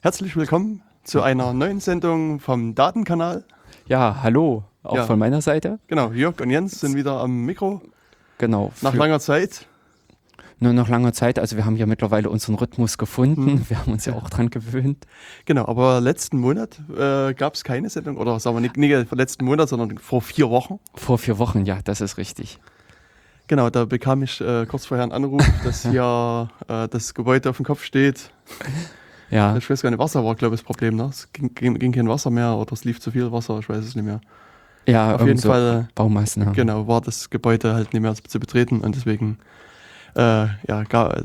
Herzlich willkommen zu einer neuen Sendung vom Datenkanal. Ja, hallo, auch Ja. von meiner Seite. Genau, Jörg und Jens sind wieder am Mikro. Genau. Nach langer Zeit. nur nach langer Zeit. Also wir haben ja mittlerweile unseren Rhythmus gefunden. Hm. Wir haben uns ja auch dran gewöhnt. Genau, aber letzten Monat äh, gab es keine Sendung. Oder sagen wir nicht, nicht vor letzten Monat, sondern vor vier Wochen. Vor vier Wochen, ja, das ist richtig. Genau, da bekam ich äh, kurz vorher einen Anruf, dass hier äh, das Gebäude auf dem Kopf steht. Ja, Ich weiß gar nicht, Wasser war, glaube ich, das Problem. Ne? Es ging, ging, ging kein Wasser mehr oder es lief zu viel Wasser, ich weiß es nicht mehr. ja Auf jeden so Fall Baumaßnahmen. genau, war das Gebäude halt nicht mehr zu betreten und deswegen äh, ja,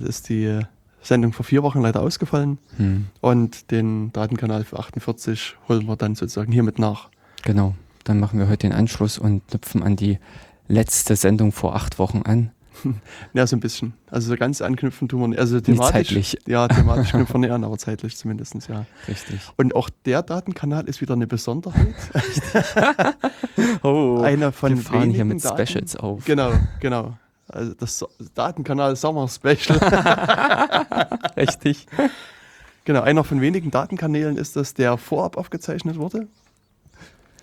ist die äh, Sendung vor vier Wochen leider ausgefallen Hm, und den Datenkanal für 48 holen wir dann sozusagen hiermit nach. genau. Dann machen wir heute den Anschluss und knüpfen an die letzte Sendung vor acht Wochen an. Ja, so ein bisschen. Also so ganz anknüpfen tun wir nicht. Also thematisch, zeitlich. Ja, thematisch knüpfen wir nicht an, aber zeitlich zumindest, ja. Richtig. Und auch der Datenkanal ist wieder eine Besonderheit. Oh, Einer von wir fahren hier wenigen mit Daten- Specials auf. Genau, genau. Also das Datenkanal Sommer Special. Richtig. genau, einer von wenigen Datenkanälen ist das, der vorab aufgezeichnet wurde.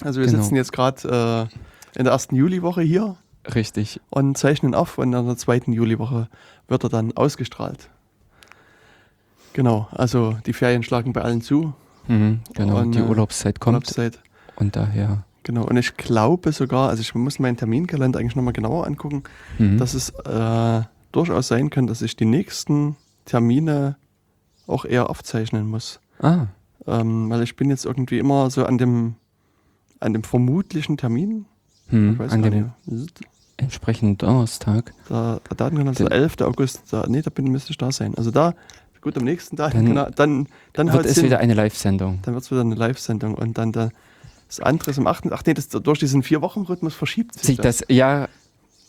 Also wir Genau. sitzen jetzt gerade äh, in der ersten Juliwoche hier Richtig. und zeichnen auf und in der zweiten Juliwoche wird er dann ausgestrahlt. Genau, also die Ferien schlagen bei allen zu. Mhm, genau, Und, die äh, Urlaubszeit kommt Urlaubszeit. und daher. Genau, und ich glaube sogar, also ich muss meinen Terminkalender eigentlich nochmal genauer angucken, Mhm. dass es äh, durchaus sein kann, dass ich die nächsten Termine auch eher aufzeichnen muss. ah, Ähm, weil ich bin jetzt irgendwie immer so an dem, an dem vermutlichen Termin. Hm, an dem entsprechenden Donnerstag. Datenkanal ist der Den- 11. August. Da, nee, da bin, müsste ich da sein. Also da, gut, am nächsten Datenkanal, dann, dann, Wird haut's es hin. wieder eine Live-Sendung. Dann wird es wieder eine Live-Sendung. Und dann der, das andere ist am 8. Ach nee, das, durch diesen Vier-Wochen-Rhythmus verschiebt sich Sieht das, ja,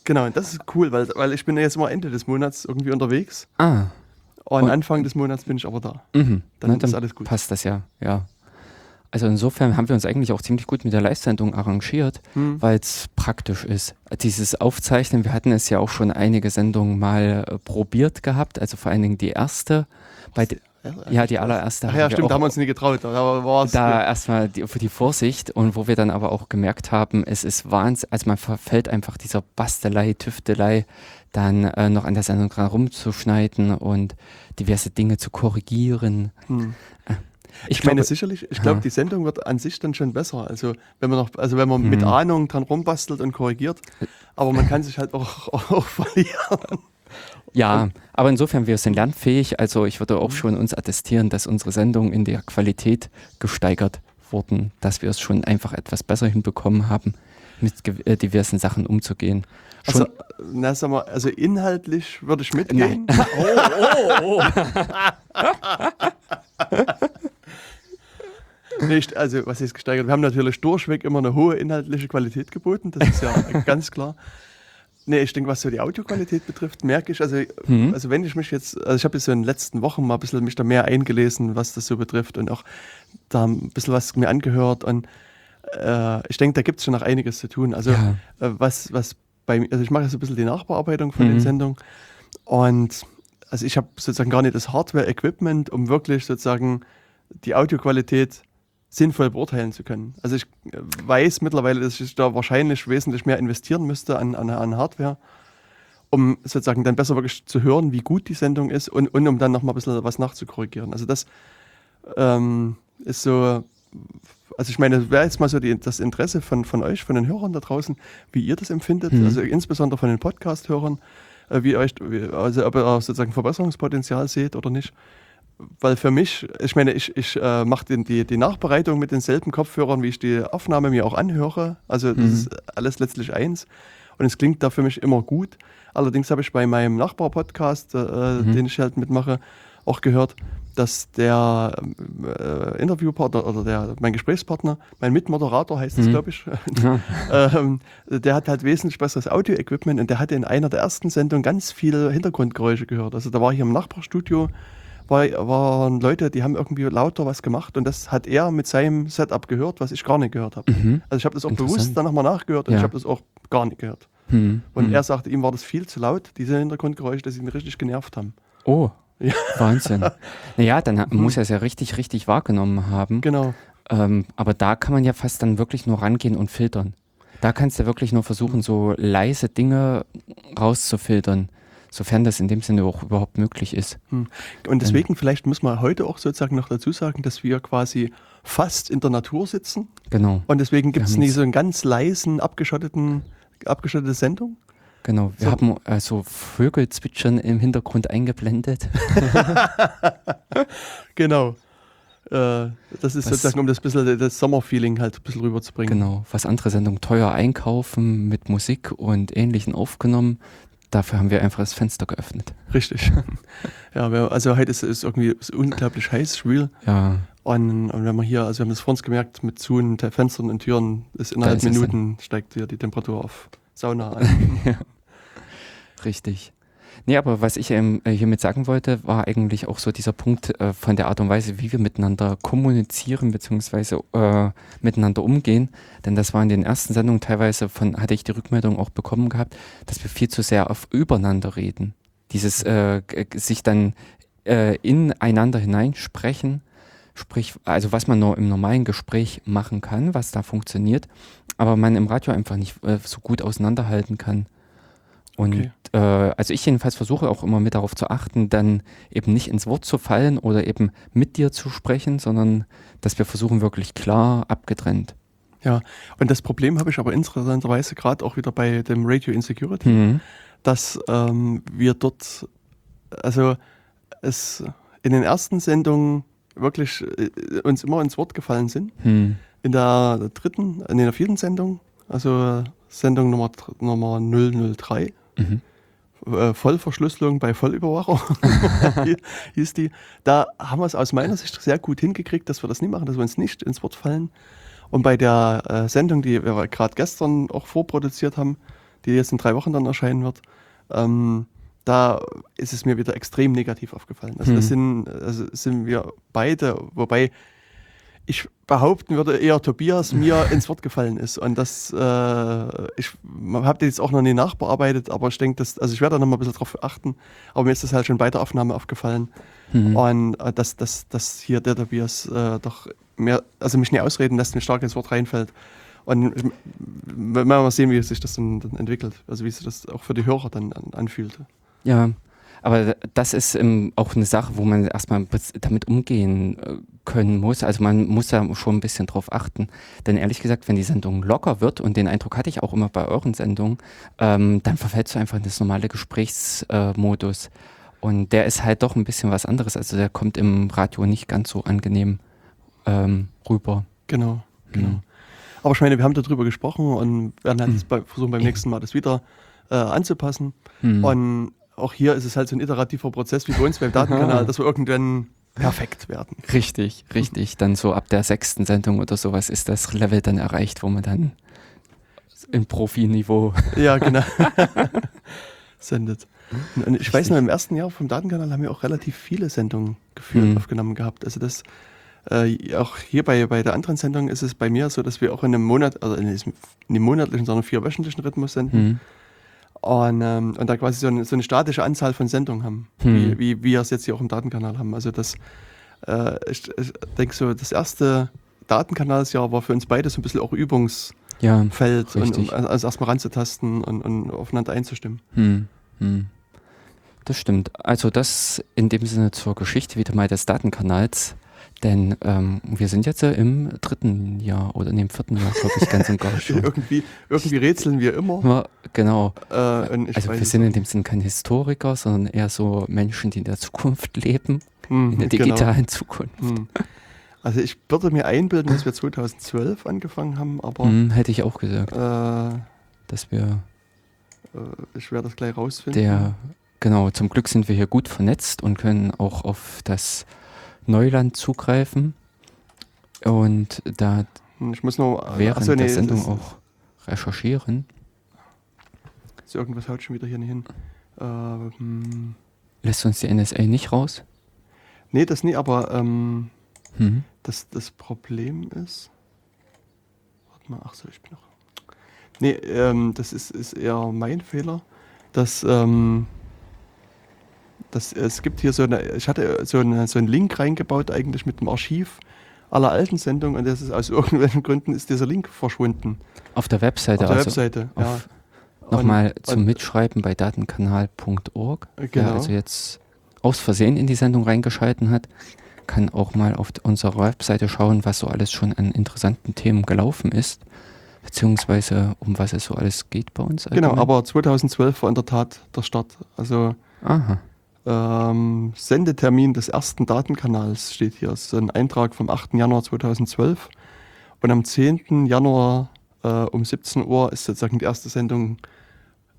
Genau, und das ist cool, weil, weil ich bin ja jetzt immer Ende des Monats irgendwie unterwegs. ah, Und, Und- Anfang des Monats bin ich aber da. mhm. Dann Na, ist alles gut. Passt das ja, ja. Also insofern haben wir uns eigentlich auch ziemlich gut mit der Live-Sendung arrangiert, Hm. weil es praktisch ist. Dieses Aufzeichnen, wir hatten es ja auch schon einige Sendungen mal äh, probiert gehabt, also vor allen Dingen die erste. Bei ja, die allererste. Ach ja, stimmt, da haben wir uns nie getraut. Da war es. da erstmal die, für die Vorsicht und wo wir dann aber auch gemerkt haben, es ist Wahnsinn, also man verfällt einfach dieser Bastelei, Tüftelei, dann äh, noch an der Sendung dran rumzuschneiden und diverse Dinge zu korrigieren. Hm. Ich, Ich meine glaube, sicherlich, ich glaube, die Sendung wird an sich dann schon besser. Also wenn man noch, also wenn man Mhm. mit Ahnung dran rumbastelt und korrigiert, aber man kann sich halt auch, auch verlieren. ja, aber insofern, wir sind lernfähig, also ich würde auch Mhm. schon uns attestieren, dass unsere Sendungen in der Qualität gesteigert wurden, dass wir es schon einfach etwas besser hinbekommen haben, mit äh, diversen Sachen umzugehen. Schon, Also, na, sag mal, also inhaltlich würde ich mitgehen. oh, oh, oh. Nicht, also was ist gesteigert? Wir haben natürlich durchweg immer eine hohe inhaltliche Qualität geboten, das ist ja ganz klar. Nee, ich denke, was so die Audioqualität betrifft, merke ich, also, Mhm. also wenn ich mich jetzt, also ich habe jetzt so in den letzten Wochen mal ein bisschen mich da mehr eingelesen, was das so betrifft und auch da ein bisschen was mir angehört und äh, ich denke, da gibt es schon noch einiges zu tun. Also Ja. äh, was, was bei mir, also ich mache so ein bisschen die Nachbearbeitung von den Mhm. Sendungen und also ich habe sozusagen gar nicht das Hardware-Equipment, um wirklich sozusagen die Audioqualität sinnvoll beurteilen zu können. Also ich äh, weiß mittlerweile, dass ich da wahrscheinlich wesentlich mehr investieren müsste an, an, an Hardware, um sozusagen dann besser wirklich zu hören, wie gut die Sendung ist und, und um dann nochmal ein bisschen was nachzukorrigieren. Also das ähm, ist so, also ich meine, wäre jetzt mal so die, das Interesse von, von euch, von den Hörern da draußen, wie ihr das empfindet, Mhm. also insbesondere von den Podcast-Hörern, äh, wie euch, also ob ihr sozusagen Verbesserungspotenzial seht oder nicht. Weil für mich, ich meine, ich, ich äh, mache die, die Nachbereitung mit denselben Kopfhörern, wie ich die Aufnahme mir auch anhöre. Also das Mhm. ist alles letztlich eins. Und es klingt da für mich immer gut. Allerdings habe ich bei meinem Nachbar-Podcast, äh, Mhm. den ich halt mitmache, auch gehört, dass der äh, Interviewpartner oder der, mein Gesprächspartner, mein Mitmoderator heißt es, Mhm. glaube ich, ähm, der hat halt wesentlich besseres Audio-Equipment und der hatte in einer der ersten Sendungen ganz viele Hintergrundgeräusche gehört. Also da war hier im Nachbarstudio, war, waren Leute, die haben irgendwie lauter was gemacht und das hat er mit seinem Setup gehört, was ich gar nicht gehört habe. Mhm. Also ich habe das auch bewusst dann nochmal nachgehört und Ja. ich habe das auch gar nicht gehört. Mhm. Und Mhm. er sagte, ihm war das viel zu laut, diese Hintergrundgeräusche, dass sie ihn richtig genervt haben. Oh, Ja. Wahnsinn. naja, dann ha- muss er es ja richtig, richtig wahrgenommen haben. Genau. Ähm, aber da kann man ja fast dann wirklich nur rangehen und filtern. Da kannst du wirklich nur versuchen, so leise Dinge rauszufiltern, sofern das in dem Sinne auch überhaupt möglich ist. Und deswegen, vielleicht muss man heute auch sozusagen noch dazu sagen, dass wir quasi fast in der Natur sitzen. Genau, Und deswegen gibt es nicht so einen ganz leisen, abgeschotteten, abgeschottete Sendung. genau. Wir So. haben also Vögel zwitschern im Hintergrund eingeblendet. Genau. Äh, das ist Was- sozusagen, um das bisschen das Sommerfeeling halt ein bisschen rüberzubringen. Genau, was andere Sendungen teuer einkaufen, mit Musik und Ähnlichem aufgenommen. Dafür haben wir einfach das Fenster geöffnet. Richtig. ja, also heute ist es irgendwie ist unglaublich heiß, schwül. Ja, Und, und wenn man hier, also wir haben das vor uns gemerkt, mit zu und Fenstern und Türen, ist innerhalb ist Minuten steigt hier die Temperatur auf Sauna an. richtig. Nee, aber was ich ähm, äh, hiermit sagen wollte, war eigentlich auch so dieser Punkt äh, von der Art und Weise, wie wir miteinander kommunizieren bzw. Äh, miteinander umgehen. Denn das war in den ersten Sendungen teilweise von, hatte ich die Rückmeldung auch bekommen gehabt, dass wir viel zu sehr auf übereinander reden. Dieses äh, sich dann äh, ineinander hineinsprechen, sprich, also was man nur im normalen Gespräch machen kann, was da funktioniert, aber man im Radio einfach nicht äh, so gut auseinanderhalten kann. Und Okay. äh, also ich jedenfalls versuche auch immer mit darauf zu achten, dann eben nicht ins Wort zu fallen oder eben mit dir zu sprechen, sondern dass wir versuchen wirklich klar abgetrennt. ja, und das Problem habe ich aber interessanterweise gerade auch wieder bei dem Radio Insecurity, Mhm. dass ähm, wir dort, also es in den ersten Sendungen wirklich äh, uns immer ins Wort gefallen sind. Hm. In der dritten, in der vierten Sendung, also Sendung Nummer, Nummer 003, Mhm. äh, Vollverschlüsselung bei Vollüberwachung, hieß die. Da haben wir es aus meiner Sicht sehr gut hingekriegt, dass wir das nie machen, dass wir uns nicht ins Wort fallen. Und bei der äh, Sendung, die wir gerade gestern auch vorproduziert haben, die jetzt in drei Wochen dann erscheinen wird, ähm, da ist es mir wieder extrem negativ aufgefallen. Also das sind, also sind wir beide, wobei ich behaupten würde, eher Tobias mir ins Wort gefallen ist. Und das, äh, ich habe das jetzt auch noch nie nachbearbeitet, aber ich denke, dass, also ich werde da noch mal ein bisschen drauf achten. Aber mir ist das halt schon bei der Aufnahme aufgefallen. Mhm. Und äh, dass, dass, dass hier der Tobias äh, doch mehr, also mich nie ausreden lässt, mir stark ins Wort reinfällt. Und ich- wir mal sehen, wie sich das dann, dann entwickelt, also wie sich das auch für die Hörer dann an, anfühlt. Ja, aber das ist ähm, auch eine Sache, wo man erstmal damit umgehen äh, können muss. Also man muss da schon ein bisschen drauf achten. Denn ehrlich gesagt, wenn die Sendung locker wird, und den Eindruck hatte ich auch immer bei euren Sendungen, ähm, dann verfällst du einfach in das normale Gesprächsmodus. Äh, und der ist halt doch ein bisschen was anderes. Also der kommt im Radio nicht ganz so angenehm ähm, rüber. Genau, genau. Mhm. Aber ich meine, wir haben darüber gesprochen und werden halt Mhm. bei, versuchen beim nächsten Mal das wieder äh, anzupassen. Mhm. Und auch hier ist es halt so ein iterativer Prozess wie bei uns beim Datenkanal, dass wir irgendwann perfekt werden. Richtig, richtig. Dann so ab der sechsten Sendung oder sowas ist das Level dann erreicht, wo man dann im Profiniveau. Ja, genau. Sendet. Und ich weiß Richtig. noch, im ersten Jahr vom Datenkanal haben wir auch relativ viele Sendungen geführt, Mhm. aufgenommen gehabt. Also das, äh, auch hier bei, bei der anderen Sendung ist es bei mir so, dass wir auch in einem Monat, also in diesem, in dem monatlichen, sondern vier wöchentlichen Rhythmus senden. Hm. Und, ähm, und da quasi so eine, so eine statische Anzahl von Sendungen haben, Hm. wie, wie wir es jetzt hier auch im Datenkanal haben. Also das, äh, ich, ich denke so, das erste Datenkanalsjahr war für uns beide so ein bisschen auch Übungsfeld, Ja, und, um, also erstmal ranzutasten und, und aufeinander einzustimmen. hm. Hm. Das stimmt. Also das in dem Sinne zur Geschichte wieder mal des Datenkanals. Denn ähm, wir sind jetzt äh, im dritten Jahr oder in dem vierten Jahr, glaube ich, ganz und gar schon. irgendwie, irgendwie rätseln wir immer. Ja, genau. Äh, Also wir sind in dem Sinne kein Historiker, sondern eher so Menschen, die in der Zukunft leben, Hm, in der genau. digitalen Zukunft. Hm. Also ich würde mir einbilden, dass wir 2012 angefangen haben, aber Hm, hätte ich auch gesagt, äh, dass wir äh, ich werde das gleich rausfinden. der, genau, zum Glück sind wir hier gut vernetzt und können auch auf das Neuland zugreifen. Und da Ich muss nur während achso, nee, der Sendung auch recherchieren. So, irgendwas haut schon wieder hier nicht hin. Ähm, Lässt uns die NSA nicht raus? nee, das nie, aber ähm, Mhm. das, das Problem ist. Warte mal, ach so, ich bin noch. Nee, ähm, das ist, ist eher mein Fehler, dass ähm, Das, es gibt hier so eine, ich hatte so, eine, so einen Link reingebaut eigentlich mit dem Archiv aller alten Sendungen und das ist aus irgendwelchen Gründen ist dieser Link verschwunden. Auf der Webseite, Auf der also Webseite, ja. nochmal zum und- Mitschreiben bei datenkanal.org. Wer Genau. also jetzt aus Versehen in die Sendung reingeschalten hat, kann auch mal auf unserer Webseite schauen, was so alles schon an interessanten Themen gelaufen ist, beziehungsweise um was es so alles geht bei uns. Genau, allgemein. aber 2012 war in der Tat der Start. Also Aha. Ähm, Sendetermin des ersten Datenkanals steht hier. Das ist ein Eintrag vom 8. Januar 2012. Und am 10. Januar äh, um 17 Uhr ist sozusagen die erste Sendung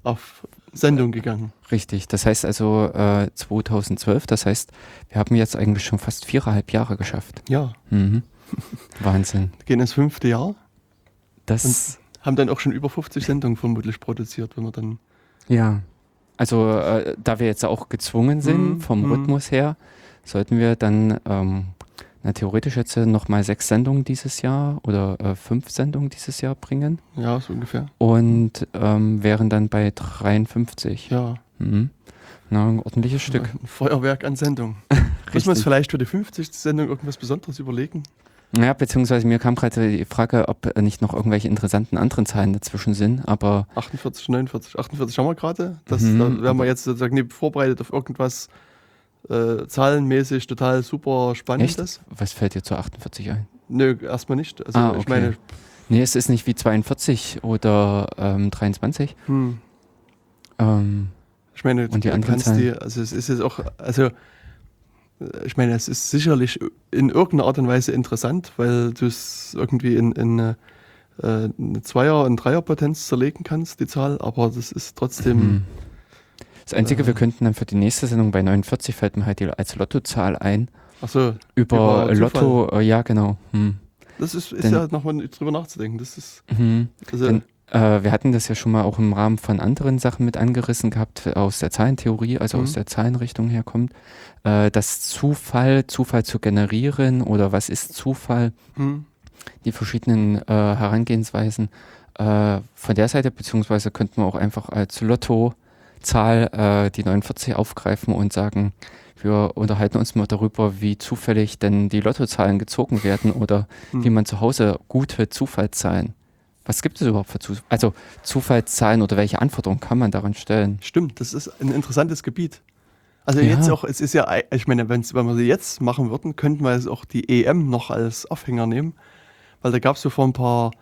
auf Sendung gegangen. Richtig, das heißt also äh, 2012, das heißt, wir haben jetzt eigentlich schon fast viereinhalb Jahre geschafft. Ja, Mhm. Wahnsinn. gehen ins fünfte Jahr. Das, Haben dann auch schon über 50 Sendungen vermutlich produziert, wenn wir dann. ja. Also, äh, da wir jetzt auch gezwungen sind, Mhm, vom mhm. Rhythmus her, sollten wir dann ähm, na, theoretisch jetzt nochmal sechs Sendungen dieses Jahr oder äh, fünf Sendungen dieses Jahr bringen Ja, so ungefähr. und ähm, wären dann bei 53. Ja, Mhm. Na, ein ordentliches Stück. ein Feuerwerk an Sendungen. Müssen wir uns vielleicht für die 50. Sendung irgendwas Besonderes überlegen? Ja, beziehungsweise mir kam gerade die Frage, ob nicht noch irgendwelche interessanten anderen Zahlen dazwischen sind, aber 48, 49, 48 haben wir gerade. Das, Mhm, da werden wir jetzt sozusagen nicht vorbereitet auf irgendwas äh, zahlenmäßig total super Spannendes. was fällt dir zu 48 ein? Nö, erstmal nicht. Also Ah, ich okay. meine, Nee, es ist nicht wie 42 oder ähm, 23. hm, Ähm, ich meine, Und die du anderen kannst Zahlen? die, also es ist jetzt auch, also ich meine, es ist sicherlich in irgendeiner Art und Weise interessant, weil du es irgendwie in, in eine, äh, eine Zweier- und Dreierpotenz zerlegen kannst, die Zahl, aber das ist trotzdem, hm. Das Einzige, Äh. wir könnten dann für die nächste Sendung bei 49 fällt mir halt die als Lottozahl ein. achso, Über, Über Lotto, äh, ja genau. Hm. das ist, ist Denn- ja nochmal drüber nachzudenken. Das ist, Mhm. also, Denn, äh, wir hatten das ja schon mal auch im Rahmen von anderen Sachen mit angerissen gehabt, aus der Zahlentheorie, also aus Mhm. der Zahlenrichtung herkommt, äh, dass Zufall, Zufall zu generieren oder was ist Zufall, hm, die verschiedenen äh, Herangehensweisen äh, von der Seite, beziehungsweise könnten wir auch einfach als Lottozahl äh, die 49 aufgreifen und sagen, wir unterhalten uns mal darüber, wie zufällig denn die Lottozahlen gezogen werden oder hm. wie man zu Hause gute Zufallszahlen. Was gibt es überhaupt für Zufall? Also Zufallszahlen oder welche Anforderungen kann man daran stellen? Stimmt, das ist ein interessantes Gebiet. Also Ja. jetzt auch, es ist ja, ich meine, wenn wir sie jetzt machen würden, könnten wir jetzt auch die EM noch als Aufhänger nehmen, weil da gab es so vor ein paar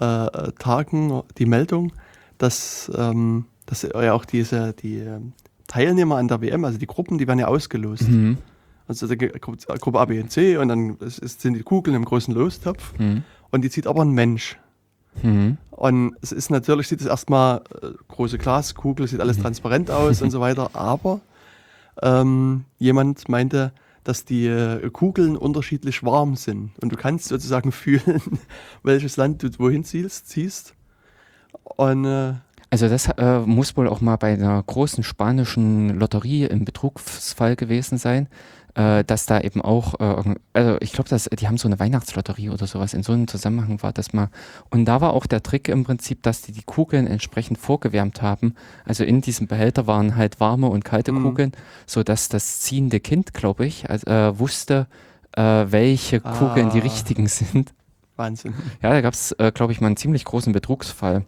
äh, Tagen die Meldung, dass, ähm, dass ja auch diese die ähm, Teilnehmer an der WM, also die Gruppen, die werden ja ausgelost. Mhm. Also Gruppe A, B und C und dann ist, sind die Kugeln im großen Lostopf Mhm. und die zieht aber ein Mensch. Mhm. Und es ist natürlich, sieht es erstmal äh, große Glaskugel, sieht alles transparent aus und so weiter, aber ähm, jemand meinte, dass die äh, Kugeln unterschiedlich warm sind. Und du kannst sozusagen fühlen, welches Land du wohin ziehst. ziehst. Und äh, Also das äh, muss wohl auch mal bei einer großen spanischen Lotterie im Betrugsfall gewesen sein, äh, dass da eben auch, äh, also ich glaube, dass die haben so eine Weihnachtslotterie oder sowas. In so einem Zusammenhang war das mal. Und da war auch der Trick im Prinzip, dass die die Kugeln entsprechend vorgewärmt haben. Also in diesem Behälter waren halt warme und kalte Mhm. Kugeln, so dass das ziehende Kind, glaube ich, also, äh, wusste, äh, welche Kugeln die Ah. richtigen sind. Wahnsinn. Ja, da gab es, äh, glaube ich, mal einen ziemlich großen Betrugsfall.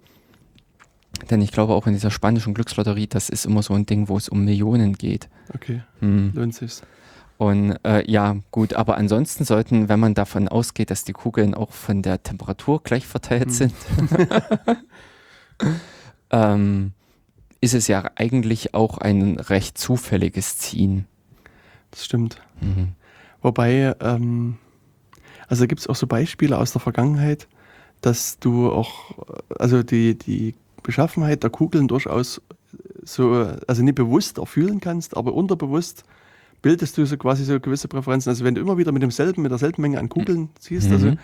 Denn ich glaube auch in dieser spanischen Glückslotterie, das ist immer so ein Ding, wo es um Millionen geht. Okay, Hm. lohnt sich's. Und äh, ja, gut, aber ansonsten sollten, wenn man davon ausgeht, dass die Kugeln auch von der Temperatur gleich verteilt Hm. sind, ähm, ist es ja eigentlich auch ein recht zufälliges Ziehen. Das stimmt. Mhm. Wobei, ähm, also gibt es auch so Beispiele aus der Vergangenheit, dass du auch, äh, also die, die Beschaffenheit der Kugeln durchaus so, also nicht bewusst erfühlen kannst, aber unterbewusst bildest du so quasi so gewisse Präferenzen. Also wenn du immer wieder mit demselben, mit derselben Menge an Kugeln ziehst, also Mhm.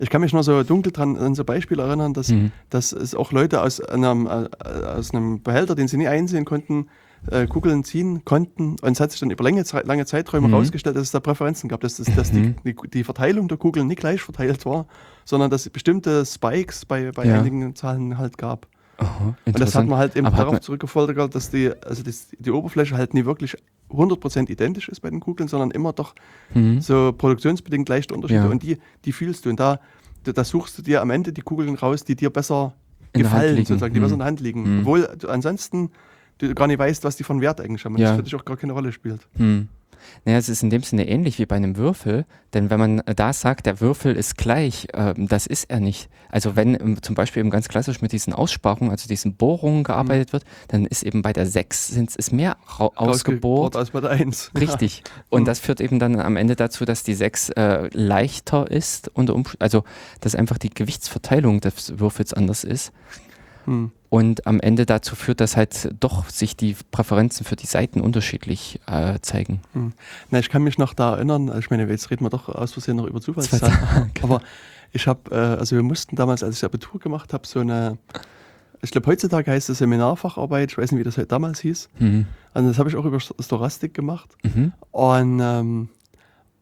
ich kann mich nur so dunkel dran an so Beispiele erinnern, dass, Mhm. dass es auch Leute aus einem, äh, aus einem Behälter, den sie nie einsehen konnten, äh, Kugeln ziehen konnten. Und es hat sich dann über lange, lange Zeiträume Mhm. herausgestellt, dass es da Präferenzen gab, dass, das, dass Mhm. die, die, die Verteilung der Kugeln nicht gleich verteilt war, sondern dass es bestimmte Spikes bei, bei Ja. einigen Zahlen halt gab. Aha, Und das hat man halt eben Aber darauf zurückgefolgert, dass die, also das, die Oberfläche halt nie wirklich 100% identisch ist bei den Kugeln, sondern immer doch Mhm. so produktionsbedingt leichte Unterschiede. Ja. Und die, die fühlst du. Und da, da suchst du dir am Ende die Kugeln raus, die dir besser In gefallen, sozusagen, die Mhm. besser in der Hand liegen. Mhm. Obwohl du ansonsten du gar nicht weißt, was die von Wert eigentlich haben und Ja. das für dich auch gar keine Rolle spielt. Hm. Naja, es ist in dem Sinne ähnlich wie bei einem Würfel, denn wenn man äh, da sagt, der Würfel ist gleich, ähm, das ist er nicht. Also wenn ähm, zum Beispiel eben ganz klassisch mit diesen Aussparungen, also diesen Bohrungen gearbeitet wird, dann ist eben bei der 6 sind es mehr ausgebohrt. als bei der 1. Richtig. Und Mhm. das führt eben dann am Ende dazu, dass die 6 äh, leichter ist, unter Umsch- also dass einfach die Gewichtsverteilung des Würfels anders ist. Hm. Und am Ende dazu führt, dass halt doch sich die Präferenzen für die Seiten unterschiedlich äh, zeigen. Na, ich kann mich noch da erinnern, also ich meine, jetzt reden wir doch aus Versehen noch über Zufallszahlen. Aber ich habe, äh, also wir mussten damals, als ich Abitur gemacht habe, so eine, ich glaube heutzutage heißt es Seminarfacharbeit, ich weiß nicht, wie das halt damals hieß. Mhm. Und das habe ich auch über Storastik gemacht. Mhm. Und, ähm,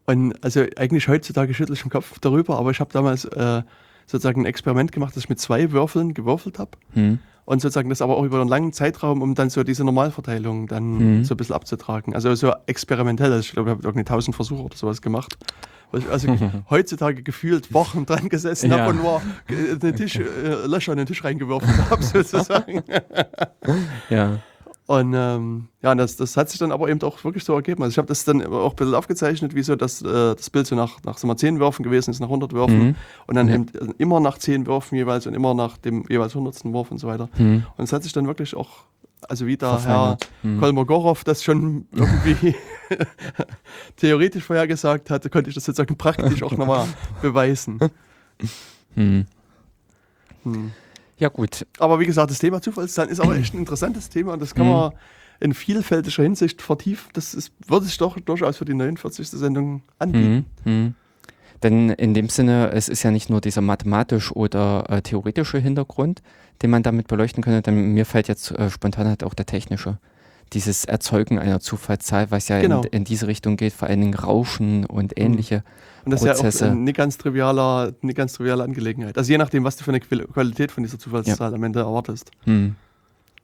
und also eigentlich heutzutage schüttel ich den Kopf darüber, aber ich habe damals äh, sozusagen ein Experiment gemacht, dass ich mit zwei Würfeln gewürfelt habe. Mhm. Und sozusagen das aber auch über einen langen Zeitraum, um dann so diese Normalverteilung dann Mhm. so ein bisschen abzutragen. Also so experimentell. Also ich glaube, ich habe irgendwie 1000 Versuche oder sowas gemacht. Wo ich also heutzutage gefühlt Wochen dran gesessen Ja. habe und nur äh, den Tisch, äh, Löcher in den Tisch reingeworfen habe, sozusagen. Ja. Und ähm, ja, das, das hat sich dann aber eben auch wirklich so ergeben. Also ich habe das dann auch ein bisschen aufgezeichnet, wie so das, äh, das Bild so nach, nach so mal 10 Würfen gewesen ist, nach 100 Würfen. Mhm. Und dann Ja. eben immer nach 10 Würfen jeweils und immer nach dem jeweils 100. Wurf und so weiter. Mhm. Und es hat sich dann wirklich auch, also wie der Herr Verfeinert. Mhm. Kolmogorov das schon irgendwie theoretisch vorhergesagt hatte, konnte ich das sozusagen praktisch auch nochmal beweisen. Mhm. Ja, gut. Aber wie gesagt, das Thema Zufallszahlen ist aber echt ein interessantes Thema und das kann Mhm. man in vielfältiger Hinsicht vertiefen. Das ist, würde sich doch durchaus für die 49. Sendung anbieten. Mhm. Mhm. Denn in dem Sinne, es ist ja nicht nur dieser mathematisch oder äh, theoretische Hintergrund, den man damit beleuchten könnte, denn mir fällt jetzt äh, spontan halt auch der technische. Dieses Erzeugen einer Zufallszahl, was ja Genau. in, in diese Richtung geht, vor allen Dingen Rauschen und ähnliche. Und das ist ja Prozesse. auch eine ganz, trivialer, eine ganz triviale Angelegenheit. Also je nachdem, was du für eine Quali- Qualität von dieser Zufallszahl am Ende erwartest. Hm.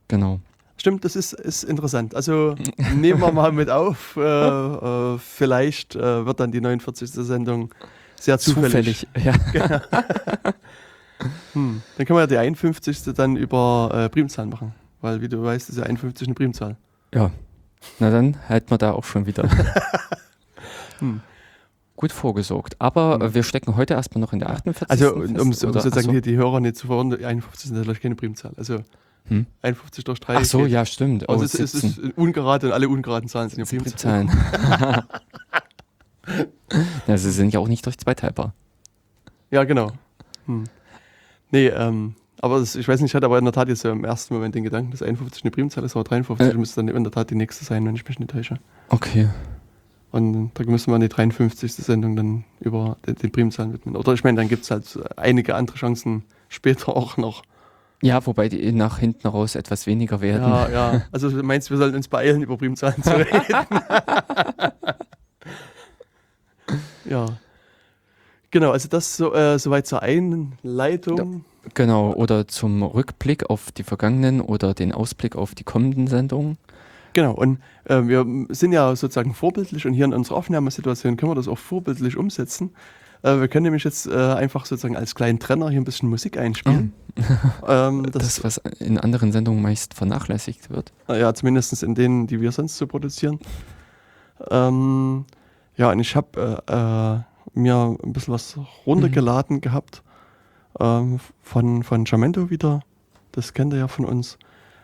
Genau. Stimmt, das ist, ist interessant. Also nehmen wir mal mit auf. Äh, äh, vielleicht äh, wird dann die 49. Sendung sehr zufällig. Ja. Hm. Dann können wir ja die 51. dann über äh, Primzahlen machen. Weil, wie du weißt, ist ja 51 eine Primzahl. ja. Na dann halten wir da auch schon wieder. Hm. Gut vorgesorgt. Aber äh, wir stecken heute erstmal noch in der 48. Also, um, um sozusagen so. die, die Hörer nicht zu die 51 sind natürlich keine Primzahl. Also Hm? 51 durch 3. Ach so, geht. ja, stimmt. Also Oh, es, ist- es 17. ist ungerade und alle ungeraden Zahlen sind ja Primzahlen. Primzahlen. ja, sie sind ja auch nicht durch zwei teilbar. Ja, genau. Hm. Nee, ähm, aber das, ich weiß nicht, ich hatte aber in der Tat jetzt im ersten Moment den Gedanken, dass 51 eine Primzahl ist, aber 53 Äh. müsste dann in der Tat die nächste sein, wenn ich mich nicht täusche. Okay. Und da müssen wir an die 53. Sendung dann über den, Primzahlen widmen. Oder ich meine, dann gibt es halt einige andere Chancen später auch noch. Ja, wobei die nach hinten raus etwas weniger werden. Ja, ja. Also du meinst, wir sollten uns beeilen, über Primzahlen zu reden? ja. Genau, also das so, äh, soweit zur Einleitung. Genau, oder zum Rückblick auf die vergangenen oder den Ausblick auf die kommenden Sendungen. Genau, und äh, wir sind ja sozusagen vorbildlich und hier in unserer Aufnahmesituation können wir das auch vorbildlich umsetzen. Äh, wir können nämlich jetzt äh, einfach sozusagen als kleinen Trenner hier ein bisschen Musik einspielen. Ähm, das, Das, was in anderen Sendungen meist vernachlässigt wird. ja, zumindest in denen, die wir sonst so produzieren. Ähm, ja, und ich habe äh, äh, mir ein bisschen was runtergeladen gehabt ähm, von, von Jamento wieder. Das kennt ihr ja von uns.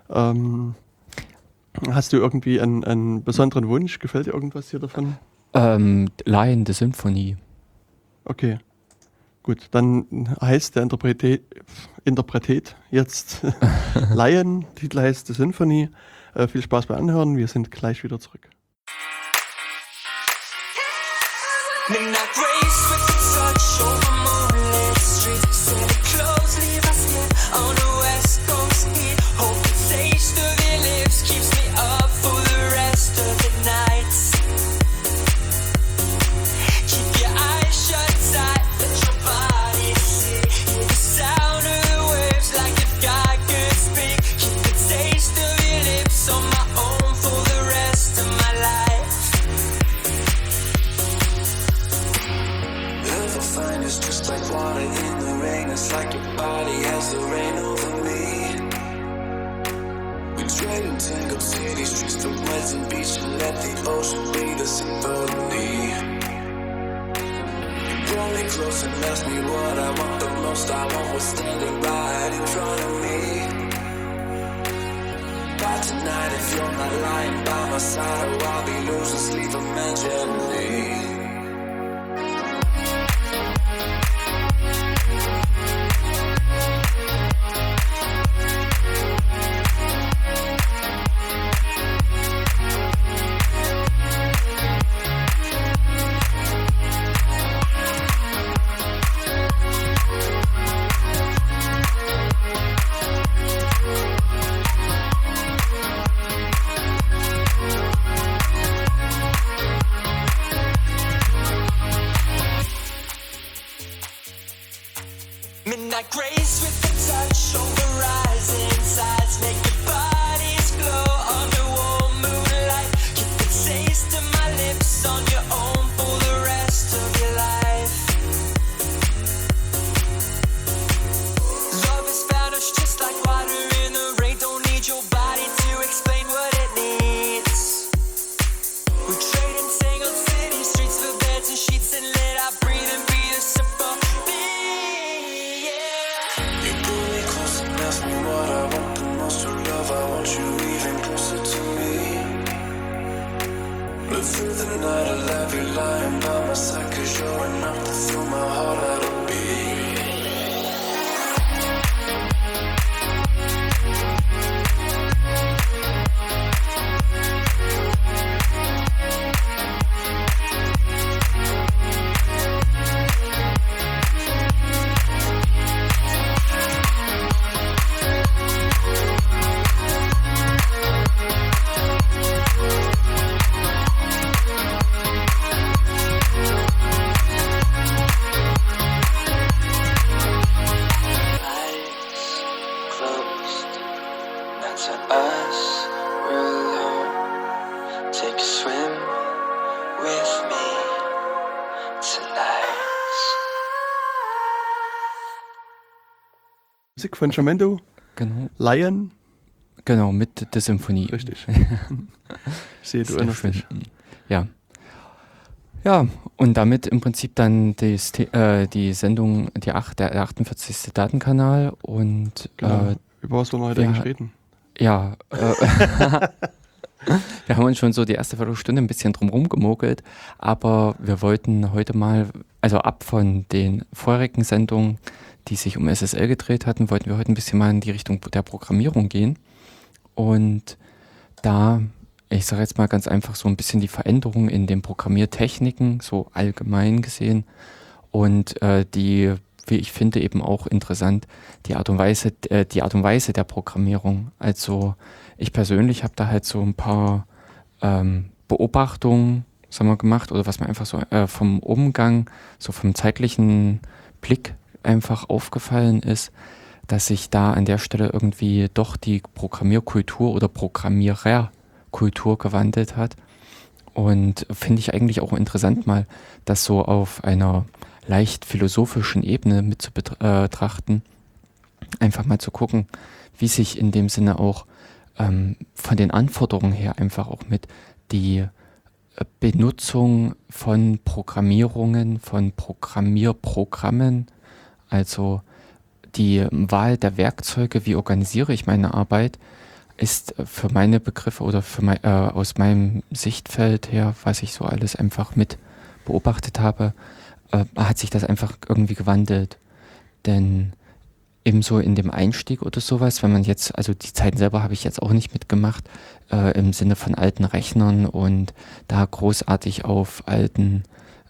Ähm, hast du irgendwie einen, einen besonderen Wunsch? Gefällt dir irgendwas hier davon? Ähm, Lion, the Symphony. Okay. Gut, dann heißt der Interpretet, Interpretet jetzt Lion, Titel heißt The Symphony. Äh, viel Spaß beim Anhören, wir sind gleich wieder zurück. Midnight Musik von Jamendo, Genau, Lion. genau, mit der Symphonie. Richtig. ich sehe, du erinnerst dich. Ja. Ja, und damit im Prinzip dann The- äh, die Sendung, die acht, der 48. Datenkanal und Genau. äh, Über was wollen wir heute eigentlich reden? ja, äh, wir haben uns schon so die erste Viertelstunde ein bisschen drum gemogelt, aber wir wollten heute mal, also ab von den vorherigen Sendungen, die sich um SSL gedreht hatten, wollten wir heute ein bisschen mal in die Richtung der Programmierung gehen und da, ich sage jetzt mal ganz einfach so ein bisschen die Veränderung in den Programmiertechniken, so allgemein gesehen und äh, die, wie ich finde, eben auch interessant, die Art und Weise, äh, die Art und Weise der Programmierung. Also ich persönlich habe da halt so ein paar ähm, Beobachtungen, sagen wir, gemacht oder was mir einfach so äh, vom Umgang, so vom zeitlichen Blick einfach aufgefallen ist, dass sich da an der Stelle irgendwie doch die Programmierkultur oder Programmiererkultur gewandelt hat. Und finde ich eigentlich auch interessant mal, das so auf einer leicht philosophischen Ebene mit zu betrachten. Einfach mal zu gucken, wie sich in dem Sinne auch ähm, von den Anforderungen her einfach auch mit die äh, Benutzung von Programmierungen, von Programmierprogrammen, also die Wahl der Werkzeuge, wie organisiere ich meine Arbeit, ist für meine Begriffe oder für mein, äh, aus meinem Sichtfeld her, was ich so alles einfach mit beobachtet habe, äh, hat sich das einfach irgendwie gewandelt. Denn ebenso in dem Einstieg oder sowas, wenn man jetzt, also die Zeiten selber habe ich jetzt auch nicht mitgemacht, äh, im Sinne von alten Rechnern und da großartig auf alten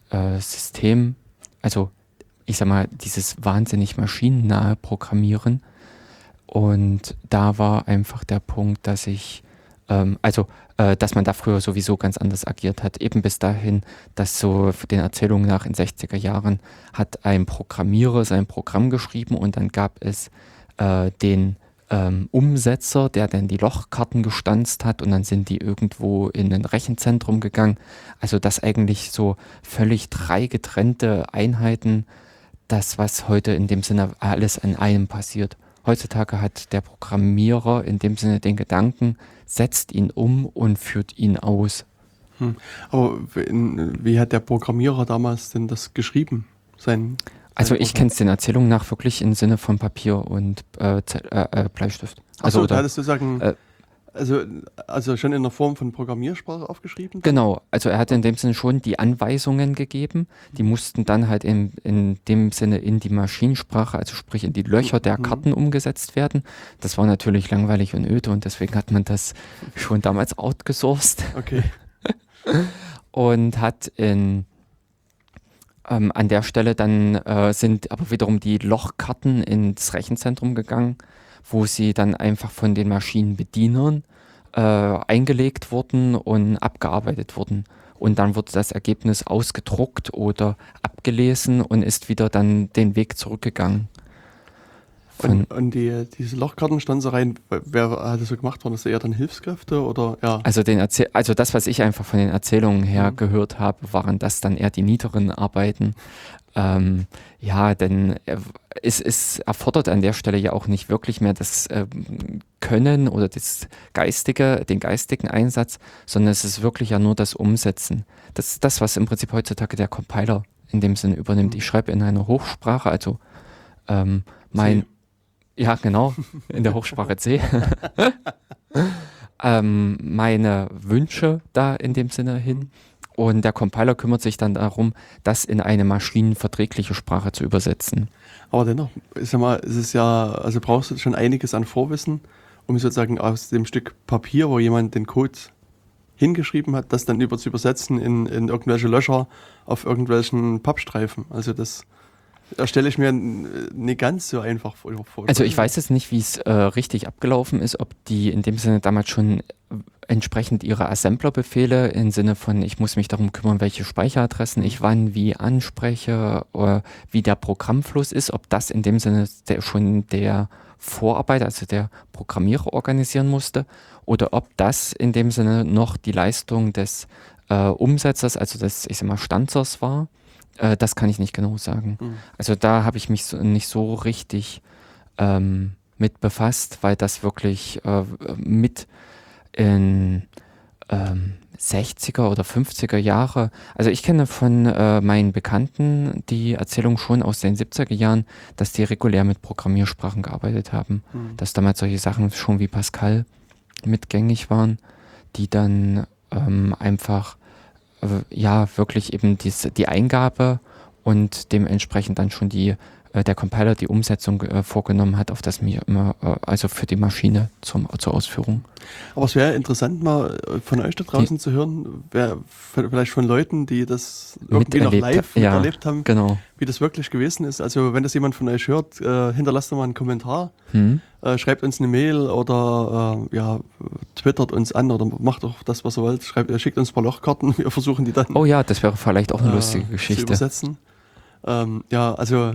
äh, Systemen, also ich sag mal, dieses wahnsinnig maschinennahe Programmieren. Und da war einfach der Punkt, dass ich, ähm, also, äh, dass man da früher sowieso ganz anders agiert hat. Eben bis dahin, dass so den Erzählungen nach in 60er Jahren hat ein Programmierer sein Programm geschrieben und dann gab es äh, den ähm, Umsetzer, der dann die Lochkarten gestanzt hat und dann sind die irgendwo in ein Rechenzentrum gegangen. Also das eigentlich so völlig drei getrennte Einheiten, das was heute in dem Sinne alles an einem passiert. Heutzutage hat der Programmierer in dem Sinne den Gedanken, setzt ihn um und führt ihn aus. Aber wie, hat der Programmierer damals denn das geschrieben? Sein, Also sein ich kenne es den Erzählungen nach wirklich im Sinne von Papier und äh, äh, äh, Bleistift. Also, Also da hattest du sagen, äh, also, also schon in der Form von Programmiersprache aufgeschrieben? Genau, also er hat in dem Sinne schon die Anweisungen gegeben, die mussten dann halt in, in dem Sinne in die Maschinensprache, also sprich in die Löcher der Mhm. Karten umgesetzt werden. Das war natürlich langweilig und öde und deswegen hat man das schon damals outgesourced Okay. und hat in ähm, an der Stelle dann äh, sind aber wiederum die Lochkarten ins Rechenzentrum gegangen, wo sie dann einfach von den Maschinenbedienern äh, eingelegt wurden und abgearbeitet wurden. Und dann wurde das Ergebnis ausgedruckt oder abgelesen und ist wieder dann den Weg zurückgegangen. Von, Und, und die, diese Lochkartenstanzereien, wer hat das so gemacht? Waren das eher dann Hilfskräfte oder ja? Also, den Erzähl also das, was ich einfach von den Erzählungen her Mhm. gehört habe, waren das dann eher die niederen Arbeiten. Ähm, ja, denn es, es erfordert an der Stelle ja auch nicht wirklich mehr das ähm, Können oder das geistige, den geistigen Einsatz, sondern es ist wirklich ja nur das Umsetzen. Das ist das, was im Prinzip heutzutage der Compiler in dem Sinne übernimmt. Mhm. Ich schreibe in einer Hochsprache, also ähm, mein. Ja, genau, in der Hochsprache C. ähm, meine Wünsche da in dem Sinne hin. Und der Compiler kümmert sich dann darum, das in eine maschinenverträgliche Sprache zu übersetzen. Aber dennoch, ich sag mal, es ist ja, also brauchst du schon einiges an Vorwissen, um sozusagen aus dem Stück Papier, wo jemand den Code hingeschrieben hat, das dann über zu übersetzen in, in irgendwelche Löcher auf irgendwelchen Pappstreifen. Also das, da stelle ich mir n- nicht ganz so einfach vor. vor. Also ich weiß jetzt nicht, wie es äh, richtig abgelaufen ist, ob die in dem Sinne damals schon äh, entsprechend ihre Assembler-Befehle im Sinne von, ich muss mich darum kümmern, welche Speicheradressen ich wann wie anspreche, oder wie der Programmfluss ist, ob das in dem Sinne der, schon der Vorarbeiter, also der Programmierer organisieren musste, oder ob das in dem Sinne noch die Leistung des äh, Umsetzers, also des, ich sag mal, Stanzers war. Äh, das kann ich nicht genau sagen. Mhm. Also da habe ich mich so, nicht so richtig ähm, mit befasst, weil das wirklich äh, mit in ähm, 60er oder 50er Jahre, also ich kenne von äh, meinen Bekannten die Erzählung schon aus den 70er Jahren, dass die regulär mit Programmiersprachen gearbeitet haben, Mhm. dass damals solche Sachen schon wie Pascal mitgängig waren, die dann ähm, einfach ja wirklich eben dies, die Eingabe und dementsprechend dann schon die äh, der Compiler die Umsetzung äh, vorgenommen hat auf das Mi- immer, äh, also für die Maschine zum, zur Ausführung. Aber es wäre interessant, mal äh, von euch da draußen zu hören, wer, vielleicht von Leuten, die das irgendwie noch live ja. miterlebt haben, Genau. wie das wirklich gewesen ist. Also wenn das jemand von euch hört, äh, hinterlasst doch mal einen Kommentar, Hm? schreibt uns eine Mail oder ja, twittert uns an oder macht doch das, was ihr wollt. Schreibt, schickt uns ein paar Lochkarten, wir versuchen die dann Oh ja, das wäre vielleicht auch eine lustige zu Geschichte. übersetzen. Ähm, ja, also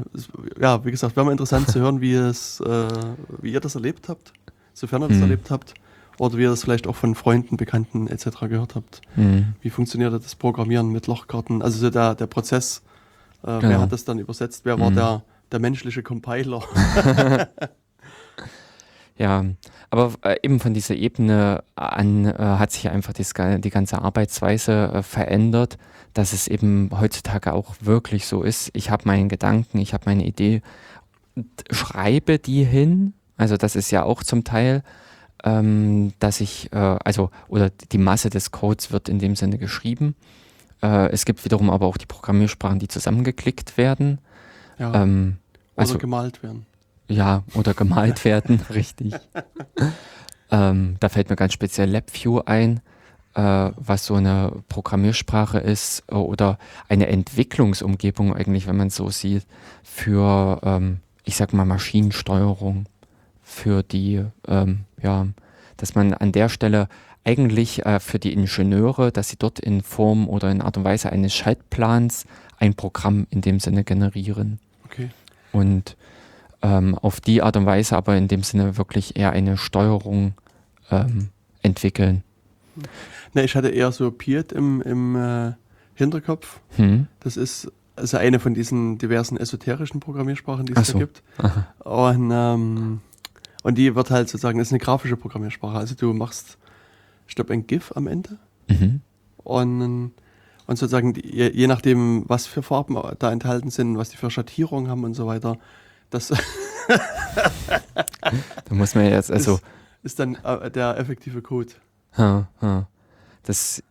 ja, wie gesagt, wäre mal interessant zu hören, wie es, äh, wie ihr das erlebt habt, sofern ihr das Hm. erlebt habt, oder wie ihr das vielleicht auch von Freunden, Bekannten etc. gehört habt. Hm. Wie funktioniert das Programmieren mit Lochkarten? Also so der, der Prozess, äh, wer Genau. hat das dann übersetzt? Wer war Mhm. der, der menschliche Compiler? Ja, aber äh, eben von dieser Ebene an äh, hat sich einfach das, die ganze Arbeitsweise äh, verändert, dass es eben heutzutage auch wirklich so ist. Ich habe meinen Gedanken, ich habe meine Idee, schreibe die hin. Also das ist ja auch zum Teil, ähm, dass ich, äh, also, oder die Masse des Codes wird in dem Sinne geschrieben. Äh, es gibt wiederum aber auch die Programmiersprachen, die zusammengeklickt werden. ja, Ähm, oder also, gemalt werden. Ja, oder gemalt werden, richtig. ähm, da fällt mir ganz speziell LabVIEW ein, äh, was so eine Programmiersprache ist äh, oder eine Entwicklungsumgebung eigentlich, wenn man es so sieht, für, ähm, ich sag mal, Maschinensteuerung, für die, ähm, ja, dass man an der Stelle eigentlich äh, für die Ingenieure, dass sie dort in Form oder in Art und Weise eines Schaltplans ein Programm in dem Sinne generieren. Okay. Und ähm, auf die Art und Weise, aber in dem Sinne wirklich eher eine Steuerung ähm, entwickeln. Ne, ich hatte eher so Piet im, im äh, Hinterkopf. Hm? Das ist also eine von diesen diversen esoterischen Programmiersprachen, die es so. da gibt. Aha. Und, ähm, und die wird halt sozusagen, das ist eine grafische Programmiersprache. Also du machst, ich glaube, ein GIF am Ende Mhm. und, und sozusagen je, je nachdem, was für Farben da enthalten sind, was die für Schattierungen haben und so weiter, das Da muss man jetzt, also, ist, ist dann äh, der effektive Code. ha, ha. das,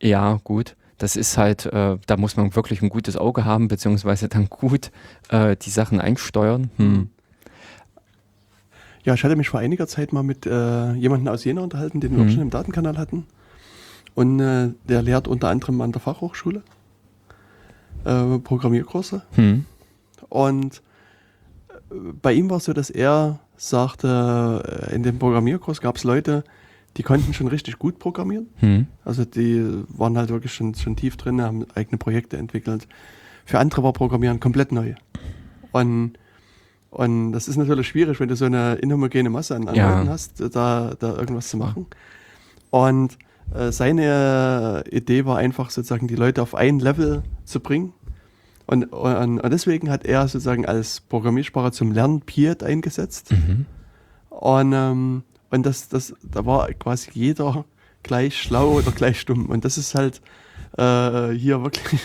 ja, gut. Das ist halt, äh, da muss man wirklich ein gutes Auge haben, beziehungsweise dann gut äh, die Sachen einsteuern. Hm. Ja, ich hatte mich vor einiger Zeit mal mit äh, jemandem aus Jena unterhalten, den wir Mhm. auch schon im Datenkanal hatten. Und äh, der lehrt unter anderem an der Fachhochschule äh, Programmierkurse. Hm. Und bei ihm war es so, dass er sagte, äh, in dem Programmierkurs gab es Leute, die konnten schon richtig gut programmieren. Hm. Also die waren halt wirklich schon, schon tief drin, haben eigene Projekte entwickelt. Für andere war Programmieren komplett neu. Und, und das ist natürlich schwierig, wenn du so eine inhomogene Masse an, an Ja. Leuten hast, da, da irgendwas zu machen. Und äh, seine Idee war einfach sozusagen, die Leute auf ein Level zu bringen. Und, und, und deswegen hat er sozusagen als Programmiersprache zum Lernen Piet eingesetzt. Mhm. Und, ähm, und das, das, da war quasi jeder gleich schlau oder gleich stumm. Und das ist halt äh, hier wirklich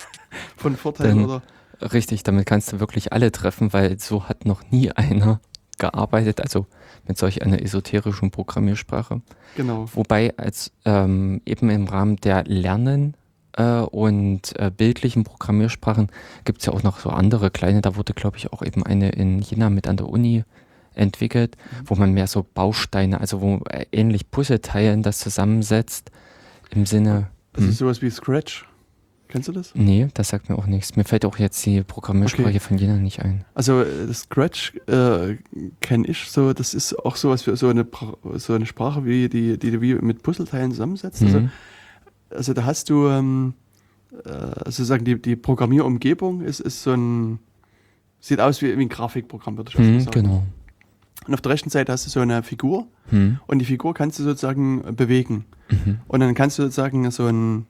von Vorteil, Dann- oder? Richtig, damit kannst du wirklich alle treffen, weil so hat noch nie einer gearbeitet, also mit solch einer esoterischen Programmiersprache. Genau. Wobei als ähm, eben im Rahmen der Lernen äh, und äh, bildlichen Programmiersprachen gibt es ja auch noch so andere kleine, da wurde glaube ich auch eben eine in Jena mit an der Uni entwickelt, wo man mehr so Bausteine, also wo äh, ähnlich Puzzleteilen das zusammensetzt im Sinne, Das hm, ist sowas wie Scratch. Kennst du das? nee, das sagt mir auch nichts. Mir fällt auch jetzt die Programmiersprache Okay. von Jena nicht ein. Also äh, Scratch äh, kenne ich so, das ist auch sowas für so eine, so eine Sprache, wie die, die du wie mit Puzzleteilen zusammensetzt. Also, Mhm. also da hast du ähm, äh, sozusagen die, die Programmierumgebung ist, ist so ein, sieht aus wie, wie ein Grafikprogramm, würde ich fast Mhm, sagen. genau. Und auf der rechten Seite hast du so eine Figur Mhm. und die Figur kannst du sozusagen bewegen. Mhm. Und dann kannst du sozusagen so ein,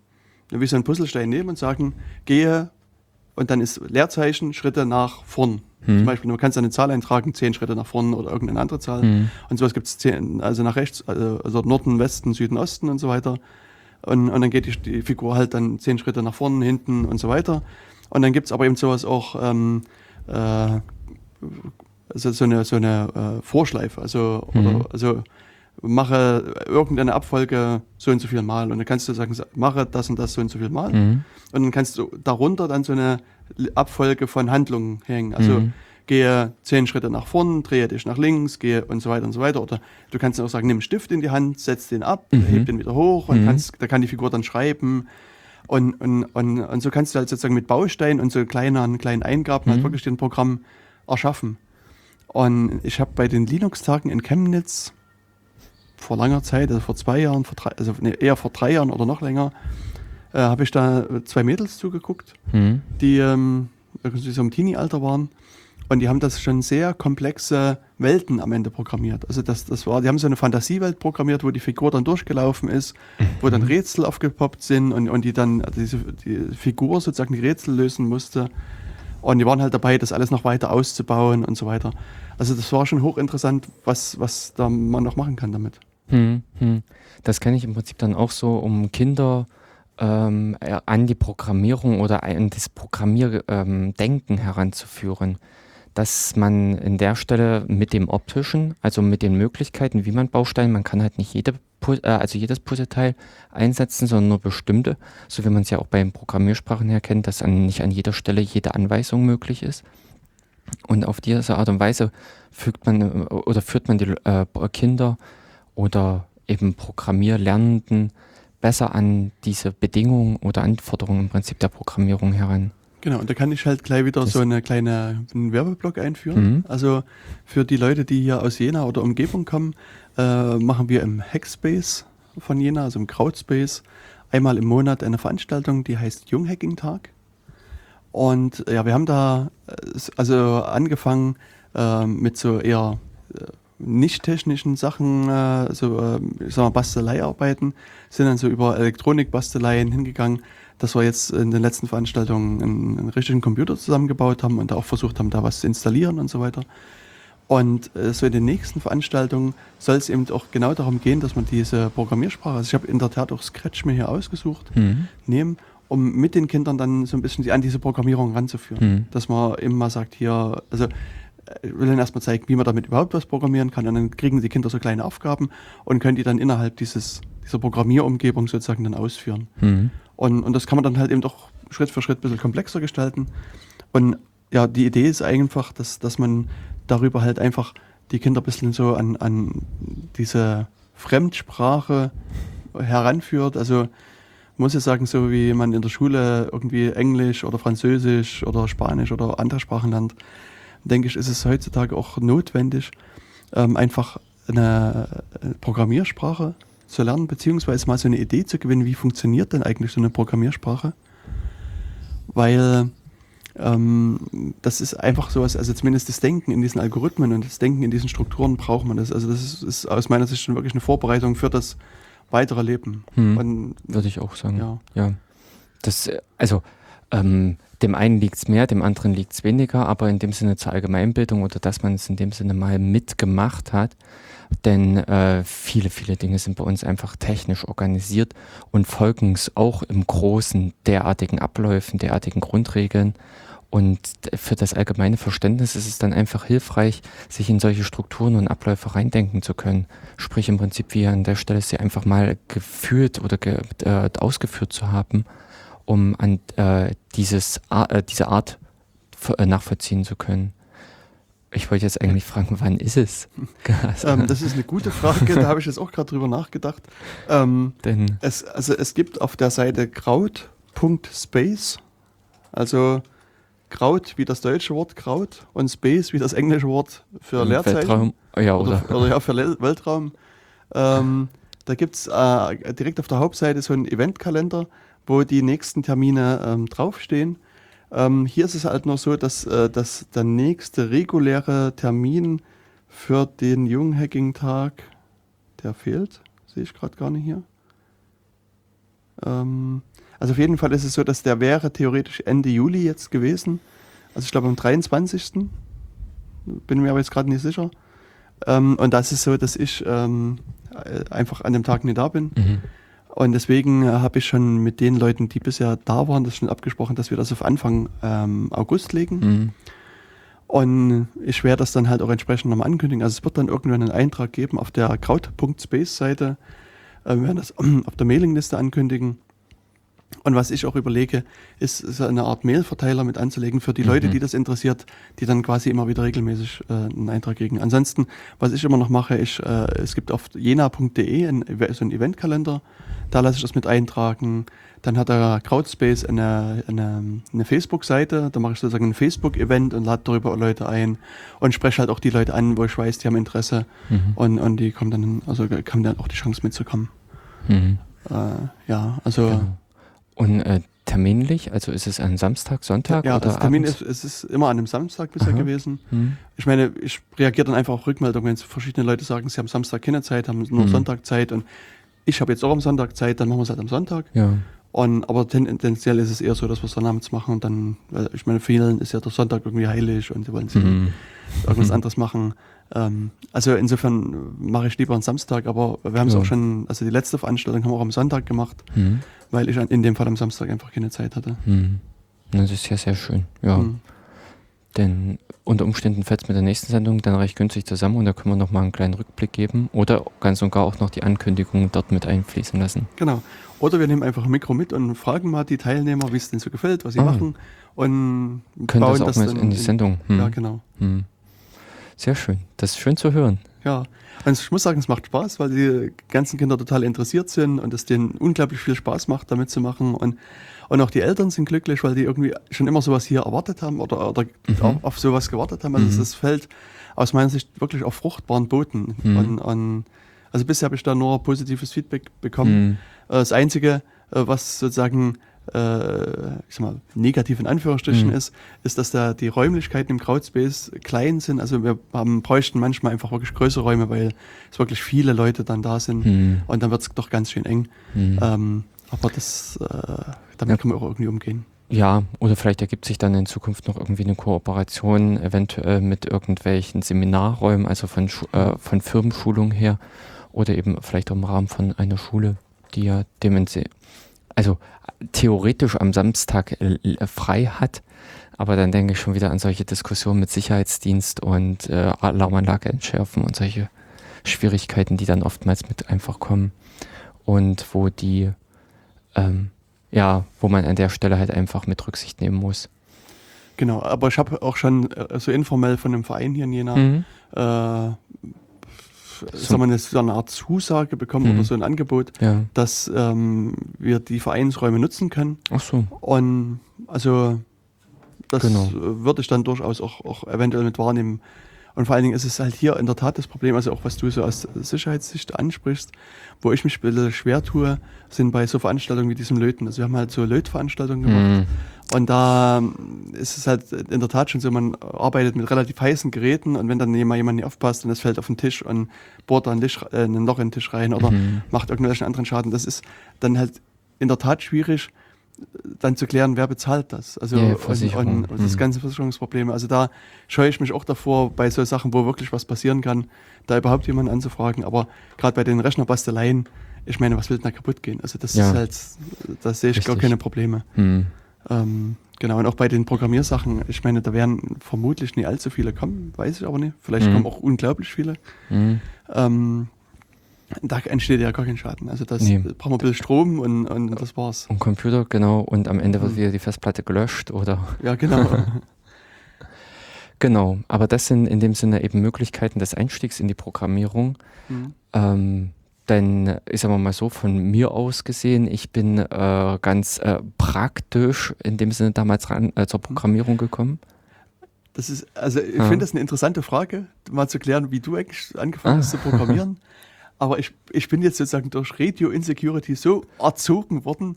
wie so ein Puzzlestein nehmen und sagen, gehe und dann ist Leerzeichen, Schritte nach vorn. Mhm. Zum Beispiel, du kannst eine Zahl eintragen, zehn Schritte nach vorn oder irgendeine andere Zahl. Mhm. Und sowas gibt es also nach rechts, also, also Norden, Westen, Süden, Osten und so weiter. Und, und dann geht die, die Figur halt dann zehn Schritte nach vorne, hinten und so weiter. Und dann gibt es aber eben sowas auch, ähm, äh, also so eine, so eine äh, Vorschleife. Also, Mhm. oder, also mache irgendeine Abfolge so und so viel Mal. Und dann kannst du sagen, sa- mache das und das so und so viel Mal. Mhm. Und dann kannst du darunter dann so eine Abfolge von Handlungen hängen. Also Mhm. Gehe zehn Schritte nach vorn, drehe dich nach links, gehe und so weiter und so weiter. Oder du kannst auch sagen, nimm einen Stift in die Hand, setz den ab, Mhm. heb den wieder hoch und Mhm. kannst, da kann die Figur dann schreiben. Und, und, und, und so kannst du halt sozusagen mit Bausteinen und so kleinen, kleinen Eingaben halt Mhm. wirklich den Programm erschaffen. Und ich habe bei den Linux-Tagen in Chemnitz vor langer Zeit, also vor zwei Jahren, vor drei, also eher vor drei Jahren oder noch länger, äh, habe ich da zwei Mädels zugeguckt, Mhm. die ähm, irgendwie so im Teenie-Alter waren. Und die haben das schon sehr komplexe Welten am Ende programmiert. Also das, das war, die haben so eine Fantasiewelt programmiert, wo die Figur dann durchgelaufen ist, wo dann Rätsel aufgepoppt sind und, und die dann, also diese die Figur sozusagen die Rätsel lösen musste. Und die waren halt dabei, das alles noch weiter auszubauen und so weiter. Also das war schon hochinteressant, was, was da man noch machen kann damit. Hm, hm. Das kenne ich im Prinzip dann auch so, um Kinder ähm, äh, an die Programmierung oder an das Programmierdenken ähm, heranzuführen. Dass man in der Stelle mit dem optischen, also mit den Möglichkeiten, wie man Bausteine, man kann halt nicht jede, äh, also jedes Puzzleteil einsetzen, sondern nur bestimmte, so wie man es ja auch bei den Programmiersprachen her kennt, dass an, nicht an jeder Stelle jede Anweisung möglich ist. Und auf diese Art und Weise fügt man äh, oder führt man die äh, Kinder oder eben Programmierlernenden besser an diese Bedingungen oder Anforderungen im Prinzip der Programmierung heran. Genau, und da kann ich halt gleich wieder Das- so eine kleine einen Werbeblock einführen. Mhm. Also für die Leute, die hier aus Jena oder Umgebung kommen, äh, machen wir im Hackspace von Jena, also im Crowdspace, einmal im Monat eine Veranstaltung, die heißt Junghacking-Tag. Und ja, wir haben da äh, also angefangen äh, mit so eher äh, nicht technischen Sachen, äh, so äh, ich sag mal Basteleiarbeiten, sind dann so über Elektronikbasteleien hingegangen, dass wir jetzt in den letzten Veranstaltungen einen, einen richtigen Computer zusammengebaut haben und da auch versucht haben, da was zu installieren und so weiter. Und äh, so in den nächsten Veranstaltungen soll es eben auch genau darum gehen, dass man diese Programmiersprache, also ich habe in der Tat auch Scratch mir hier ausgesucht, Mhm. nehmen, um mit den Kindern dann so ein bisschen die, an diese Programmierung ranzuführen. Mhm. Dass man eben mal sagt, hier, also will ihnen erstmal zeigen, wie man damit überhaupt was programmieren kann und dann kriegen die Kinder so kleine Aufgaben und können die dann innerhalb dieses, dieser Programmierumgebung sozusagen dann ausführen. Mhm. Und, und das kann man dann halt eben doch Schritt für Schritt ein bisschen komplexer gestalten. Und ja, die Idee ist einfach, dass, dass man darüber halt einfach die Kinder ein bisschen so an, an diese Fremdsprache heranführt. Also muss ich sagen, so wie man in der Schule irgendwie Englisch oder Französisch oder Spanisch oder andere Sprachen lernt, denke ich, ist es heutzutage auch notwendig, ähm, einfach eine, eine Programmiersprache zu lernen, beziehungsweise mal so eine Idee zu gewinnen, wie funktioniert denn eigentlich so eine Programmiersprache. Weil ähm, das ist einfach sowas, also zumindest das Denken in diesen Algorithmen und das Denken in diesen Strukturen braucht man das. Also das ist, ist aus meiner Sicht schon wirklich eine Vorbereitung für das weitere Leben. Hm. Würde ich auch sagen. ja, Ja. Das, äh, also, ähm, dem einen liegt es mehr, dem anderen liegt es weniger, aber in dem Sinne zur Allgemeinbildung oder dass man es in dem Sinne mal mitgemacht hat. Denn äh, viele, viele Dinge sind bei uns einfach technisch organisiert und folgen es auch im Großen derartigen Abläufen, derartigen Grundregeln. Und für das allgemeine Verständnis ist es dann einfach hilfreich, sich in solche Strukturen und Abläufe reindenken zu können. Sprich im Prinzip wie an der Stelle sie einfach mal gefühlt oder ge äh, ausgeführt zu haben, um an äh, dieses äh, diese Art äh, nachvollziehen zu können. Ich wollte jetzt eigentlich fragen, wann ist es? Ähm, das ist eine gute Frage, da habe ich jetzt auch gerade drüber nachgedacht. Ähm, denn es, also es gibt auf der Seite kraut.space, also Kraut wie das deutsche Wort Kraut und Space wie das englische Wort für Leerzeichen. Weltraum, ja, oder, oder, oder ja, für Le Weltraum. Ähm, da gibt es äh, direkt auf der Hauptseite so einen Eventkalender, wo die nächsten Termine ähm, draufstehen. Ähm, hier ist es halt noch so, dass, äh, dass der nächste reguläre Termin für den Junghacking-Tag, der fehlt, sehe ich gerade gar nicht hier. Ähm, also auf jeden Fall ist es so, dass der wäre theoretisch Ende Juli jetzt gewesen. Also ich glaube am 23. Bin mir aber jetzt gerade nicht sicher. Ähm, und das ist so, dass ich ähm, äh, einfach an dem Tag nicht da bin. mhm. Und deswegen äh, habe ich schon mit den Leuten, die bisher da waren, das schon abgesprochen, dass wir das auf Anfang ähm, August legen. Mhm. Und ich werde das dann halt auch entsprechend nochmal ankündigen. Also es wird dann irgendwann einen Eintrag geben auf der kraut.space-Seite. Äh, wir werden das auf der Mailingliste ankündigen. Und was ich auch überlege, ist, so eine Art Mailverteiler mit anzulegen für die Leute, Mhm. die das interessiert, die dann quasi immer wieder regelmäßig äh, einen Eintrag kriegen. Ansonsten, was ich immer noch mache, ist, äh, es gibt auf jena.de so einen Eventkalender, da lasse ich das mit eintragen. Dann hat der Crowdspace eine, eine, eine Facebook-Seite, da mache ich sozusagen ein Facebook-Event und lade darüber Leute ein und spreche halt auch die Leute an, wo ich weiß, die haben Interesse Mhm. und, und die kommen dann, also haben dann auch die Chance mitzukommen. Mhm. Äh, ja, also Genau. Und äh, terminlich, also ist es ein Samstag, Sonntag ja, oder das Termin abends? ist, es ist immer an einem Samstag bisher Aha. gewesen. Mhm. Ich meine, ich reagiere dann einfach auf Rückmeldungen, wenn verschiedene Leute sagen, sie haben Samstag keine Zeit, haben nur Mhm. Sonntag Zeit und ich habe jetzt auch am Sonntag Zeit, dann machen wir es halt am Sonntag. Ja. Und, aber tendenziell ist es eher so, dass wir es dann abends machen und dann, weil ich meine, vielen ist ja der Sonntag irgendwie heilig und sie wollen Mhm. irgendwas anderes machen. Ähm, also insofern mache ich lieber am Samstag, aber wir haben es Ja. auch schon, also die letzte Veranstaltung haben wir auch am Sonntag gemacht, Mhm. weil ich in dem Fall am Samstag einfach keine Zeit hatte. Mhm. Das ist ja sehr schön. Ja. Mhm. Denn unter Umständen fällt es mit der nächsten Sendung dann recht günstig zusammen und da können wir nochmal einen kleinen Rückblick geben oder ganz und gar auch noch die Ankündigung dort mit einfließen lassen. Genau. Oder wir nehmen einfach ein Mikro mit und fragen mal die Teilnehmer, wie es denen so gefällt, was sie Ah. machen und Können bauen das auch mit dann in die Sendung. Hm. Ja, genau. Hm. Sehr schön. Das ist schön zu hören. Ja. Und ich muss sagen, es macht Spaß, weil die ganzen Kinder total interessiert sind und es denen unglaublich viel Spaß macht, damit zu machen. Und, und auch die Eltern sind glücklich, weil die irgendwie schon immer sowas hier erwartet haben oder, oder Mhm. auf, sowas gewartet haben. Also Mhm. das fällt aus meiner Sicht wirklich auf fruchtbaren Boden. Mhm. Und, und, also bisher habe ich da nur positives Feedback bekommen. Hm. Äh, Das Einzige, äh, was sozusagen äh, ich sag mal, negativ in Anführungsstrichen Mhm. ist, ist, dass da die Räumlichkeiten im Crowdspace klein sind. Also wir haben, bräuchten manchmal einfach wirklich größere Räume, weil es wirklich viele Leute dann da sind Hm. und dann wird es doch ganz schön eng. Hm. Ähm, aber das, äh, damit Ja. können wir auch irgendwie umgehen. Ja, oder vielleicht ergibt sich dann in Zukunft noch irgendwie eine Kooperation, eventuell mit irgendwelchen Seminarräumen, also von, Schu äh, von Firmenschulungen her oder eben vielleicht auch im Rahmen von einer Schule, die ja dementsprechend, also theoretisch am Samstag äh, äh, frei hat. Aber dann denke ich schon wieder an solche Diskussionen mit Sicherheitsdienst und äh, Alarmanlage entschärfen und solche Schwierigkeiten, die dann oftmals mit einfach kommen und wo die ähm, ja, wo man an der Stelle halt einfach mit Rücksicht nehmen muss. Genau, aber ich habe auch schon äh, so informell von einem Verein hier in Jena Mhm. äh, sagen wir, so eine Art Zusage bekommen Mhm. oder so ein Angebot, Ja. dass ähm, wir die Vereinsräume nutzen können. Ach so. Und also das Genau. würde ich dann durchaus auch, auch eventuell mit wahrnehmen. Und vor allen Dingen ist es halt hier in der Tat das Problem, also auch was du so aus Sicherheitssicht ansprichst, wo ich mich ein bisschen schwer tue, sind bei so Veranstaltungen wie diesem Löten. Also wir haben halt so Lötveranstaltungen gemacht. Mhm. Und da ähm, ist es halt in der Tat schon so, man arbeitet mit relativ heißen Geräten und wenn dann jemand, jemand nicht aufpasst und es fällt auf den Tisch und bohrt da ein, Licht, äh, ein Loch in den Tisch rein oder Mhm. macht irgendwelchen anderen Schaden, das ist dann halt in der Tat schwierig, dann zu klären, wer bezahlt das. Also Ja, und, und, und das Mhm. ganze Versicherungsprobleme. Also da scheue ich mich auch davor, bei so Sachen, wo wirklich was passieren kann, da überhaupt jemanden anzufragen. Aber gerade bei den Rechnerbasteleien, ich meine, was will denn da kaputt gehen? Also das Ja. ist halt, da sehe ich gar Richtig. keine Probleme. Mhm. Ähm, genau, und auch bei den Programmiersachen, ich meine, da werden vermutlich nie allzu viele kommen, weiß ich aber nicht. Vielleicht Mhm. kommen auch unglaublich viele. Mhm. Ähm, da entsteht ja gar kein Schaden. Also das Nee. brauchen wir ein bisschen Strom und, und das war's. Und Computer, genau, und am Ende wird Mhm. wieder die Festplatte gelöscht oder Ja, genau. genau. Aber das sind in dem Sinne eben Möglichkeiten des Einstiegs in die Programmierung. Mhm. Ähm, denn ich sag mal so, von mir aus gesehen, ich bin äh, ganz äh, praktisch in dem Sinne damals ran, äh, zur Programmierung gekommen. Das ist, also ich Ja. finde das eine interessante Frage, mal zu klären, wie du eigentlich angefangen hast Ah. zu programmieren. Aber ich, ich bin jetzt sozusagen durch Radio Insecurity so erzogen worden,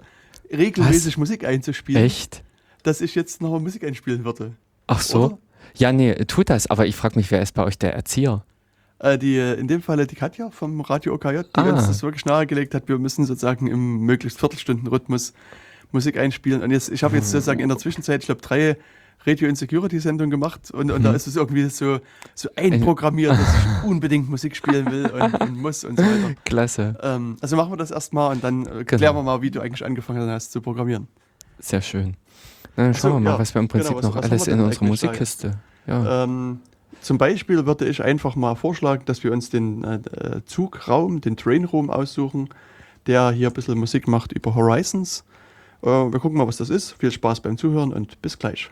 regelmäßig Musik einzuspielen, Echt? dass ich jetzt noch Musik einspielen würde. Ach so? Oder? Ja, nee, tut das, aber ich frage mich, wer ist bei euch der Erzieher? Äh, die, äh, in dem Falle die Katja vom Radio OKJ, die Ah. uns das wirklich nahegelegt hat, wir müssen sozusagen im möglichst Viertelstundenrhythmus Musik einspielen. Und jetzt, ich habe jetzt sozusagen in der Zwischenzeit, ich glaube, drei Radio Insecurity Sendungen gemacht und, und da Mhm. ist es irgendwie so, so einprogrammiert, dass ich unbedingt Musik spielen will und, und muss und so weiter. Klasse, Ähm, also machen wir das erstmal und dann Genau. klären wir mal, wie du eigentlich angefangen hast zu programmieren. sehr schön. Na, dann schauen so, wir mal, ja, was wir im genau, Prinzip was- noch was alles in unserer? Musikkiste. Ja. Ähm, zum Beispiel würde ich einfach mal vorschlagen, dass wir uns den äh, äh, Zugraum, den Train Room aussuchen, der hier ein bisschen Musik macht über Horizons. Äh, wir gucken mal, was das ist. Viel Spaß beim Zuhören und bis gleich.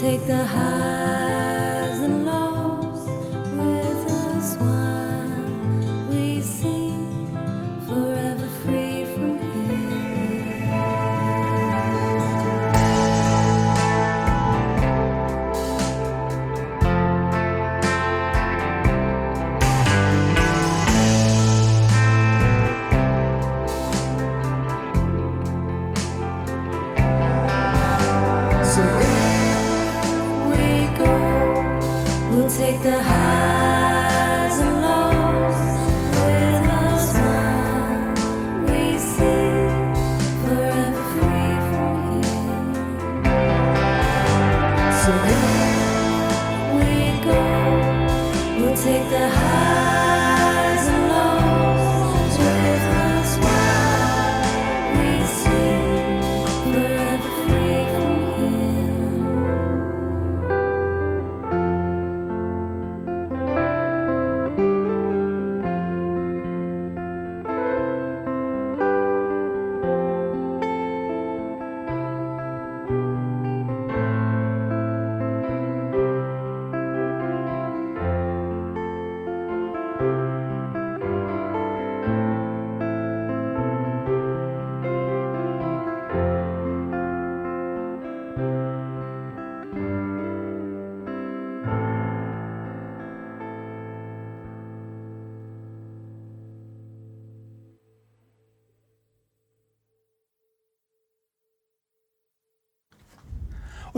take the high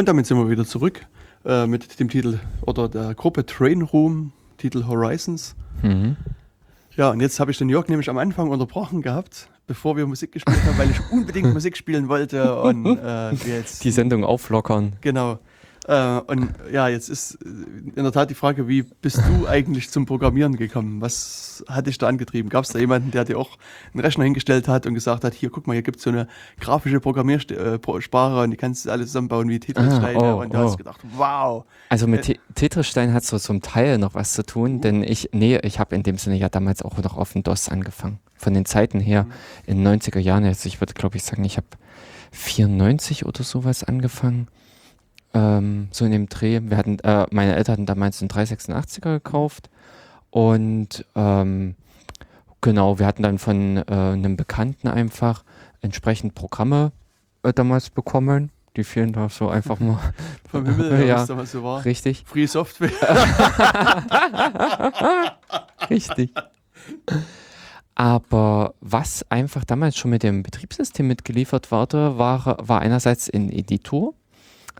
Und damit sind wir wieder zurück äh, mit dem Titel oder der Gruppe Train Room, Titel Horizons. Mhm. Ja, und jetzt habe ich den Jörg nämlich am Anfang unterbrochen gehabt, bevor wir Musik gespielt haben, weil ich unbedingt Musik spielen wollte und äh, wir jetzt Die Sendung auflockern. Genau. Äh, und ja, jetzt ist äh, in der Tat die Frage, wie bist du eigentlich zum Programmieren gekommen? Was hat dich da angetrieben? Gab es da jemanden, der dir auch einen Rechner hingestellt hat und gesagt hat, hier, guck mal, hier gibt es so eine grafische Programmiersprache und die kannst du alles zusammenbauen wie Titelsteine Ah, oh, und du oh. hast gedacht, wow. Also mit Te- Tetris-Stein hat so zum Teil noch was zu tun, denn ich, nee, ich habe in dem Sinne ja damals auch noch auf dem DOS angefangen. Von den Zeiten her in den 90er Jahren, also ich würde glaube ich sagen, ich habe 94 oder sowas angefangen. Ähm, so in dem Dreh. Wir hatten, äh, meine Eltern hatten damals einen 386er gekauft und ähm, genau, wir hatten dann von äh, einem Bekannten einfach entsprechend Programme äh, damals bekommen. Die fielen da so einfach mal Vom Himmel, Ja. was damals so war. richtig. Free Software. Richtig. Aber was einfach damals schon mit dem Betriebssystem mitgeliefert wurde, war, war einerseits ein Editor,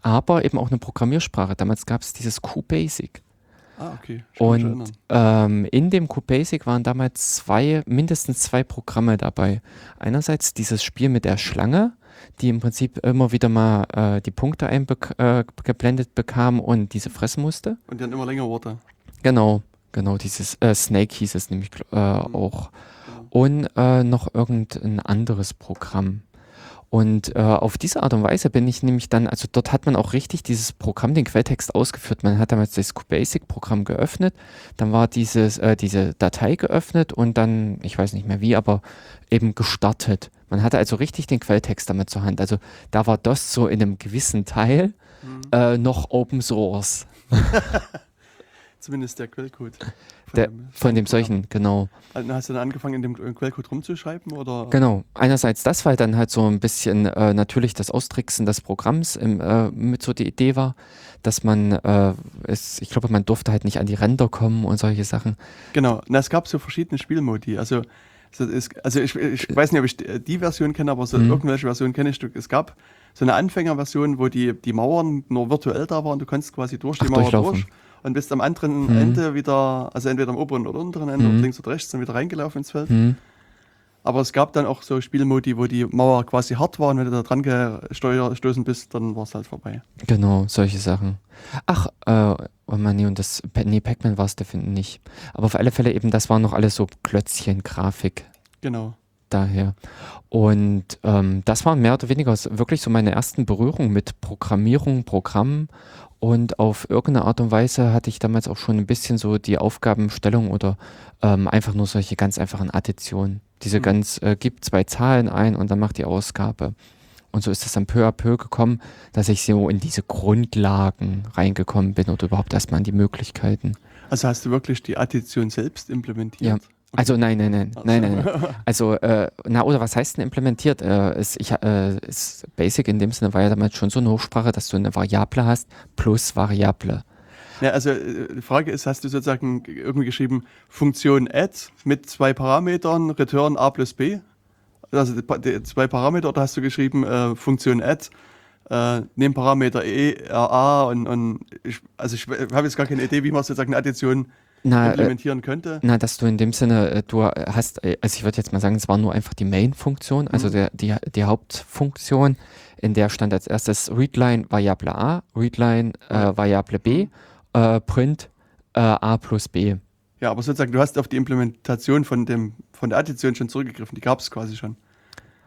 aber eben auch eine Programmiersprache. Damals gab es dieses QBasic. ah, okay. Und ähm, in dem QBasic waren damals zwei, mindestens zwei Programme dabei. Einerseits dieses Spiel mit der Schlange, die im Prinzip immer wieder mal äh, die Punkte eingeblendet bekam und diese fressen musste. Und dann immer länger wurde. Genau, genau, dieses äh, Snake hieß es nämlich äh, Mhm. auch. Genau. Und äh, noch irgendein anderes Programm. Und äh, auf diese Art und Weise bin ich nämlich dann, also dort hat man auch richtig dieses Programm, den Quelltext ausgeführt. Man hat damals das QBasic-Programm geöffnet, dann war dieses, äh, diese Datei geöffnet und dann, ich weiß nicht mehr wie, aber eben gestartet. Man hatte also richtig den Quelltext damit zur Hand. Also da war das so in einem gewissen Teil Mhm. äh, noch Open Source. Zumindest der Quellcode. Von Der, dem- von dem solchen, genau. Also Hast du dann angefangen, in dem äh, Quellcode rumzuschreiben? Oder? Genau. Einerseits das, weil dann halt so ein bisschen äh, natürlich das Austricksen des Programms im, äh, mit so die Idee war, dass man, äh, es, ich glaube, man durfte halt nicht an die Ränder kommen und solche Sachen. Genau, Na, es gab so verschiedene Spielmodi. Also, so ist, also ich, ich weiß nicht, ob ich die- Version kenne, aber so Mhm. irgendwelche Version kenne ich. Es gab so eine Anfängerversion, wo die, die Mauern nur virtuell da waren. Du konntest quasi durch die Ach, Mauer durchlaufen. durch und bist am anderen Mhm. Ende wieder, also entweder am oberen oder unteren Ende, Mhm. oder links oder rechts, dann wieder reingelaufen ins Feld. Hm. Aber es gab dann auch so Spielmodi, wo die Mauer quasi hart war und wenn du da dran gestoßen bist, dann war es halt vorbei. Genau, solche Sachen. Ach, äh, oh Mann, nee, und das, nee, Pac-Man war es definitiv nicht. Aber auf alle Fälle eben, das waren noch alles so Klötzchen-Grafik. Genau. daher. Und ähm, das waren mehr oder weniger wirklich so meine ersten Berührungen mit Programmierung, Programmen. Und auf irgendeine Art und Weise hatte ich damals auch schon ein bisschen so die Aufgabenstellung oder ähm, einfach nur solche ganz einfachen Additionen. Diese Mhm. ganz, äh, gibt zwei Zahlen ein und dann macht die Ausgabe. Und so ist es dann peu à peu gekommen, dass ich so in diese Grundlagen reingekommen bin oder überhaupt erstmal in die Möglichkeiten. Also hast du wirklich die Addition selbst implementiert? Ja. Also nein, nein, nein, nein, nein, nein. Also, äh, na oder was heißt denn implementiert? Äh, ist, ich, äh, ist Basic in dem Sinne war ja damals schon so eine Hochsprache, dass du eine Variable hast plus Variable. Ja, also äh, die Frage ist, hast du sozusagen irgendwie geschrieben, Funktion add mit zwei Parametern, return a plus b? Also die, die zwei Parameter oder hast du geschrieben, äh, Funktion add, äh, nehmen Parameter e, r, a und, und ich, also ich habe jetzt gar keine Idee, wie man sozusagen eine Addition Na, äh, implementieren könnte. na, dass du in dem Sinne, äh, du hast, äh, also ich würde jetzt mal sagen, es war nur einfach die Main-Funktion, also Mhm. der, die, die Hauptfunktion, in der stand als erstes readline Variable a, readline äh, Variable b, äh, print äh, a plus b. Ja, aber sozusagen, du hast auf die Implementation von, dem, von der Addition schon zurückgegriffen, die gab es quasi schon.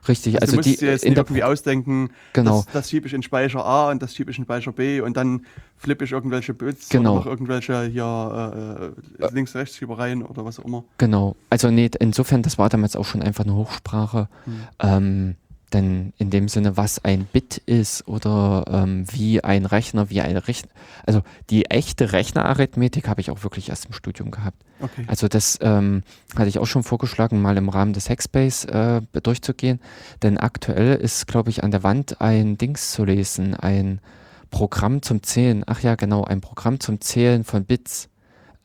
Richtig, Also, also, du musst die dir jetzt in irgendwie ausdenken, Genau. das, das schiebe ich in Speicher A und das schiebe ich in Speicher B und dann flippe ich irgendwelche Bits Genau. oder noch irgendwelche hier äh, äh, Links-Rechts-Schiebereien oder was auch immer. Genau, also nee, insofern, das war damals auch schon einfach eine Hochsprache. Hm. Ähm, denn in dem Sinne, was ein Bit ist oder ähm, wie ein Rechner, wie ein Rechner, also die echte Rechnerarithmetik habe ich auch wirklich erst im Studium gehabt. Okay. Also das ähm, hatte ich auch schon vorgeschlagen, mal im Rahmen des Hackspace äh, durchzugehen. Denn aktuell ist, glaube ich, an der Wand ein Dings zu lesen, ein Programm zum Zählen. Ach ja, genau, ein Programm zum Zählen von Bits.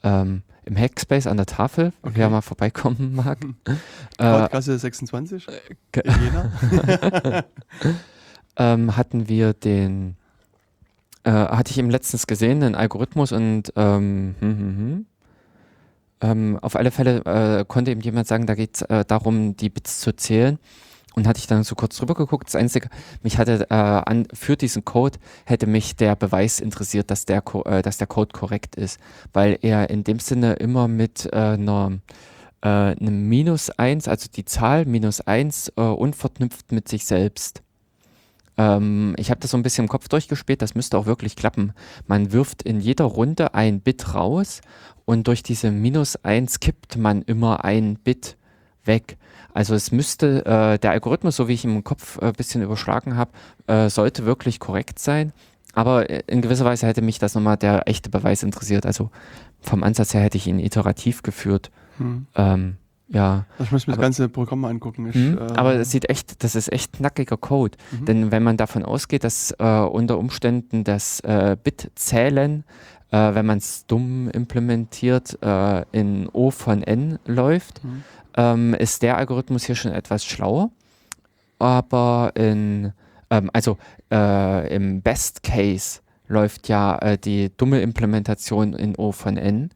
Ähm, Im Hackspace an der Tafel, Okay. wer mal vorbeikommen mag. äh, Krautgasse 26 ge- in Jena. ähm, hatten wir den, äh, hatte ich eben letztens gesehen, den Algorithmus und ähm, hm, hm, hm. Ähm, auf alle Fälle äh, konnte eben jemand sagen, da geht es äh, darum, die Bits zu zählen. Und hatte ich dann so kurz drüber geguckt. Das Einzige, mich hatte äh, an, für diesen Code hätte mich der Beweis interessiert, dass der, Co äh, dass der Code korrekt ist, weil er in dem Sinne immer mit äh, einer äh, einem Minus 1, also die Zahl minus 1 äh, unverknüpft mit sich selbst. Ähm, ich habe das so ein bisschen im Kopf durchgespielt, das müsste auch wirklich klappen. Man wirft in jeder Runde ein Bit raus und durch diese minus 1 kippt man immer ein Bit weg. Also es müsste, äh, der Algorithmus, so wie ich ihn im Kopf ein äh, bisschen überschlagen habe, äh, sollte wirklich korrekt sein. Aber äh, in gewisser Weise hätte mich das nochmal der echte Beweis interessiert. Also vom Ansatz her hätte ich ihn iterativ geführt. Hm. Ähm, ja, Ich muss mir das Aber- ganze Programm mal angucken. Ich, hm, äh, aber es sieht echt, das ist echt knackiger Code. Mhm. Denn wenn man davon ausgeht, dass äh, unter Umständen das äh, Bit-Zählen, äh, wenn man es dumm implementiert, äh, in O von N läuft, Mhm. Ähm, ist der Algorithmus hier schon etwas schlauer. Aber in, ähm, also äh, im Best Case läuft ja äh, die dumme Implementation in O von N.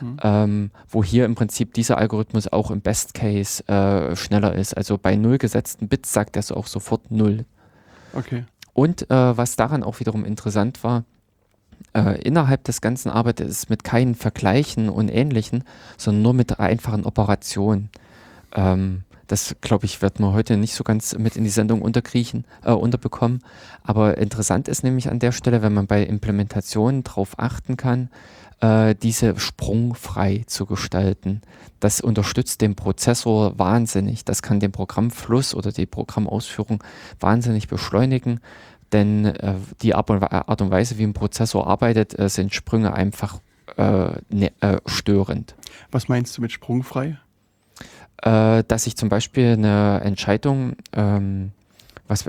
Mhm. Ähm, wo hier im Prinzip dieser Algorithmus auch im Best Case äh, schneller ist. Also bei null gesetzten Bits sagt er so auch sofort null. Okay. Und äh, was daran auch wiederum interessant war, äh, innerhalb des Ganzen arbeitet es mit keinen Vergleichen und Ähnlichen, sondern nur mit einfachen Operationen. Ähm, das, glaube ich, wird man heute nicht so ganz mit in die Sendung unterkriechen, äh, unterbekommen. Aber interessant ist nämlich an der Stelle, wenn man bei Implementationen darauf achten kann, äh, diese sprungfrei zu gestalten. Das unterstützt den Prozessor wahnsinnig. Das kann den Programmfluss oder die Programmausführung wahnsinnig beschleunigen, denn äh, die Art und, Art und Weise, wie ein Prozessor arbeitet, äh, sind Sprünge einfach äh, ne, äh, störend. Was meinst du mit sprungfrei? Äh, dass ich zum Beispiel eine Entscheidung, ähm, was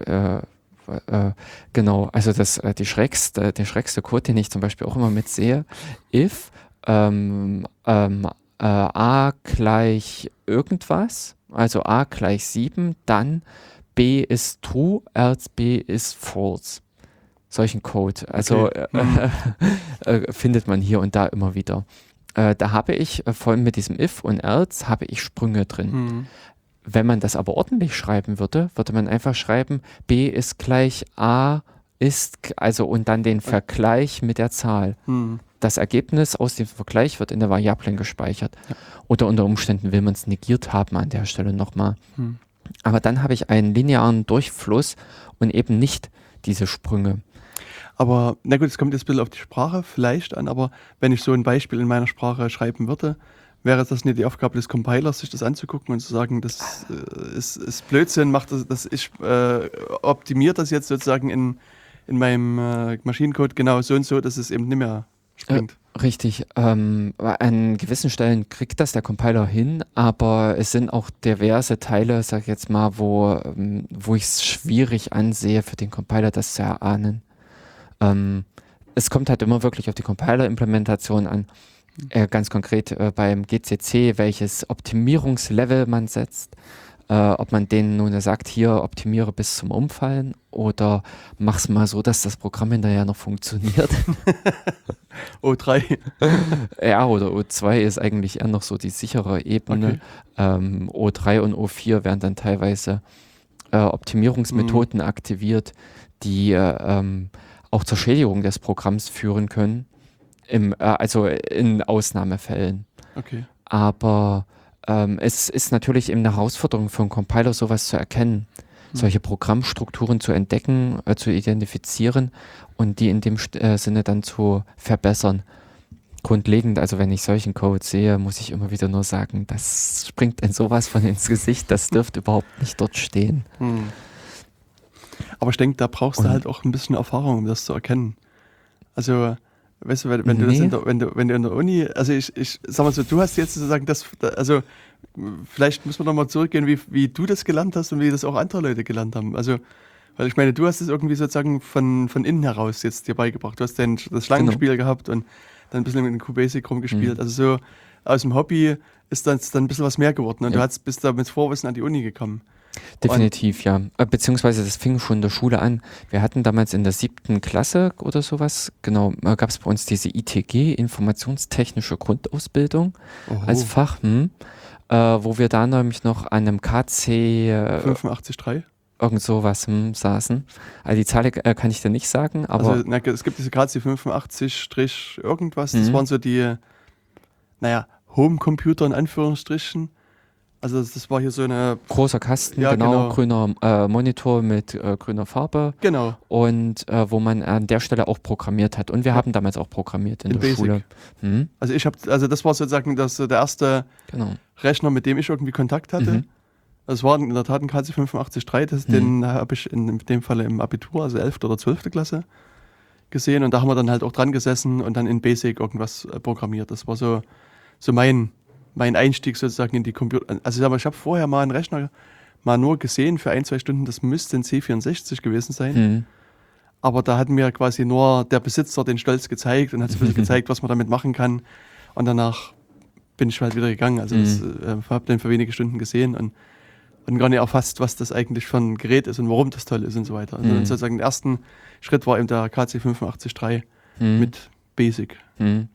genau, also das, die schrägste, der schrägste Code, den ich zum Beispiel auch immer mitsehe, if ähm, ähm, äh, a gleich irgendwas, also a gleich 7, dann b ist true, else b ist false. Solchen Code. Also Okay. Mhm. äh, äh, findet man hier und da immer wieder. Äh, da habe ich äh, vor allem mit diesem if und else habe ich Sprünge drin. Hm. Wenn man das aber ordentlich schreiben würde, würde man einfach schreiben, b ist gleich a ist, also und dann den Vergleich mit der Zahl. Hm. Das Ergebnis aus dem Vergleich wird in der Variablen gespeichert. Oder unter Umständen will man es negiert haben an der Stelle nochmal. Hm. Aber dann habe ich einen linearen Durchfluss und eben nicht diese Sprünge. Aber na gut, es kommt jetzt ein bisschen auf die Sprache vielleicht an, aber wenn ich so ein Beispiel in meiner Sprache schreiben würde, wäre das nicht die Aufgabe des Compilers, sich das anzugucken und zu sagen, das äh, ist, ist Blödsinn, macht das, das ich äh, optimiert das jetzt sozusagen in, in meinem äh, Maschinencode genau so und so, dass es eben nicht mehr springt. Richtig. Ähm, an gewissen Stellen kriegt das der Compiler hin, aber es sind auch diverse Teile, sag ich jetzt mal, wo, ähm, wo ich es schwierig ansehe für den Compiler, das zu erahnen. Ähm, es kommt halt immer wirklich auf die Compiler-Implementation an. Äh, ganz konkret äh, beim GCC, welches Optimierungslevel man setzt. Äh, ob man denen nun sagt, hier optimiere bis zum Umfallen oder mach's mal so, dass das Programm hinterher noch funktioniert. O3. Ja, oder O2 ist eigentlich eher noch so die sichere Ebene. Okay. Ähm, O3 und O4 werden dann teilweise äh, Optimierungsmethoden Mhm. aktiviert, die äh, ähm, auch zur Schädigung des Programms führen können, im, äh, also in Ausnahmefällen. Okay. Aber ähm, es ist natürlich eben eine Herausforderung für einen Compiler, sowas zu erkennen, solche Programmstrukturen zu entdecken, äh, zu identifizieren und die in dem äh, Sinne dann zu verbessern. Grundlegend, also wenn ich solchen Code sehe, muss ich immer wieder nur sagen, das springt in sowas von ins Gesicht, das dürfte überhaupt nicht dort stehen. Hm. Aber ich denke, da brauchst du Und- halt auch ein bisschen Erfahrung, um das zu erkennen. Also, weißt du, wenn, wenn du das Nee. in der, wenn du, wenn du in der Uni, also ich, ich sag mal so, du hast jetzt sozusagen das, also vielleicht muss man nochmal zurückgehen, wie, wie du das gelernt hast und wie das auch andere Leute gelernt haben. Also, weil ich meine, du hast es irgendwie sozusagen von, von innen heraus jetzt dir beigebracht. Du hast dann das Schlangenspiel gehabt und dann ein bisschen mit dem QBasic rumgespielt. Mhm. Also so aus dem Hobby ist dann, dann ein bisschen was mehr geworden und Ja. du hast, bist da mit Vorwissen an die Uni gekommen. Definitiv, ja. Äh, Beziehungsweise das fing schon in der Schule an. Wir hatten damals in der siebten Klasse oder sowas, genau, gab es bei uns diese ITG, Informationstechnische Grundausbildung als Oho. Fach, hm, äh, wo wir da nämlich noch an einem KC äh, 85,3. irgend sowas hm, saßen. Also die Zahl äh, kann ich dir nicht sagen, aber Also, na, es gibt diese KC 85 Strich irgendwas, das Mhm. waren so die, naja, Homecomputer in Anführungsstrichen. Also das, war hier so eine, großer Kasten, Ja, genau, genau. grüner äh, Monitor mit äh, grüner Farbe genau, und äh, wo man an der Stelle auch programmiert hat. Und wir Ja. haben damals auch programmiert in, In der Basic. Schule. Hm, also ich habe, also das war sozusagen das, der erste genau. Rechner, mit dem ich irgendwie Kontakt hatte. Mhm. Das war in der Tat ein KC 85.3, das, Mhm. den habe ich in, in dem Fall im Abitur, also 11. oder 12. Klasse gesehen und da haben wir dann halt auch dran gesessen und dann in Basic irgendwas äh, programmiert. Das war so, so mein, mein Einstieg sozusagen in die Computer. Also ich, ich habe vorher mal einen Rechner mal nur gesehen für ein, zwei Stunden, das müsste ein C64 gewesen sein. Hm. Aber da hat mir quasi nur der Besitzer den Stolz gezeigt und hat so ein bisschen gezeigt, was man damit machen kann. Und danach bin ich halt wieder gegangen. Also Mhm. äh, habe den für wenige Stunden gesehen und, und gar nicht erfasst, was das eigentlich für ein Gerät ist und warum das toll ist und so weiter. Also Mhm. sozusagen den ersten Schritt war eben der KC 85.3 Hm. mit Basic. Hm.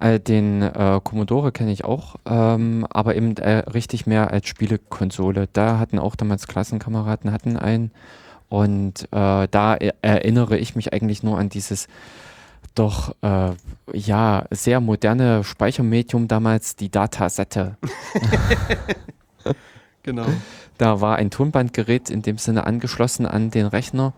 Äh, den äh, Commodore kenne ich auch, ähm, aber eben äh, richtig mehr als Spielekonsole. Da hatten auch damals Klassenkameraden hatten einen und äh, da e- erinnere ich mich eigentlich nur an dieses doch äh, ja sehr moderne Speichermedium damals, die Datasette. Genau. Da war ein Tonbandgerät in dem Sinne angeschlossen an den Rechner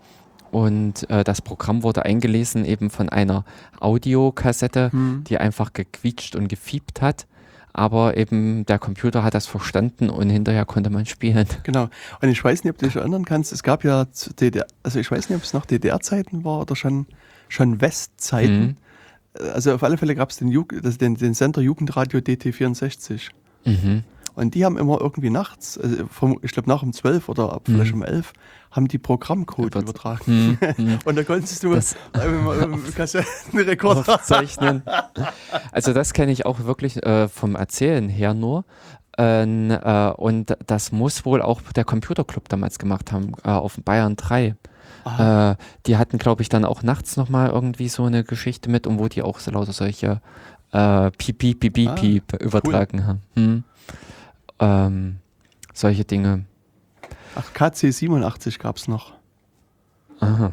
und äh, das Programm wurde eingelesen eben von einer Audiokassette, Hm. die einfach gequietscht und gefiebt hat. Aber eben der Computer hat das verstanden und hinterher konnte man spielen. Genau. Und ich weiß nicht, ob du dich erinnern kannst, es gab ja zu DDR, also ich weiß nicht, ob es noch DDR-Zeiten war oder schon, schon Westzeiten. Also auf alle Fälle gab es den, Jug- das- den, den Sender Jugendradio DT64. Mhm. Und die haben immer irgendwie nachts, also vom, ich glaube nach um 12 oder ab vielleicht um 11, haben die Programmcode Über- übertragen. Hm, hm. Und da konntest du Das- ähm, Kassettenrekorder aufzeichnen. Also das kenne ich auch wirklich äh, vom Erzählen her nur. Ähm, äh, und das muss wohl auch der Computerclub damals gemacht haben, äh, auf Bayern 3. Ah. Äh, die hatten, glaube ich, dann auch nachts nochmal irgendwie so eine Geschichte mit, und wo die auch so lauter solche äh, Piep, Piep, Piep, Piep, Ah, Piep übertragen haben. Hm. Ähm, solche Dinge. Ach, KC 87 gab es noch. Aha.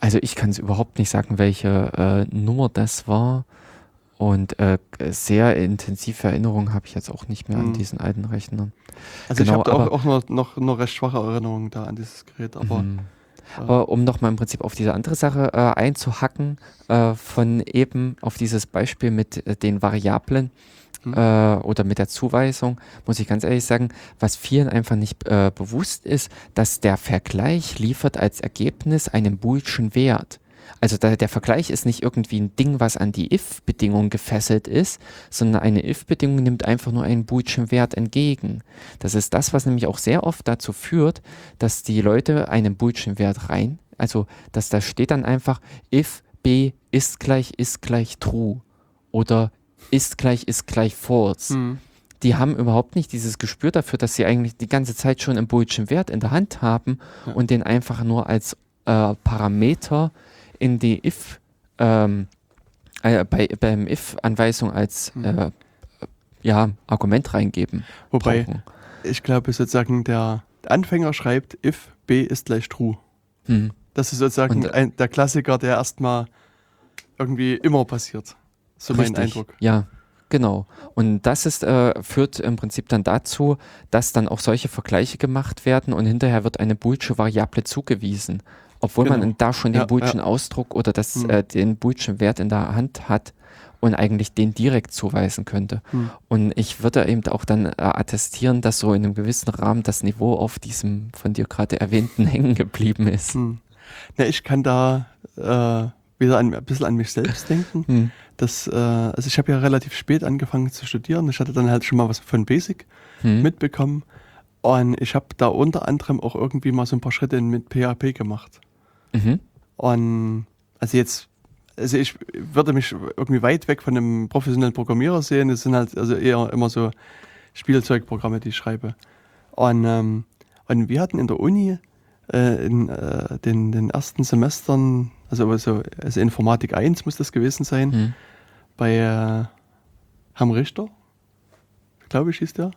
Also ich kann es überhaupt nicht sagen, welche äh, Nummer das war. Und äh, sehr intensive Erinnerungen habe ich jetzt auch nicht mehr an Mhm. diesen alten Rechner. Also Genau, ich habe auch, auch noch, noch, noch recht schwache Erinnerungen da an dieses Gerät, aber Mhm. äh, Aber um nochmal im Prinzip auf diese andere Sache äh, einzuhacken, äh, von eben auf dieses Beispiel mit äh, den Variablen. Äh, oder mit der Zuweisung, muss ich ganz ehrlich sagen, was vielen einfach nicht äh, bewusst ist, dass der Vergleich liefert als Ergebnis einen boolschen Wert. Also da, der Vergleich ist nicht irgendwie ein Ding, was an die if-Bedingung gefesselt ist, sondern eine if-Bedingung nimmt einfach nur einen boolschen Wert entgegen. Das ist das, was nämlich auch sehr oft dazu führt, dass die Leute einen boolschen Wert rein, also dass da steht dann einfach if b ist gleich ist gleich true oder ist gleich ist gleich false. Hm. Die haben überhaupt nicht dieses Gespür dafür, dass sie eigentlich die ganze Zeit schon einen boolschen Wert in der Hand haben Ja. und den einfach nur als äh, Parameter in die if ähm, äh, bei beim if Anweisung als Mhm. äh, ja Argument reingeben. Wobei, brauchen. ich glaube sozusagen, der Anfänger schreibt, if b ist gleich true. Hm. Das ist sozusagen Und, äh, ein, der Klassiker, der erstmal irgendwie immer passiert. So mein Richtig. Eindruck. Ja, genau. Und das ist, äh, führt im Prinzip dann dazu, dass dann auch solche Vergleiche gemacht werden und hinterher wird eine boolsche Variable zugewiesen. Obwohl Genau. man da schon den Ja, boolschen ja. Ausdruck oder das, Hm. äh, den boolschen Wert in der Hand hat und eigentlich den direkt zuweisen könnte. Hm. Und ich würde eben auch dann äh, attestieren, dass so in einem gewissen Rahmen das Niveau auf diesem von dir gerade erwähnten hängen geblieben ist. Hm. Na, ich kann da äh, wieder an, ein bisschen an mich selbst denken. Hm. Das, äh, also ich habe ja relativ spät angefangen zu studieren. Ich hatte dann halt schon mal was von Basic Hm. mitbekommen. Und ich habe da unter anderem auch irgendwie mal so ein paar Schritte mit PHP gemacht. Mhm. Und also jetzt, also ich würde mich irgendwie weit weg von einem professionellen Programmierer sehen. Es sind halt also eher immer so Spielzeugprogramme, die ich schreibe. Und, ähm, und wir hatten in der Uni äh, in äh, den, den ersten Semestern, also, also, also Informatik 1 muss das gewesen sein, Hm. bei äh, Herrn Richter, glaube ich, hieß der.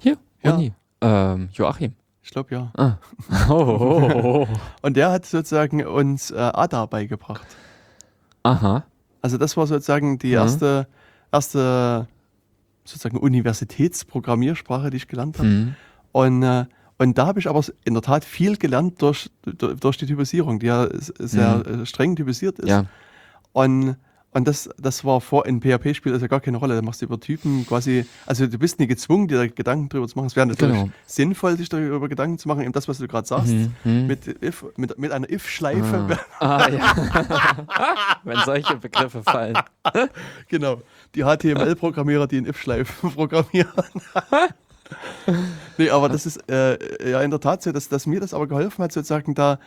Hier, Ja. Uni. Ähm, Joachim. Ich glaube ja. Ah. Oh, oh, oh, oh. Und der hat sozusagen uns äh, ADA beigebracht. Aha. Also das war sozusagen die Mhm. erste, erste sozusagen Universitätsprogrammiersprache, die ich gelernt habe. Hm. Und, äh, und da habe ich aber in der Tat viel gelernt durch, durch die Typisierung, die ja sehr äh, streng typisiert ist. Mhm. Ja. Und, und das, das war vor in PHP spielt also gar keine Rolle. Da machst du über Typen quasi, also du bist nie gezwungen, dir da Gedanken drüber zu machen. Es wäre natürlich Genau. sinnvoll, sich darüber Gedanken zu machen, eben das, was du gerade sagst. Mhm, mhm. Mit, if, mit, mit einer if-Schleife. Ah, ah ja. Wenn solche Begriffe fallen. Genau. Die HTML-Programmierer, die in if-Schleifen programmieren. Nee, aber das ist äh, ja in der Tat so, dass, dass mir das aber geholfen hat, sozusagen da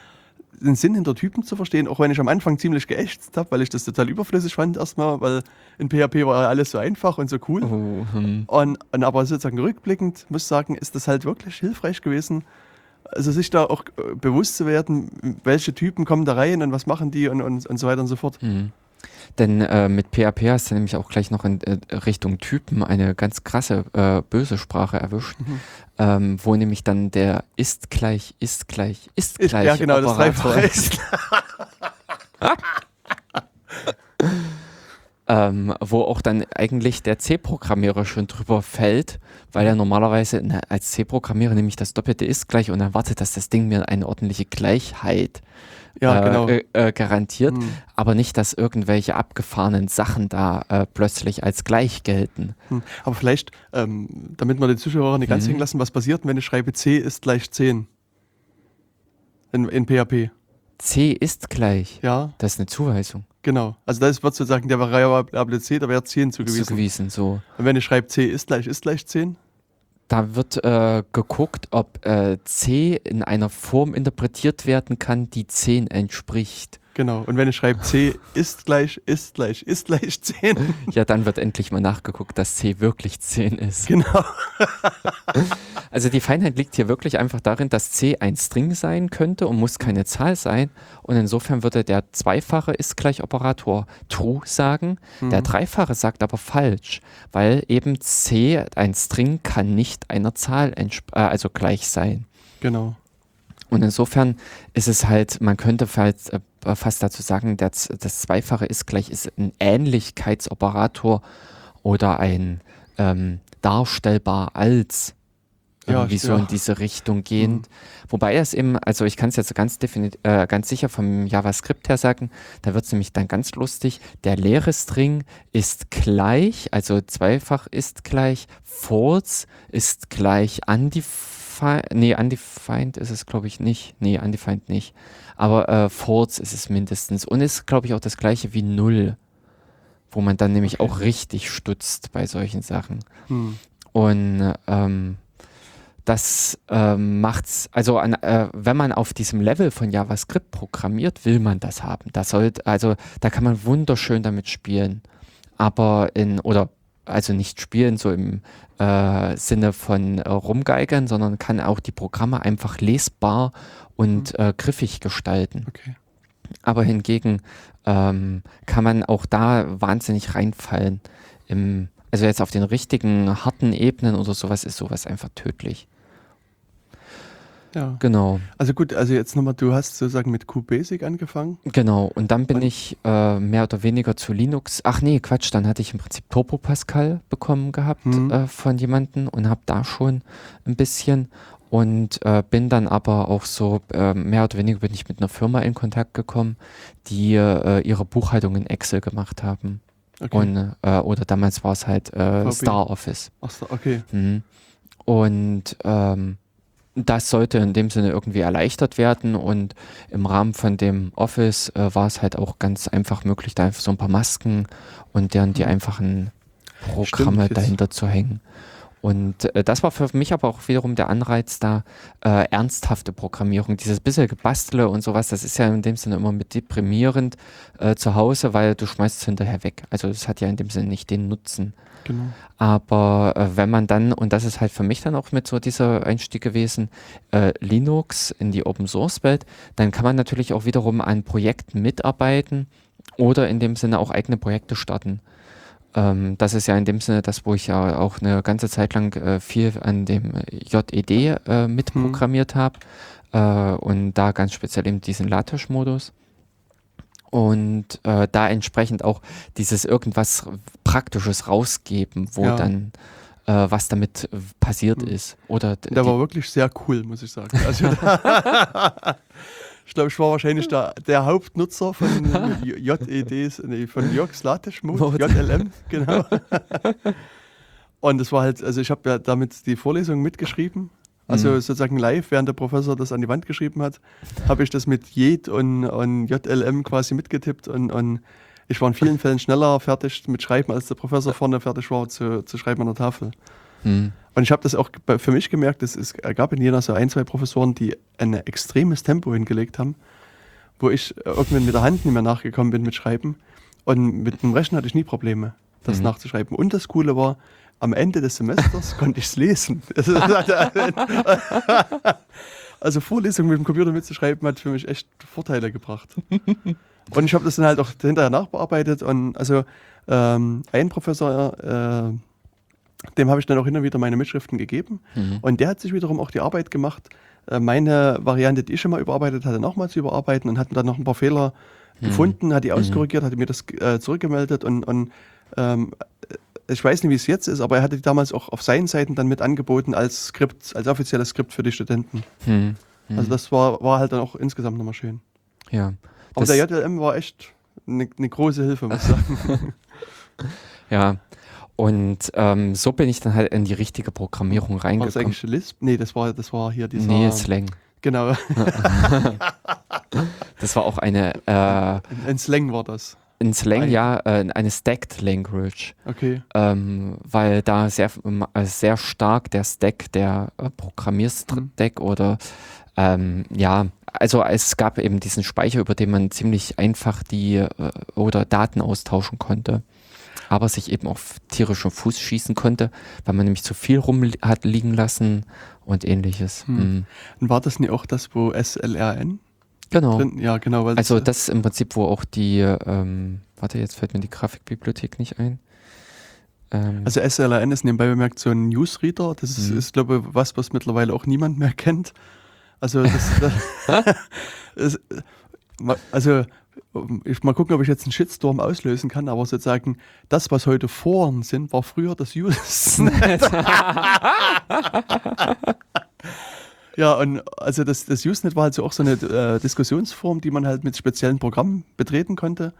den Sinn hinter Typen zu verstehen, auch wenn ich am Anfang ziemlich geächtzt habe, weil ich das total überflüssig fand erstmal, weil in PHP war ja alles so einfach und so cool. Oh, hm. Und, und aber sozusagen rückblickend muss ich sagen, ist das halt wirklich hilfreich gewesen, also sich da auch äh, bewusst zu werden, welche Typen kommen da rein und was machen die und, und, und so weiter und so fort. Hm. Denn äh, mit PHP hast du nämlich auch gleich noch in äh, Richtung Typen eine ganz krasse äh, böse Sprache erwischt, Mhm. ähm, wo nämlich dann der ist gleich, ist gleich, ist gleich ja, genau, das Operator Dreifache ist. ähm, wo auch dann eigentlich der C-Programmierer schon drüber fällt, weil er normalerweise als C-Programmierer nämlich das Doppelte ist gleich und erwartet, dass das Ding mir eine ordentliche Gleichheit Ja, äh, genau. äh, äh, garantiert, Hm. aber nicht, dass irgendwelche abgefahrenen Sachen da äh, plötzlich als gleich gelten. Hm. Aber vielleicht, ähm, damit wir die Zuschauer nicht ganz Mhm. hängen lassen, was passiert, wenn ich schreibe C ist gleich 10? In, in PHP. C ist gleich. Ja, Das ist eine Zuweisung. genau. Also das wird sozusagen der Variable C, da wäre 10 zugewiesen. Zugewiesen, so. Und wenn ich schreibe C ist gleich ist gleich 10? Da wird äh, geguckt, ob äh, C in einer Form interpretiert werden kann, die 10 entspricht. Genau. Und wenn ich schreibe C ist gleich ist gleich ist gleich 10? Ja, dann wird endlich mal nachgeguckt, dass C wirklich 10 ist. genau. Also die Feinheit liegt hier wirklich einfach darin, dass C ein String sein könnte und muss keine Zahl sein. Und insofern würde der zweifache ist gleich Operator true sagen. Der dreifache sagt aber falsch, weil eben C, ein String, kann nicht einer Zahl äh, also gleich sein. Genau. Und insofern ist es halt, man könnte fast, äh, fast dazu sagen, Z- das Zweifache ist gleich ist ein Ähnlichkeitsoperator oder ein ähm, darstellbar als Ja, irgendwie so ja. in diese Richtung gehend. Wobei es eben, also ich kann es jetzt ganz, definit, äh, ganz sicher vom JavaScript her sagen, da wird es nämlich dann ganz lustig. Der leere String ist gleich, also zweifach ist gleich, false ist gleich undefined, nee, undefined ist es glaube ich nicht, nee, undefined nicht, aber äh, false ist es mindestens und ist glaube ich auch das gleiche wie null, wo man dann nämlich Okay. auch richtig stutzt bei solchen Sachen. Hm. Und ähm, das ähm, macht's, also an, äh, wenn man auf diesem Level von JavaScript programmiert, will man das haben. Das sollte, also da kann man wunderschön damit spielen. Aber in, oder also nicht spielen so im äh, Sinne von äh, rumgeigern, sondern kann auch die Programme einfach lesbar und äh, griffig gestalten. Okay. Aber hingegen ähm, kann man auch da wahnsinnig reinfallen. Im, also jetzt auf den richtigen harten Ebenen oder sowas ist sowas einfach tödlich. Ja. Genau, Also gut, also jetzt nochmal, du hast sozusagen mit QBasic angefangen. genau. Und dann bin Und- ich äh, mehr oder weniger zu Linux. Ach nee, Quatsch, dann hatte ich im Prinzip Turbo Pascal bekommen gehabt Mhm. äh, von jemandem und habe da schon ein bisschen und äh, bin dann aber auch so äh, mehr oder weniger bin ich mit einer Firma in Kontakt gekommen, die äh, ihre Buchhaltung in Excel gemacht haben. Okay. Und, äh, oder damals war es halt äh. Star Office. Ach so, okay. Mhm. Und ähm, das sollte in dem Sinne irgendwie erleichtert werden und im Rahmen von dem Office äh, war es halt auch ganz einfach möglich, da einfach so ein paar Masken und deren die einfachen Programme Stimmt, dahinter zu hängen. Und äh, das war für mich aber auch wiederum der Anreiz da, äh, ernsthafte Programmierung, dieses bisschen Gebastele und sowas, das ist ja in dem Sinne immer mit deprimierend äh, zu Hause, weil du schmeißt es hinterher weg. Also das hat ja in dem Sinne nicht den Nutzen. Genau. Aber äh, wenn man dann, und das ist halt für mich dann auch mit so dieser Einstieg gewesen, äh, Linux in die Open Source Welt, dann kann man natürlich auch wiederum an Projekten mitarbeiten oder in dem Sinne auch eigene Projekte starten. Ähm, das ist ja in dem Sinne das, wo ich ja auch eine ganze Zeit lang äh, viel an dem JED äh, mitprogrammiert habe äh, und da ganz speziell eben diesen LaTeX-Modus. Und äh, da entsprechend auch dieses irgendwas Praktisches rausgeben, wo Ja. dann äh, was damit äh, passiert Hm. ist. Oder Der war wirklich sehr cool, muss ich sagen. Also, ich glaube, ich war wahrscheinlich der, der Hauptnutzer von JEDs, nee, von Jörgs Mode. JLM, genau. Und es war halt, also ich habe ja damit die Vorlesung mitgeschrieben. Also Mhm. sozusagen live, während der Professor das an die Wand geschrieben hat, habe ich das mit JED und, und JLM quasi mitgetippt und, und ich war in vielen Fällen schneller fertig mit Schreiben, als der Professor vorne fertig war zu, zu schreiben an der Tafel. Hm. Und ich habe das auch für mich gemerkt, es, es gab in Jena so ein, zwei Professoren, die ein extremes Tempo hingelegt haben, wo ich äh, irgendwann mit der Hand nicht mehr nachgekommen bin mit Schreiben. Und mit dem Rechnen hatte ich nie Probleme, das Mhm. nachzuschreiben. Und das Coole war, am Ende des Semesters konnte ich es lesen. Also, hatte- also Vorlesungen mit dem Computer mitzuschreiben hat für mich echt Vorteile gebracht. Und ich habe das dann halt auch hinterher nachbearbeitet. Und also ähm, ein Professor, äh, dem habe ich dann auch hin und wieder meine Mitschriften gegeben. Mhm. Und der hat sich wiederum auch die Arbeit gemacht, äh, meine Variante, die ich schon mal überarbeitet hatte, nochmal zu überarbeiten und hat dann noch ein paar Fehler Mhm. gefunden, hat die auskorrigiert, hat mir das äh, zurückgemeldet und, und ähm, äh, ich weiß nicht, wie es jetzt ist, aber er hatte die damals auch auf seinen Seiten dann mit angeboten als Skript, als offizielles Skript für die Studenten. Hm. Hm. Also das war, war halt dann auch insgesamt nochmal schön. ja. Aber der JLM war echt eine ne große Hilfe, muss ich sagen. Ja. Und ähm, so bin ich dann halt in die richtige Programmierung War das reingekommen. eigentlich Lisp? Nee, das war, das war hier dieser... Nee, Slang. Genau, Das war auch eine, äh, ein, ein Slang war das. in Slang, ja, äh, eine Stacked Language. Okay. ähm, weil da sehr, äh, sehr stark der Stack, der äh, Programmierstack oder ähm, ja, also es gab eben diesen Speicher, über den man ziemlich einfach die äh, oder Daten austauschen konnte, aber sich eben auf tierischen Fuß schießen konnte, weil man nämlich zu viel rum hat liegen lassen und ähnliches. Hm. Mhm. Und war das nicht auch das, wo SLRN Genau. drin? Ja, genau. Weil Also das, ist im Prinzip, wo auch die, ähm, warte, jetzt fällt mir die Grafikbibliothek nicht ein. Ähm, also SLRN ist nebenbei bemerkt so ein Newsreader. Das ist, Mhm. ist glaube ich, was, was mittlerweile auch niemand mehr kennt. Also, das, das, also ich mal gucken, ob ich jetzt einen Shitstorm auslösen kann, aber sozusagen das, was heute Foren sind, war früher das Usenet. Ja, und also das, das Usenet war halt so auch so eine äh, Diskussionsform, die man halt mit speziellen Programmen betreten konnte.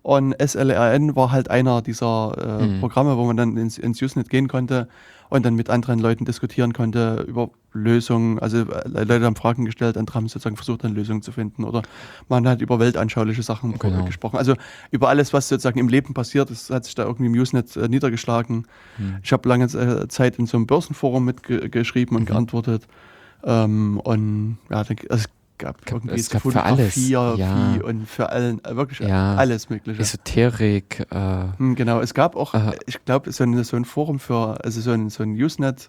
Und SLRN war halt einer dieser äh, Mhm. Programme, wo man dann ins, ins Usenet gehen konnte und dann mit anderen Leuten diskutieren konnte über Lösungen. Also äh, Leute haben Fragen gestellt, andere haben sozusagen versucht, dann Lösungen zu finden. Oder man hat über weltanschauliche Sachen Genau. gesprochen. Also über alles, was sozusagen im Leben passiert, das hat sich da irgendwie im Usenet äh, niedergeschlagen. Mhm. Ich habe lange äh, Zeit in so einem Börsenforum mitgeschrieben Mhm. und geantwortet. Ähm, und ja, also gab Gab- irgendwie es gab für alles, ja. und für allen, äh, wirklich Ja. alles Mögliche. Esoterik, äh, Hm, Genau, es gab auch, Aha. ich glaube, so ein, so ein Forum für, also so ein, so ein Usenet,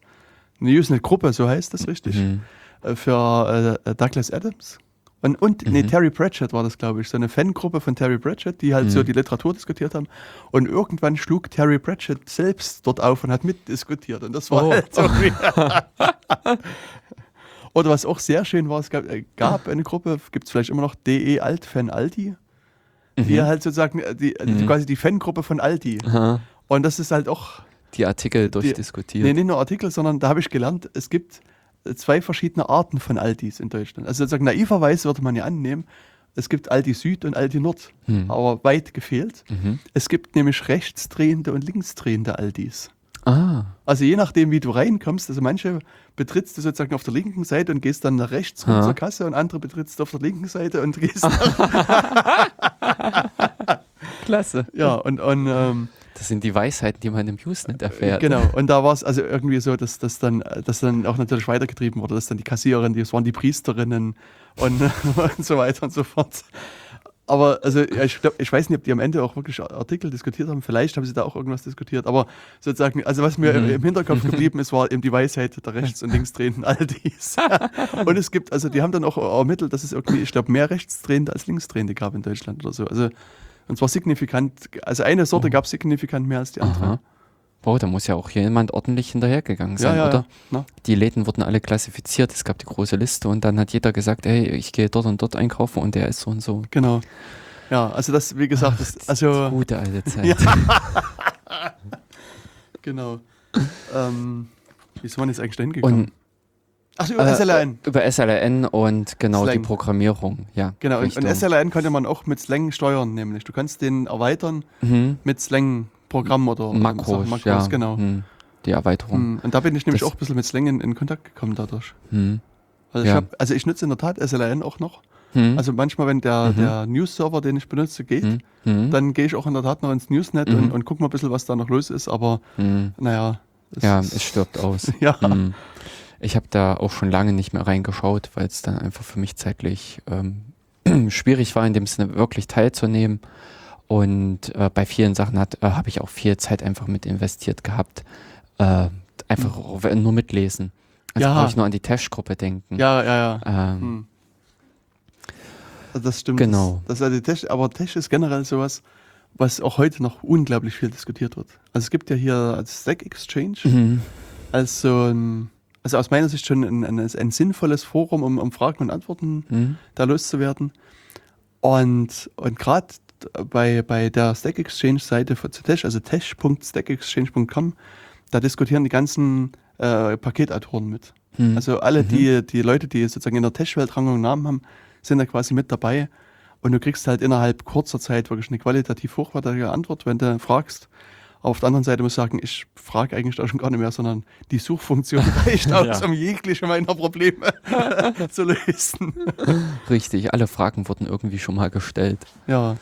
eine Usenet-Gruppe, so heißt das richtig, mhm. äh, für äh, Douglas Adams. Und, und nee, Mhm. Terry Pratchett war das, glaube ich, so eine Fangruppe von Terry Pratchett, die halt so Mhm. die Literatur diskutiert haben. Und irgendwann schlug Terry Pratchett selbst dort auf und hat mitdiskutiert. Und das war Oh. halt so. Oder was auch sehr schön war, es gab, äh, gab eine Gruppe, gibt es vielleicht immer noch, DE Alt-Fan Aldi, die Mhm. halt sozusagen, äh, die, die, Mhm. quasi die Fangruppe von Aldi. Aha. Und das ist halt auch, die Artikel durchdiskutiert. nee, nicht nur Artikel, sondern da habe ich gelernt, es gibt äh, zwei verschiedene Arten von Aldis in Deutschland. Also sozusagen naiverweise würde man ja annehmen, es gibt Aldi Süd und Aldi Nord, Hm. aber weit gefehlt. Mhm. Es gibt nämlich rechtsdrehende und linksdrehende Aldis. Ah, Also je nachdem, wie du reinkommst, also manche betrittst du sozusagen auf der linken Seite und gehst dann nach rechts rum zur Kasse und andere betrittst du auf der linken Seite und gehst nach, klasse. ja und, und ähm, Das sind die Weisheiten, die man im Usenet erfährt. Genau, und da war es also irgendwie so, dass das dann, dass dann auch natürlich weitergetrieben wurde, dass dann die Kassiererin, das waren die Priesterinnen und, und so weiter und so fort. Aber also ja, ich, glaub, ich weiß nicht, ob die am Ende auch wirklich Artikel diskutiert haben. Vielleicht haben sie da auch irgendwas diskutiert. Aber sozusagen, also was mir Mhm. im Hinterkopf geblieben ist, war eben die Weisheit der rechts- und linksdrehenden Aldis. und es gibt, also die haben dann auch ermittelt, dass es irgendwie, ich glaube, mehr rechtsdrehende als linksdrehende gab in Deutschland oder so. Also und zwar signifikant, also eine Sorte Oh. gab es signifikant mehr als die andere. Aha. Wow, da muss ja auch jemand ordentlich hinterhergegangen sein, ja, ja, oder? ja. Die Läden wurden alle klassifiziert, es gab die große Liste und dann hat jeder gesagt, ey, ich gehe dort und dort einkaufen und der ist so und so. Genau. Ja, also das, wie gesagt, das, also Gute alte Zeit. Genau. ähm, wie ist man jetzt eigentlich da hingekommen? Ach, über äh, SLN. über SLN und genau Slang. die Programmierung, ja. Genau, und, und Richtung. SLN konnte man auch mit Slang steuern, nämlich. Du kannst den erweitern Mhm. mit Slang-Programm oder Makros, Sachen, Makros ja. genau. Mhm. Die Erweiterung. Hm, Und da bin ich nämlich Das- auch ein bisschen mit Slang in, in Kontakt gekommen dadurch. Mhm. Also, ich, Ja. hab, also ich nutze in der Tat SLN auch noch. Mhm. Also manchmal, wenn der, Mhm. der News-Server, den ich benutze, geht, Mhm. Dann gehe ich auch in der Tat noch ins Newsnet Mhm. und, und gucke mal ein bisschen, was da noch los ist. Aber Mhm. naja. es Ja, es stirbt aus. Ja. Ich habe da auch schon lange nicht mehr reingeschaut, weil es dann einfach für mich zeitlich ähm, schwierig war, in dem Sinne wirklich teilzunehmen. Und äh, bei vielen Sachen hat- äh, habe ich auch viel Zeit einfach mit investiert gehabt. Äh, einfach nur mitlesen. Also Ja. brauche ich nur an die Tash-Gruppe denken. Ja, ja, ja. Ähm, Hm. Also Das stimmt. Genau. Das, das also Tech, aber Tech ist generell sowas, was auch heute noch unglaublich viel diskutiert wird. Also es gibt ja hier als Stack Exchange mhm. als so ein, also aus meiner Sicht schon ein, ein, ein sinnvolles Forum, um, um Fragen und Antworten Mhm. da loszuwerden. Und, und gerade bei, bei der Stack Exchange Seite von Tesh, also tesh.stackexchange.com, da diskutieren die ganzen äh, Paketautoren mit. Mhm. Also alle die, die Leute, die sozusagen in der Tesh-Welt Rang und Namen haben, sind da quasi mit dabei. Und du kriegst halt innerhalb kurzer Zeit wirklich eine qualitativ hochwertige Antwort, wenn du fragst. Aber auf der anderen Seite muss ich sagen, ich frage eigentlich da schon gar nicht mehr, sondern die Suchfunktion reicht aus, Ja. um jegliche meiner Probleme zu lösen. Richtig, alle Fragen wurden irgendwie schon mal gestellt. Ja.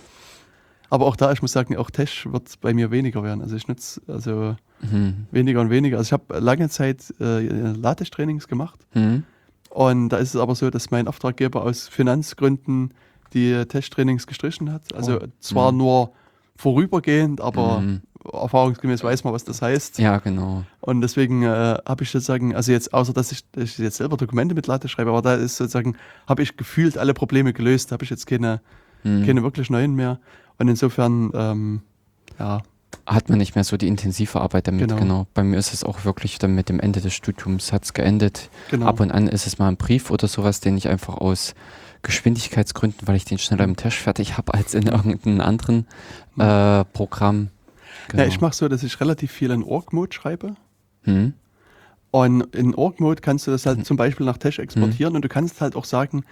Aber auch da, ich muss sagen, auch Tesh wird bei mir weniger werden. Also ich nutze also Mhm. weniger und weniger. Also ich habe lange Zeit äh, Latex-Trainings gemacht. Mhm. Und da ist es aber so, dass mein Auftraggeber aus Finanzgründen die Testtrainings gestrichen hat. Also Oh. zwar Mhm. nur vorübergehend, aber Mhm. erfahrungsgemäß weiß man, was das heißt. Ja, genau. Und deswegen äh, habe ich sozusagen, also jetzt, außer dass ich, dass ich jetzt selber Dokumente mit Latex schreibe, aber da ist sozusagen, habe ich gefühlt alle Probleme gelöst, habe ich jetzt keine, Mhm. keine wirklich neuen mehr. Und insofern, ähm, ja, hat man nicht mehr so die intensive Arbeit damit. Genau. Genau. Bei mir ist es auch wirklich dann mit dem Ende des Studiums hat es geendet. genau. Ab und an ist es mal ein Brief oder sowas, den ich einfach aus Geschwindigkeitsgründen, weil ich den schneller im Tisch fertig habe als in irgendeinem anderen äh, Programm. Genau. ja, ich mache so, dass ich relativ viel in Org-Mode schreibe. hm? Und in Org-Mode kannst du das halt zum Beispiel nach Tesh exportieren und du kannst halt auch sagen,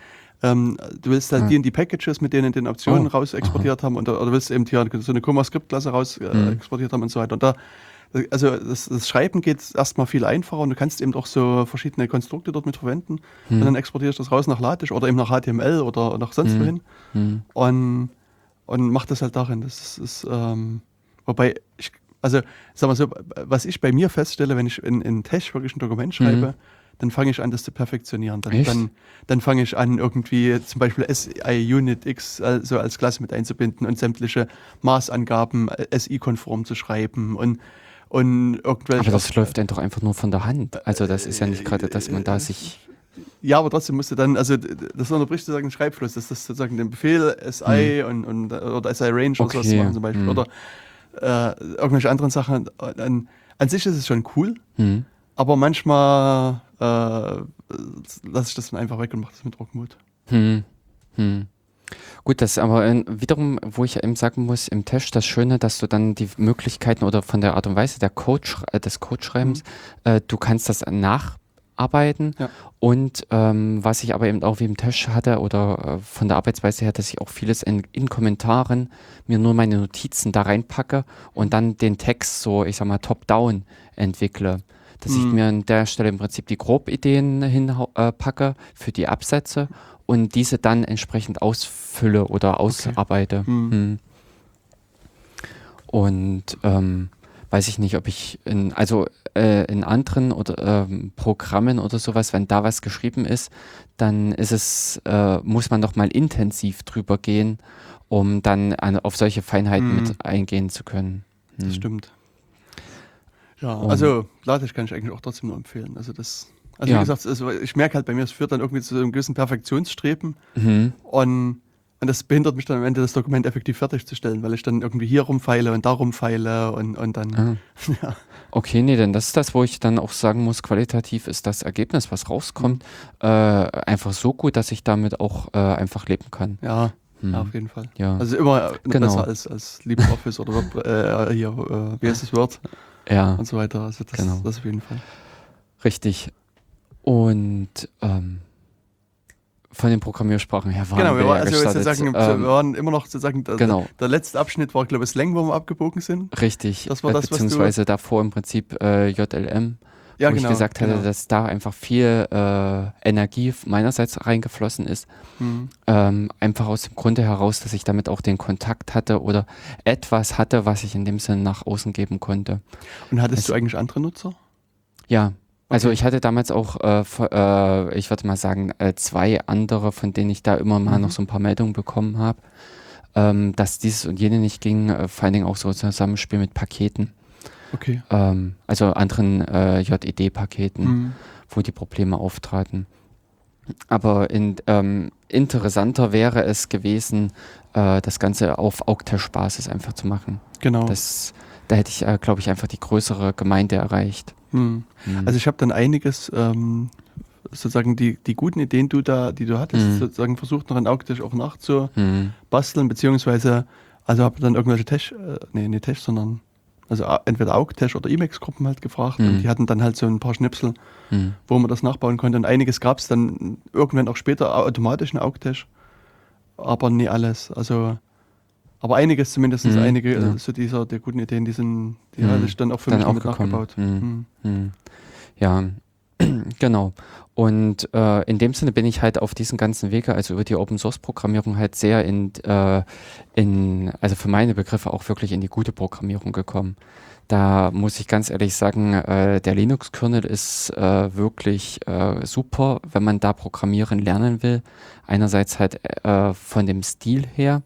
ähm, du willst halt Ah. die in die Packages mit denen den Optionen Oh, raus exportiert haben und, oder willst eben hier so eine ComaScript-Klasse raus äh, Mhm. exportiert haben und so weiter. Und da, also das, das Schreiben geht erstmal viel einfacher und du kannst eben auch so verschiedene Konstrukte dort mit verwenden Mhm. und dann exportierst du das raus nach Latisch oder eben nach HTML oder nach sonst Mhm. wohin Hm. und, und mach das halt darin. Das ist, ist ähm, wobei ich, also sag mal so, was ich bei mir feststelle, wenn ich in, in Tesh wirklich ein Dokument schreibe, dann fange ich an, das zu perfektionieren. Dann, Mhm. Echt? dann, dann fange ich an, irgendwie zum Beispiel SI Unit X also als Klasse mit einzubinden und sämtliche Maßangaben äh, SI-konform zu schreiben und, und irgendwelche. Aber das läuft dann doch einfach nur von der Hand. Also das ist ja nicht gerade, dass man da sich. Ja, aber trotzdem musst du dann, also das unterbricht sozusagen den Schreibfluss, dass das sozusagen den Befehl SI und, und oder SI Range oder sowas Okay, machen zum Beispiel. hm. Oder äh, irgendwelche anderen Sachen. An, an sich ist es schon cool, Hm. aber manchmal äh, lasse ich das dann einfach weg und mache das mit Rockmut. Hm. Hm. Gut, das ist aber äh, wiederum, wo ich ja eben sagen muss, im Test das Schöne, dass du dann die Möglichkeiten oder von der Art und Weise der Code, schre- äh, des Codeschreibens, äh, du kannst das nacharbeiten Ja. und ähm, was ich aber eben auch wie im Test hatte oder äh, von der Arbeitsweise her, dass ich auch vieles in, in Kommentaren mir nur meine Notizen da reinpacke und dann den Text so, ich sag mal, top-down entwickle. Dass ich Mhm. mir an der Stelle im Prinzip die Grobideen hinpacke äh, für die Absätze und diese dann entsprechend ausfülle oder ausarbeite. Hm. Hm. Und ähm, weiß ich nicht, ob ich in, also äh, in anderen oder ähm, Programmen oder sowas, wenn da was geschrieben ist, dann ist es, äh, muss man noch mal intensiv drüber gehen, um dann an, auf solche Feinheiten Hm. mit eingehen zu können. Das Hm. stimmt. Ja, Und- also Latex kann ich eigentlich auch trotzdem nur empfehlen. Also das, also Ja. wie gesagt, also ich merke halt bei mir, es führt dann irgendwie zu einem gewissen Perfektionsstreben Mhm. und, und das behindert mich dann am Ende, das Dokument effektiv fertigzustellen, weil ich dann irgendwie hier rumfeile und da rumfeile und, und dann, Ah. ja. Okay, nee, denn das ist das, wo ich dann auch sagen muss, qualitativ ist das Ergebnis, was rauskommt, äh, einfach so gut, dass ich damit auch äh, einfach leben kann. Ja, Hm. ja, auf jeden Fall. Ja. Also immer Genau. besser als, als LibreOffice oder Word, äh, hier, äh, wie heißt das Word ja, und so weiter. Also das, Genau. das auf jeden Fall. richtig. Und ähm, von den Programmiersprachen her waren genau, wir, wir waren, ja also gestartet. sozusagen, ähm, wir waren immer noch sozusagen, der, genau. der letzte Abschnitt war, glaube ich, Slang, wo wir abgebogen sind. Richtig, Das war äh, das, beziehungsweise davor im Prinzip äh, JLM, Ja, wo genau. ich gesagt hatte, genau. dass da einfach viel äh, Energie meinerseits reingeflossen ist. Hm. Ähm, einfach aus dem Grunde heraus, dass ich damit auch den Kontakt hatte oder etwas hatte, was ich in dem Sinne nach außen geben konnte. Und hattest Es- du eigentlich andere Nutzer? Ja, also ich hatte damals auch, äh, äh, ich würde mal sagen, äh, zwei andere, von denen ich da immer mal Mhm. noch so ein paar Meldungen bekommen habe, ähm, dass dieses und jene nicht ging, äh, vor allen Dingen auch so Zusammenspiel mit Paketen, Okay. ähm, also anderen äh, JED-Paketen, Hm. wo die Probleme auftraten. Aber in, ähm, interessanter wäre es gewesen, äh, das Ganze auf Augtash-Basis einfach zu machen. Genau. Das, da hätte ich, äh, glaube ich, einfach die größere Gemeinde erreicht. Hm. Hm. Also ich habe dann einiges, ähm, sozusagen die, die guten Ideen, du da, die du hattest, Mhm. sozusagen versucht noch in Augtisch auch nachzubasteln, Hm. beziehungsweise, also habe dann irgendwelche Tesch, äh, nee, nicht Tesch, sondern also a- entweder Augtesch oder Emacs-Gruppen halt gefragt und die hatten dann halt so ein paar Schnipsel, Hm. wo man das nachbauen konnte und einiges gab es dann irgendwann auch später automatisch in Augtesch, aber nie alles, also aber einiges zumindest, Mhm, einige ja. äh, so dieser der guten Ideen, die sind, die Mhm. hatte ich dann auch für Dann mich auch mit gekommen. nachgebaut. Mhm. Mhm. Hm. Ja, genau. Und äh, in dem Sinne bin ich halt auf diesen ganzen Wege, also über die Open Source Programmierung halt sehr in, äh, in, also für meine Begriffe auch wirklich in die gute Programmierung gekommen. Da muss ich ganz ehrlich sagen, äh, der Linux-Kernel ist äh, wirklich äh, super, wenn man da programmieren lernen will. Einerseits halt äh, von dem Stil her,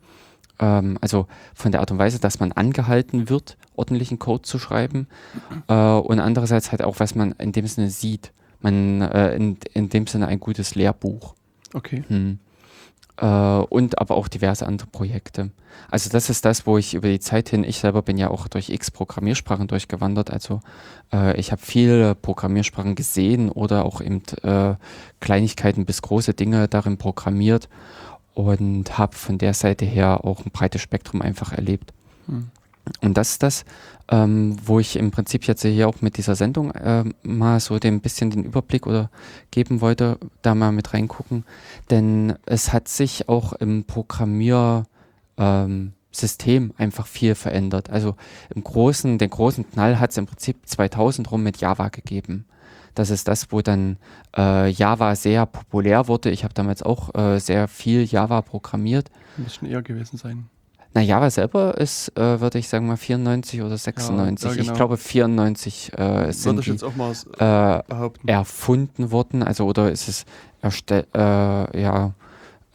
ähm, also von der Art und Weise, dass man angehalten wird, ordentlichen Code zu schreiben. Äh, und andererseits halt auch, was man in dem Sinne sieht. Man äh, in, in dem Sinne ein gutes Lehrbuch. Okay. Hm. Äh, und aber auch diverse andere Projekte. Also das ist das, wo ich über die Zeit hin, ich selber bin ja auch durch x Programmiersprachen durchgewandert. Also äh, ich habe viele Programmiersprachen gesehen oder auch eben äh, Kleinigkeiten bis große Dinge darin programmiert und habe von der Seite her auch ein breites Spektrum einfach erlebt. Hm. Und das ist das, ähm, wo ich im Prinzip jetzt hier auch mit dieser Sendung äh, mal so ein bisschen den Überblick oder geben wollte, da mal mit reingucken. Denn es hat sich auch im Programmier ähm, System einfach viel verändert. Also im großen, den großen Knall hat es im Prinzip 2000 rum mit Java gegeben. Das ist das, wo dann äh, Java sehr populär wurde. Ich habe damals auch äh, sehr viel Java programmiert. Muss schon eher gewesen sein. Na, Java selber ist, äh, würde ich sagen mal 94 oder 96. ja, genau. Ich glaube 94 äh, sind ich die jetzt auch mal äh, behaupten. erfunden worden. Also oder ist es erstell, äh, ja,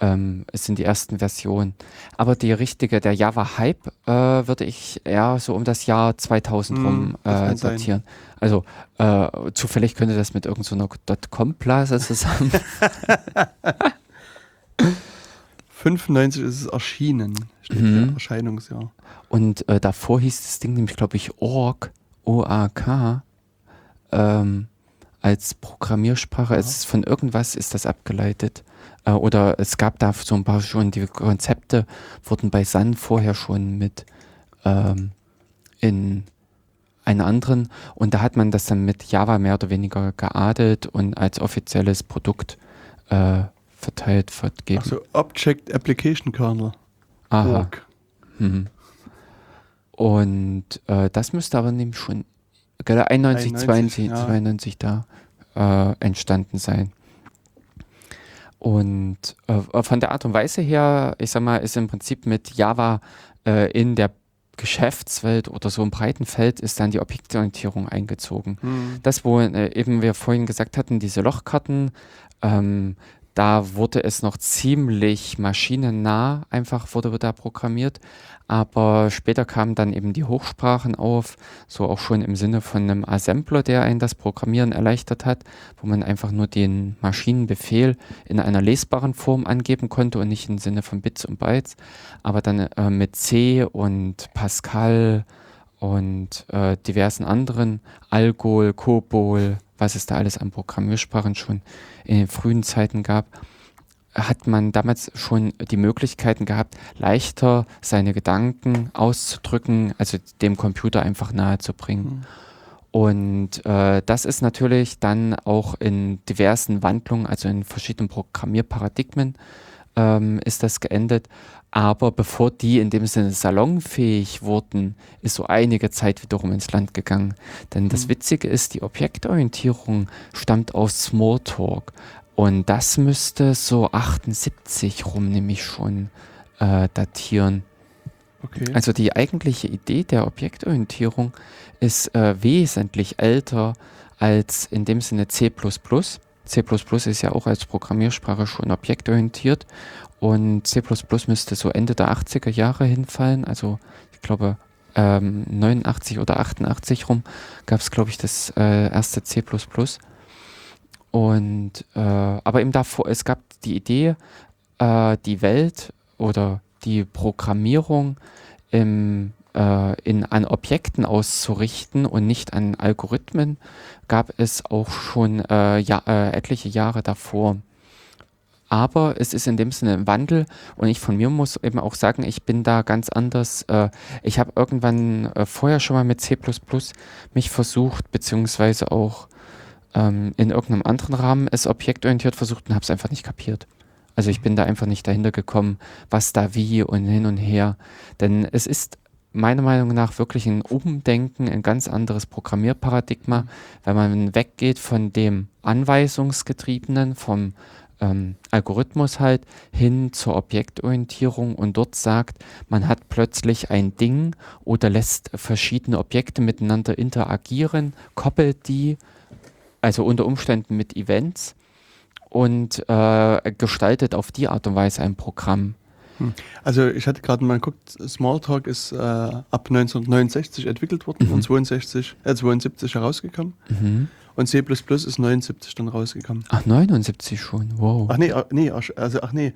ähm, es sind die ersten Versionen. Aber die richtige, der Java-Hype, äh, würde ich eher so um das Jahr 2000 Hm, rum äh, datieren. Also äh, zufällig könnte das mit irgendeiner Dotcom-Blase zusammen. 95 ist es erschienen, steht Mhm. Erscheinungsjahr. Und äh, davor hieß das Ding nämlich, glaube ich, Org, O-A-K, ähm, als Programmiersprache. Aha. Es ist von irgendwas ist das abgeleitet. Äh, oder es gab da so ein paar schon, die Konzepte wurden bei Sun vorher schon mit ähm, in einen anderen. Und da hat man das dann mit Java mehr oder weniger geadelt und als offizielles Produkt äh, verteilt, vergeben. Also Object Application Kernel. Aha. Org. Mhm. Und äh, das müsste aber nämlich schon gell, 91, 92, 91, ja. 92 da äh, entstanden sein. Und äh, von der Art und Weise her, ich sag mal, ist im Prinzip mit Java äh, in der Geschäftswelt oder so im breiten Feld ist dann die Objektorientierung eingezogen. Hm. Das, wo äh, eben wir vorhin gesagt hatten, diese Lochkarten, ähm, da wurde es noch ziemlich maschinennah, einfach wurde da programmiert. Aber später kamen dann eben die Hochsprachen auf, so auch schon im Sinne von einem Assembler, der einen das Programmieren erleichtert hat, wo man einfach nur den Maschinenbefehl in einer lesbaren Form angeben konnte und nicht im Sinne von Bits und Bytes. Aber dann äh, mit C und Pascal und äh, diversen anderen, Algol, Cobol, was es da alles an Programmiersprachen schon in den frühen Zeiten gab, hat man damals schon die Möglichkeiten gehabt, leichter seine Gedanken auszudrücken, also dem Computer einfach nahezubringen. Und äh, das ist natürlich dann auch in diversen Wandlungen, also in verschiedenen Programmierparadigmen, ähm, ist das geendet. Aber bevor die in dem Sinne salonfähig wurden, ist so einige Zeit wiederum ins Land gegangen. Denn das Mhm. Witzige ist, die Objektorientierung stammt aus Smalltalk. Und das müsste so 78 rum nämlich schon äh, datieren. Okay. Also die eigentliche Idee der Objektorientierung ist äh, wesentlich älter als in dem Sinne C++. C++ ist ja auch als Programmiersprache schon objektorientiert und C++ müsste so Ende der 80er Jahre hinfallen, also ich glaube ähm, 89 oder 88 rum gab es glaube ich das äh, erste C++. Und äh, aber eben davor, es gab die Idee, äh, die Welt oder die Programmierung im, äh, in, an Objekten auszurichten und nicht an Algorithmen, gab es auch schon äh, ja, äh, etliche Jahre davor. Aber es ist in dem Sinne ein Wandel und ich von mir muss eben auch sagen, ich bin da ganz anders. Äh, ich habe irgendwann äh, vorher schon mal mit C mich versucht, beziehungsweise auch ähm, in irgendeinem anderen Rahmen es objektorientiert versucht und habe es einfach nicht kapiert. Also ich bin da einfach nicht dahinter gekommen, was da wie und hin und her. Denn es ist meiner Meinung nach wirklich ein Umdenken, ein ganz anderes Programmierparadigma, wenn man weggeht von dem Anweisungsgetriebenen, vom ähm, Algorithmus halt, hin zur Objektorientierung und dort sagt, man hat plötzlich ein Ding oder lässt verschiedene Objekte miteinander interagieren, koppelt die, also unter Umständen mit Events und äh, gestaltet auf die Art und Weise ein Programm. Also ich hatte gerade mal geguckt, Smalltalk ist äh, ab 1969 entwickelt worden Mhm. und 62, äh, 72 herausgekommen. Mhm. Und C++ ist 79 dann rausgekommen. Ach, 79 schon, wow. Ach nee, ach, nee, ach, also ach nee,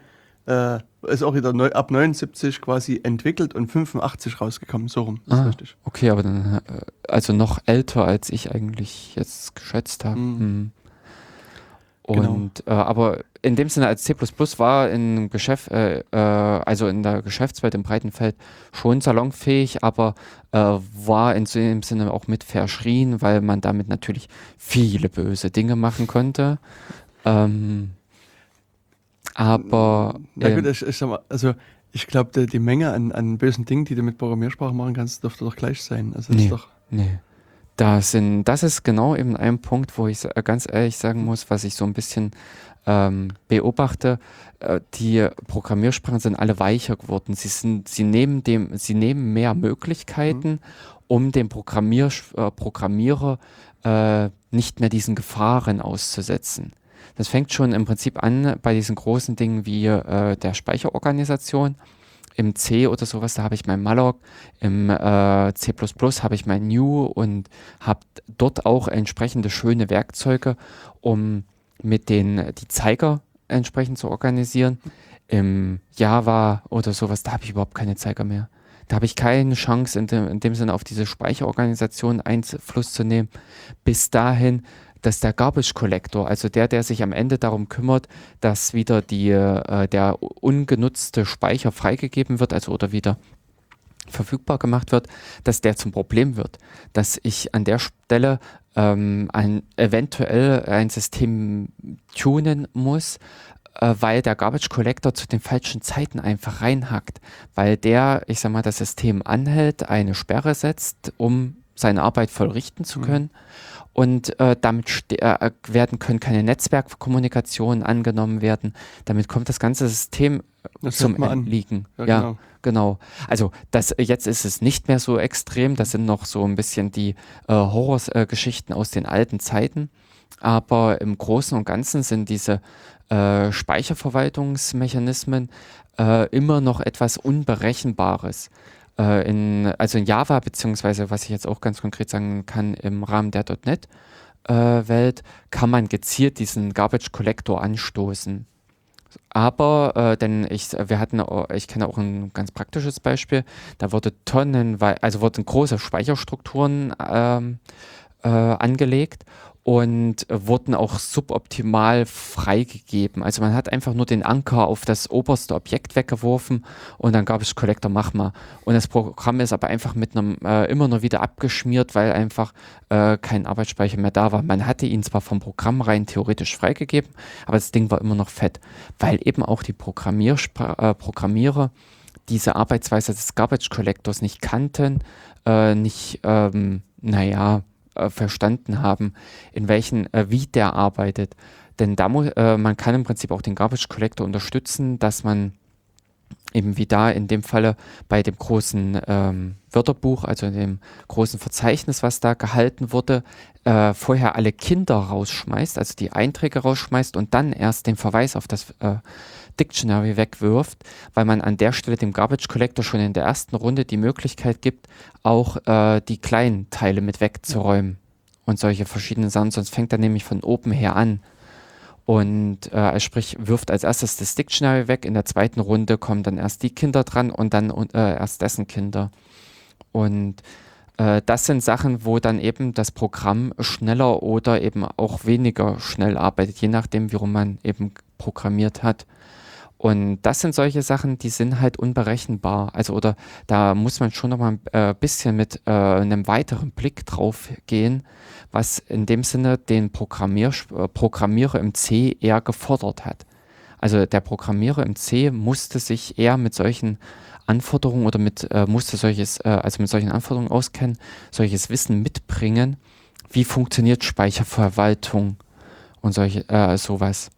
äh, ist auch wieder neu, ab 79 quasi entwickelt und 85 rausgekommen, so rum, ist Ah. richtig. Okay, aber dann, äh, also noch älter, als ich eigentlich jetzt geschätzt habe. Mhm. Genau. Und äh, aber in dem Sinne als C war in Geschäft, äh, äh, also in der Geschäftswelt im breiten Feld schon salonfähig, aber äh, war in dem Sinne auch mit verschrien, weil man damit natürlich viele böse Dinge machen konnte. Ähm, aber Na gut, ich, ich sag mal, also ich glaube, die, die Menge an, an bösen Dingen, die du mit Programmiersprache machen kannst, dürfte doch gleich sein. Also das Nee. ist doch. Nee. Das, sind, das ist genau eben ein Punkt, wo ich sa- ganz ehrlich sagen muss, was ich so ein bisschen ähm, beobachte. Äh, die Programmiersprachen sind alle weicher geworden. Sie, sind, sie, nehmen, dem, sie nehmen mehr Möglichkeiten, um dem Programmier, äh, Programmierer äh, nicht mehr diesen Gefahren auszusetzen. Das fängt schon im Prinzip an bei diesen großen Dingen wie äh, der Speicherorganisation. Im C oder sowas, da habe ich mein Malloc, im äh, C habe ich mein New und habe dort auch entsprechende schöne Werkzeuge, um mit den die Zeiger entsprechend zu organisieren. Im Java oder sowas, da habe ich überhaupt keine Zeiger mehr. Da habe ich keine Chance, in dem, in dem Sinne auf diese Speicherorganisation Einfluss zu nehmen. Bis dahin, dass der Garbage Collector, also der, der sich am Ende darum kümmert, dass wieder die, äh, der ungenutzte Speicher freigegeben wird, also oder wieder verfügbar gemacht wird, dass der zum Problem wird. Dass ich an der Stelle ähm, ein, eventuell ein System tunen muss, äh, weil der Garbage Collector zu den falschen Zeiten einfach reinhackt. Weil der, ich sag mal, das System anhält, eine Sperre setzt, um seine Arbeit vollrichten zu können. Und äh, damit ste- äh, werden können keine Netzwerkkommunikationen angenommen werden. Damit kommt das ganze System äh, Das zum. Entliegen. Ja, Ja, genau. genau. Also das, jetzt ist es nicht mehr so extrem. Das sind noch so ein bisschen die äh, Horrorgeschichten aus den alten Zeiten. Aber im Großen und Ganzen sind diese äh, Speicherverwaltungsmechanismen äh, immer noch etwas Unberechenbares. Äh, in, also in Java, beziehungsweise was ich jetzt auch ganz konkret sagen kann, im Rahmen der .NET äh, Welt, kann man gezielt diesen Garbage Collector anstoßen. Aber, äh, denn ich, wir hatten, ich kenne auch ein ganz praktisches Beispiel, da wurde tonnenweise, also wurden große Speicherstrukturen ähm, äh, angelegt und äh, wurden auch suboptimal freigegeben. Also man hat einfach nur den Anker auf das oberste Objekt weggeworfen und dann gab es Collector mach. Und das Programm ist aber einfach mit einem äh, immer nur wieder abgeschmiert, weil einfach äh, kein Arbeitsspeicher mehr da war. Man hatte ihn zwar vom Programm rein theoretisch freigegeben, aber das Ding war immer noch fett, weil eben auch die Programmierspra äh, Programmierer diese Arbeitsweise des Garbage Collectors nicht kannten, äh, nicht, ähm, naja, äh, verstanden haben, in welchen, äh, wie der arbeitet. Denn da äh, man kann im Prinzip auch den Garbage Collector unterstützen, dass man eben wie da in dem Falle bei dem großen ähm, Wörterbuch, also in dem großen Verzeichnis, was da gehalten wurde, äh, vorher alle Kinder rausschmeißt, also die Einträge rausschmeißt und dann erst den Verweis auf das äh, Dictionary wegwirft, weil man an der Stelle dem Garbage Collector schon in der ersten Runde die Möglichkeit gibt, auch äh, die kleinen Teile mit wegzuräumen und solche verschiedenen Sachen, sonst fängt er nämlich von oben her an. Und äh, sprich, wirft als erstes das Dictionary weg, in der zweiten Runde kommen dann erst die Kinder dran und dann äh, erst dessen Kinder. Und äh, das sind Sachen, wo dann eben das Programm schneller oder eben auch weniger schnell arbeitet, je nachdem, wie rum man eben programmiert hat. Und das sind solche Sachen, die sind halt unberechenbar. Also oder da muss man schon noch mal ein äh, bisschen mit äh, einem weiteren Blick drauf gehen, was in dem Sinne den Programmier, äh, Programmierer im C eher gefordert hat. Also der Programmierer im C musste sich eher mit solchen Anforderungen oder mit musste solches, also mit solchen Anforderungen auskennen, solches Wissen mitbringen. Wie funktioniert Speicherverwaltung und solche äh, sowas?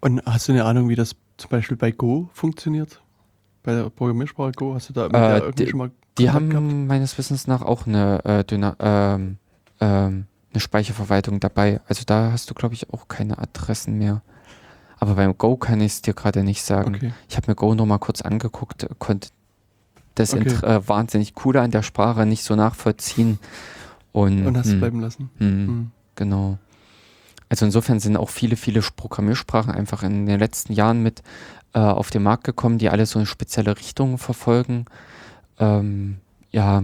Und hast du eine Ahnung, wie das zum Beispiel bei Go funktioniert? Bei der Programmiersprache Go? Hast du da Äh, irgendwie die- schon mal Die haben gehabt? meines Wissens nach auch eine, äh, Dyna ähm, ähm, eine Speicherverwaltung dabei. Also da hast du, glaube ich, auch keine Adressen mehr. Aber beim Go kann ich es dir gerade nicht sagen. Okay. Ich habe mir Go noch mal kurz angeguckt, konnte das Okay. Äh, wahnsinnig coole an der Sprache nicht so nachvollziehen. Und, Und hast es hm, bleiben lassen. hm, Hm. Genau. Also insofern sind auch viele, viele Programmiersprachen einfach in den letzten Jahren mit äh, auf den Markt gekommen, die alle so eine spezielle Richtung verfolgen. Ähm, ja,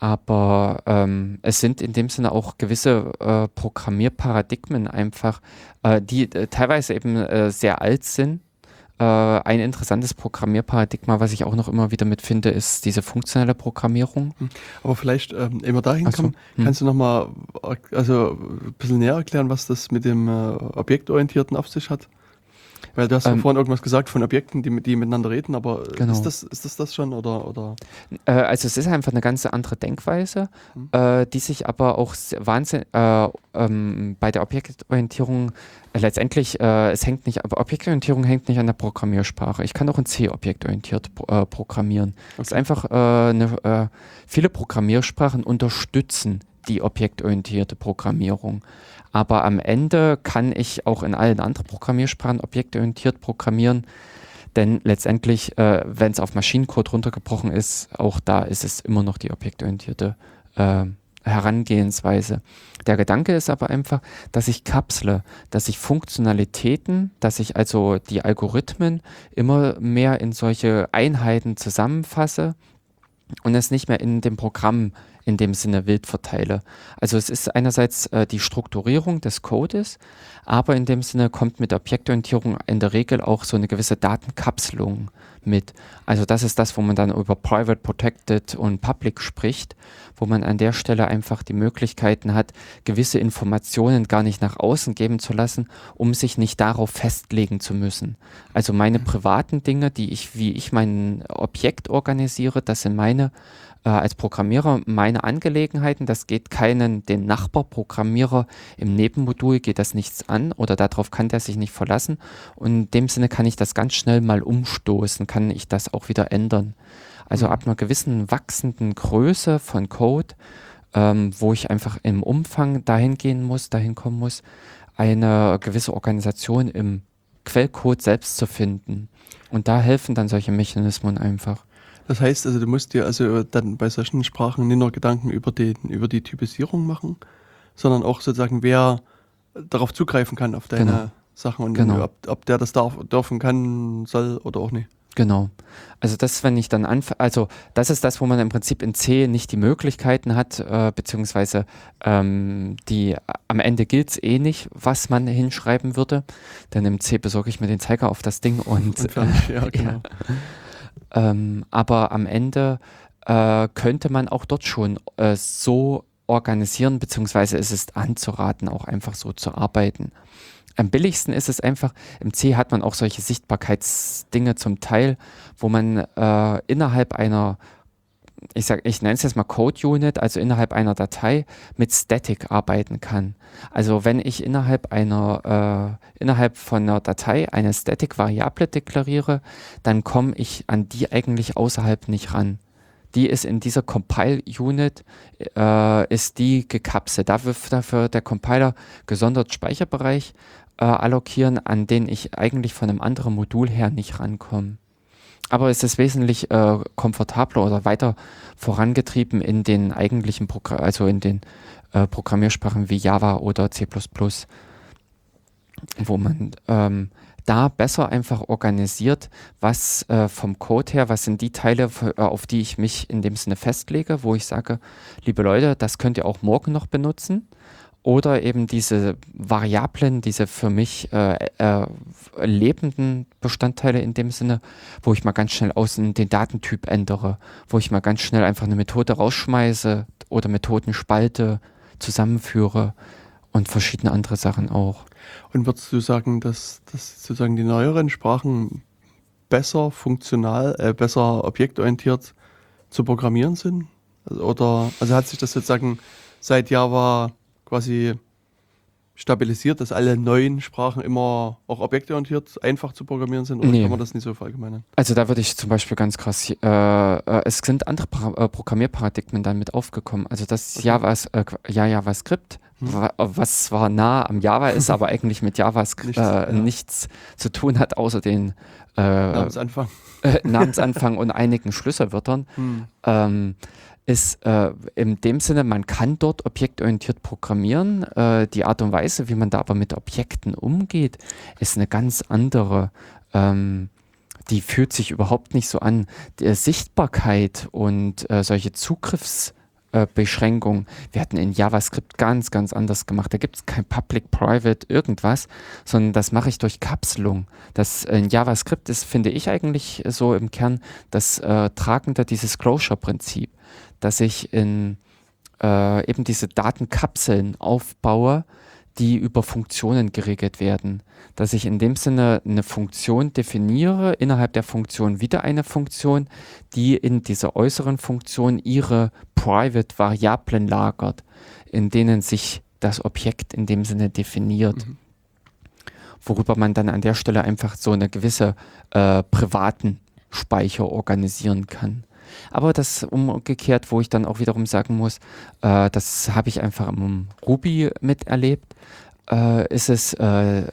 aber ähm, es sind in dem Sinne auch gewisse äh, Programmierparadigmen einfach, äh, die äh, teilweise eben äh, sehr alt sind. Äh, ein interessantes Programmierparadigma, was ich auch noch immer wieder mitfinde, ist diese funktionelle Programmierung. Aber vielleicht, ähm, wir dahin so, kommen, hm. kannst du nochmal also ein bisschen näher erklären, was das mit dem äh, Objektorientierten auf sich hat? Weil du hast ja Ähm, vorhin irgendwas gesagt von Objekten, die, die miteinander reden, aber Genau. ist, das, ist das das schon oder, oder? Äh, also es ist einfach eine ganz andere Denkweise, Mhm. äh, die sich aber auch Wahnsinn äh, ähm, bei der Objektorientierung äh, letztendlich, äh, es hängt nicht, aber Objektorientierung hängt nicht an der Programmiersprache. Ich kann auch in C objektorientiert äh, programmieren. Es ist Okay. einfach eine, viele Programmiersprachen unterstützen die objektorientierte Programmierung. Aber am Ende kann ich auch in allen anderen Programmiersprachen objektorientiert programmieren. Denn letztendlich, äh, wenn es auf Maschinencode runtergebrochen ist, auch da ist es immer noch die objektorientierte äh, Herangehensweise. Der Gedanke ist aber einfach, dass ich kapsle, dass ich Funktionalitäten, dass ich also die Algorithmen immer mehr in solche Einheiten zusammenfasse und es nicht mehr in dem Programm in dem Sinne wild verteile. Also es ist einerseits äh, die Strukturierung des Codes, aber in dem Sinne kommt mit Objektorientierung in der Regel auch so eine gewisse Datenkapselung mit. Also das ist das, wo man dann über Private, Protected und Public spricht, wo man an der Stelle einfach die Möglichkeiten hat, gewisse Informationen gar nicht nach außen geben zu lassen, um sich nicht darauf festlegen zu müssen. Also meine privaten Dinge, die ich, wie ich mein Objekt organisiere, das sind meine äh, als Programmierer meine Angelegenheiten. Das geht keinen, den Nachbarprogrammierer im Nebenmodul geht das nichts an oder darauf kann der sich nicht verlassen. Und in dem Sinne kann ich das ganz schnell mal umstoßen, kann ich das auch wieder ändern. Also ab einer gewissen wachsenden Größe von Code, ähm, wo ich einfach im Umfang dahin gehen muss, dahin kommen muss, eine gewisse Organisation im Quellcode selbst zu finden. Und da helfen dann solche Mechanismen einfach. Das heißt also, du musst dir also dann bei solchen Sprachen nicht nur Gedanken über, den, über die Typisierung machen, sondern auch sozusagen, wer darauf zugreifen kann, auf deine Genau. Sachen und Genau. ob, ob der das darf, dürfen kann, soll oder auch nicht. Genau. Also das, wenn ich dann anfange, also das ist das, wo man im Prinzip in C nicht die Möglichkeiten hat, äh, beziehungsweise ähm, die am Ende gilt es eh nicht, was man hinschreiben würde. Denn im C besorge ich mir den Zeiger auf das Ding und, Und fertig, ja, genau. Ähm, aber am Ende äh, könnte man auch dort schon äh, so organisieren, beziehungsweise es ist anzuraten, auch einfach so zu arbeiten. Am billigsten ist es einfach, im C hat man auch solche Sichtbarkeitsdinge zum Teil, wo man äh, innerhalb einer, ich ich nenne es jetzt mal Code Unit, also innerhalb einer Datei mit Static arbeiten kann. Also wenn ich innerhalb einer, äh, innerhalb von einer Datei eine Static-Variable deklariere, dann komme ich an die eigentlich außerhalb nicht ran. Die ist in dieser Compile-Unit, äh, ist die gekapselt. Da wird dafür der Compiler gesondert Speicherbereich äh, allokieren, an den ich eigentlich von einem anderen Modul her nicht rankomme. Aber es ist wesentlich äh, komfortabler oder weiter vorangetrieben in den eigentlichen Programm, also in den äh, Programmiersprachen wie Java oder C++, wo man ähm, da besser einfach organisiert, was äh, vom Code her, was sind die Teile, äh, auf die ich mich in dem Sinne festlege, wo ich sage, liebe Leute, das könnt ihr auch morgen noch benutzen. Oder eben diese Variablen, diese für mich äh, äh, lebenden Bestandteile in dem Sinne, wo ich mal ganz schnell außen den Datentyp ändere, wo ich mal ganz schnell einfach eine Methode rausschmeiße oder Methoden spalte, zusammenführe und verschiedene andere Sachen auch. Und würdest du sagen, dass, dass sozusagen die neueren Sprachen besser funktional, äh, besser objektorientiert zu programmieren sind? Also, oder also hat sich das sozusagen seit Java quasi stabilisiert, dass alle neuen Sprachen immer auch objektorientiert einfach zu programmieren sind? Oder Nee. kann man das nicht so verallgemeinern? Also da würde ich zum Beispiel ganz krass, äh, äh, es sind andere pra äh, Programmierparadigmen dann mit aufgekommen. Also das Okay. Javas, äh, ja, JavaScript, Hm. wa was zwar nah am Java ist, aber eigentlich mit JavaScript Nichts, äh, ja. nichts zu tun hat, außer den äh, Namensanfang. Namensanfang und einigen Schlüsselwörtern. Hm. ähm, ist äh, in dem Sinne, man kann dort objektorientiert programmieren. Äh, die Art und Weise, wie man da aber mit Objekten umgeht, ist eine ganz andere. Ähm, die fühlt sich überhaupt nicht so an. Die Sichtbarkeit und äh, solche Zugriffs äh, Beschränkungen. Wir hatten in JavaScript ganz, ganz anders gemacht. Da gibt es kein Public, Private, irgendwas, sondern das mache ich durch Kapselung. Das in JavaScript ist, finde ich eigentlich so im Kern das äh, tragende dieses Closure-Prinzip, dass ich in äh, eben diese Datenkapseln aufbaue, die über Funktionen geregelt werden. Dass ich in dem Sinne eine Funktion definiere, innerhalb der Funktion wieder eine Funktion, die in dieser äußeren Funktion ihre Private Variablen lagert, in denen sich das Objekt in dem Sinne definiert. Worüber man dann an der Stelle einfach so eine gewisse äh, privaten Speicher organisieren kann. Aber das umgekehrt, wo ich dann auch wiederum sagen muss, äh, das habe ich einfach im Ruby miterlebt, äh, ist es, äh,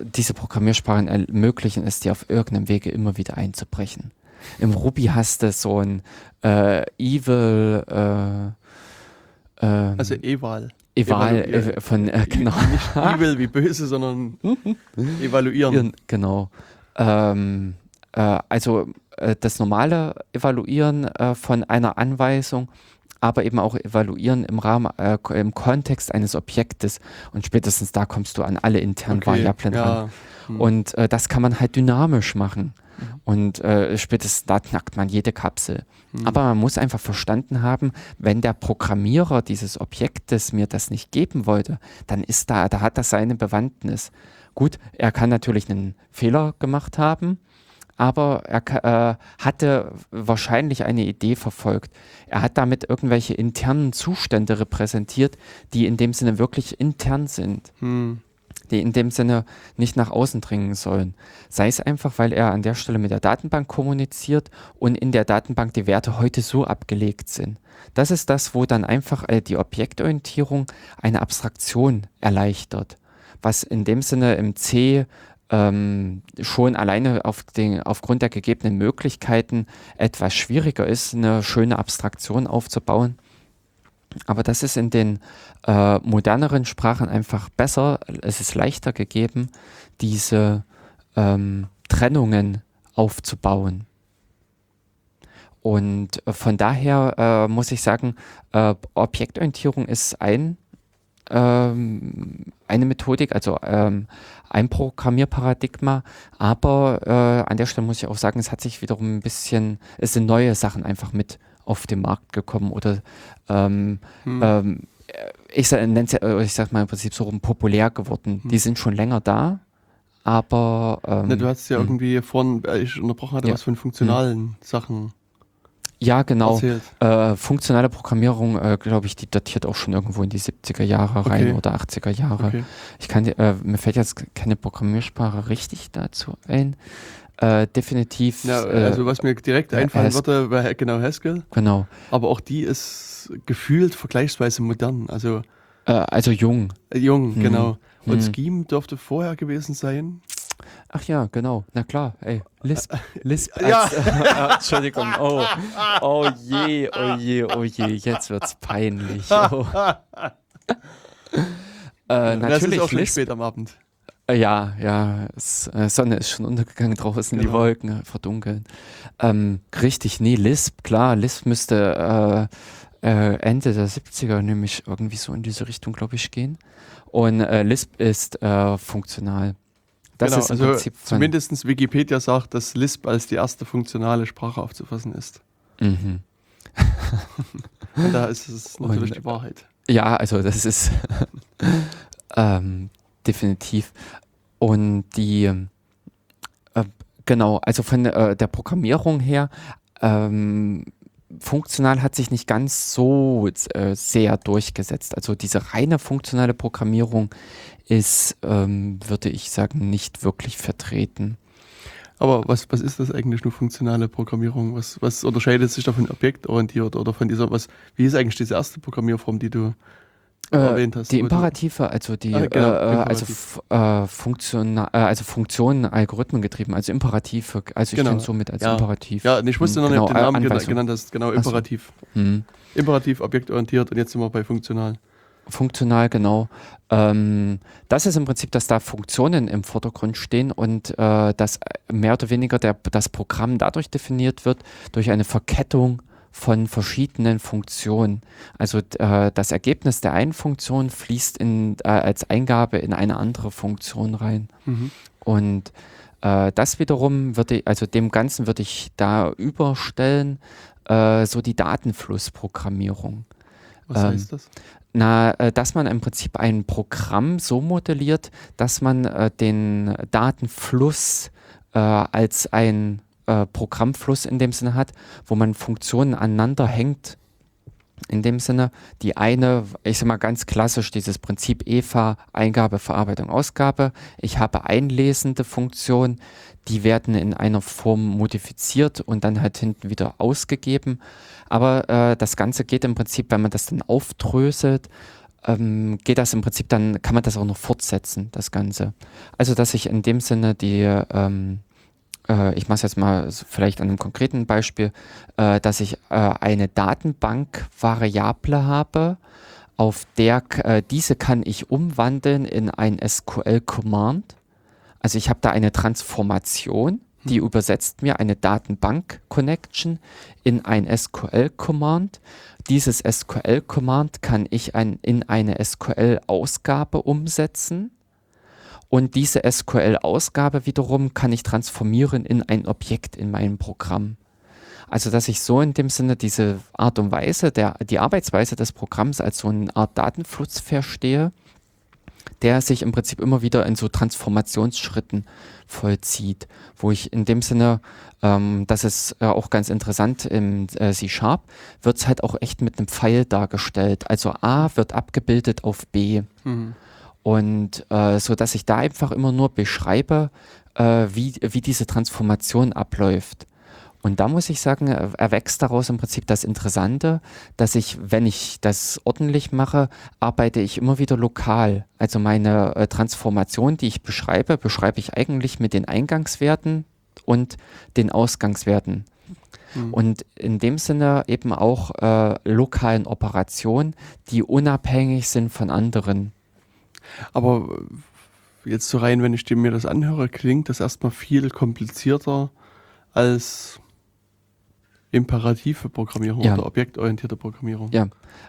diese Programmiersprachen ermöglichen es dir auf irgendeinem Wege immer wieder einzubrechen. Im Ruby hast du so ein äh, Evil, äh, ähm, Also Eval. Eval äh, von, äh, genau. Nicht evil wie böse, sondern evaluieren. Evaluieren, genau. Ähm, äh, also äh, das normale Evaluieren äh, von einer Anweisung, aber eben auch Evaluieren im Rahmen, äh, im Kontext eines Objektes. Und spätestens da kommst du an alle internen Okay, Variablen ran. ja. Hm. Und äh, das kann man halt dynamisch machen. Und äh, spätestens da knackt man jede Kapsel. Hm. Aber man muss einfach verstanden haben, wenn der Programmierer dieses Objektes mir das nicht geben wollte, dann ist da, da hat das seine Bewandtnis. Gut, er kann natürlich einen Fehler gemacht haben, aber er äh, hatte wahrscheinlich eine Idee verfolgt. Er hat damit irgendwelche internen Zustände repräsentiert, die in dem Sinne wirklich intern sind Hm. die in dem Sinne nicht nach außen dringen sollen. Sei es einfach, weil er an der Stelle mit der Datenbank kommuniziert und in der Datenbank die Werte heute so abgelegt sind. Das ist das, wo dann einfach äh, die Objektorientierung eine Abstraktion erleichtert, was in dem Sinne im C ähm, schon alleine auf den, aufgrund der gegebenen Möglichkeiten etwas schwieriger ist, eine schöne Abstraktion aufzubauen. Aber das ist in den äh, moderneren Sprachen einfach besser. Es ist leichter gegeben, diese ähm, Trennungen aufzubauen. Und äh, von daher äh, muss ich sagen, äh, Objektorientierung ist ein, ähm, eine Methodik, also ähm, ein Programmierparadigma, aber äh, an der Stelle muss ich auch sagen, es hat sich wiederum ein bisschen, es sind neue Sachen einfach mit auf den Markt gekommen oder ähm, Hm. ähm, äh, ich, äh, ich sag mal im Prinzip so rum populär geworden. Die sind schon länger da, aber ähm, Ne, du hast ja hm. irgendwie vorhin, äh, ich unterbrochen hatte, Ja. was von funktionalen Sachen ja genau. Äh, funktionale Programmierung, äh, glaube ich, die datiert auch schon irgendwo in die 70er Jahre rein Okay. oder 80er Jahre. Okay. Ich kann, äh, mir fällt jetzt keine Programmiersprache richtig dazu ein. Äh, definitiv. Ja, äh, also was mir direkt äh, einfallen Haskell. würde, wäre genau Haskell. genau. Aber auch die ist gefühlt vergleichsweise modern. Also Äh, also jung. jung, Hm. genau. Und Hm. Scheme dürfte vorher gewesen sein. Ach ja, genau. Na klar. Ey, Lisp. Lisp. Ja. Als, äh, Entschuldigung. Oh. oh je, oh je, oh je. Jetzt wird's peinlich. Oh. Äh, das ist natürlich auch Lisp. spät am Abend. Äh, Ja, ja, es, äh, Sonne ist schon untergegangen draußen, die Genau. Wolken äh, verdunkeln. Ähm, richtig, nee, Lisp, klar, Lisp müsste äh, äh, Ende der 70er nämlich irgendwie so in diese Richtung, glaube ich, gehen. Und äh, Lisp ist äh, funktional. Das genau, ist im also Prinzip zumindest Wikipedia sagt, dass Lisp als die erste funktionale Sprache aufzufassen ist. Mhm. Da ist es natürlich Und- die Wahrheit. Ja, also das ist ähm, definitiv. Und die, äh, genau, also von äh, der Programmierung her, ähm, funktional hat sich nicht ganz so äh, sehr durchgesetzt. Also diese reine funktionale Programmierung ist, ähm, würde ich sagen, nicht wirklich vertreten. Aber was, was ist das eigentlich nur funktionale Programmierung? Was, was unterscheidet sich da von objektorientiert oder von dieser, was, wie ist eigentlich diese erste Programmierform, die du Äh, erwähnt hast? Die du- Imperative, also die, Ah, genau, äh, äh, also, Imperativ. f- äh, Funktiona äh, also Funktionen, Algorithmen getrieben, also Imperative, also ich Genau. kenne somit als Ja. Imperativ. Ja, ich wusste noch Genau, nicht den äh, Namen gena- Anweisung. genannt hast. Genau, Ach so. Imperativ. Hm. Imperativ, objektorientiert und jetzt sind wir bei funktional. Funktional, genau. Ähm, das ist im Prinzip, dass da Funktionen im Vordergrund stehen und äh, dass äh, mehr oder weniger der, das Programm dadurch definiert wird, durch eine Verkettung von verschiedenen Funktionen. Also äh, das Ergebnis der einen Funktion fließt in, äh, als Eingabe in eine andere Funktion rein. Mhm. Und äh, das wiederum würde, ich- also dem Ganzen würde ich da überstellen, äh, so die Datenflussprogrammierung. Was Ähm, heißt das? Na, äh, dass man im Prinzip ein Programm so modelliert, dass man äh, den Datenfluss äh, als ein äh, Programmfluss in dem Sinne hat, wo man Funktionen aneinander hängt. In dem Sinne, die eine, ich sag mal ganz klassisch, dieses Prinzip EVA, Eingabe, Verarbeitung, Ausgabe. Ich habe einlesende Funktionen, die werden in einer Form modifiziert und dann halt hinten wieder ausgegeben. Aber äh, das Ganze geht im Prinzip, wenn man das dann aufdröselt, ähm, geht das im Prinzip, dann kann man das auch noch fortsetzen, das Ganze. Also, dass ich in dem Sinne die, ähm, äh, ich mache es jetzt mal vielleicht an einem konkreten Beispiel, äh, dass ich äh, eine Datenbank-Variable habe, auf der äh, diese kann ich umwandeln in ein SQL-Command. Also ich habe da eine Transformation, die übersetzt mir eine Datenbank-Connection in ein SQL-Command. Dieses SQL-Command kann ich ein, in eine SQL-Ausgabe umsetzen. Und diese SQL-Ausgabe wiederum kann ich transformieren in ein Objekt in meinem Programm. Also, dass ich so in dem Sinne diese Art und Weise, der, die Arbeitsweise des Programms als so eine Art Datenfluss verstehe, der sich im Prinzip immer wieder in so Transformationsschritten vollzieht, wo ich in dem Sinne, ähm, das ist äh, auch ganz interessant im äh, C-Sharp, wird es halt auch echt mit einem Pfeil dargestellt. Also A wird abgebildet auf B. Mhm. Und äh, so dass ich da einfach immer nur beschreibe, äh, wie, wie diese Transformation abläuft. Und da muss ich sagen, erwächst daraus im Prinzip das Interessante, dass ich, wenn ich das ordentlich mache, arbeite ich immer wieder lokal. Also meine äh, Transformation, die ich beschreibe, beschreibe ich eigentlich mit den Eingangswerten und den Ausgangswerten. Mhm. Und in dem Sinne eben auch äh, lokalen Operationen, die unabhängig sind von anderen. Aber äh, jetzt so rein, wenn ich dir mir das anhöre, klingt das erstmal viel komplizierter als imperative Programmierung Ja. oder objektorientierte Programmierung. Ja,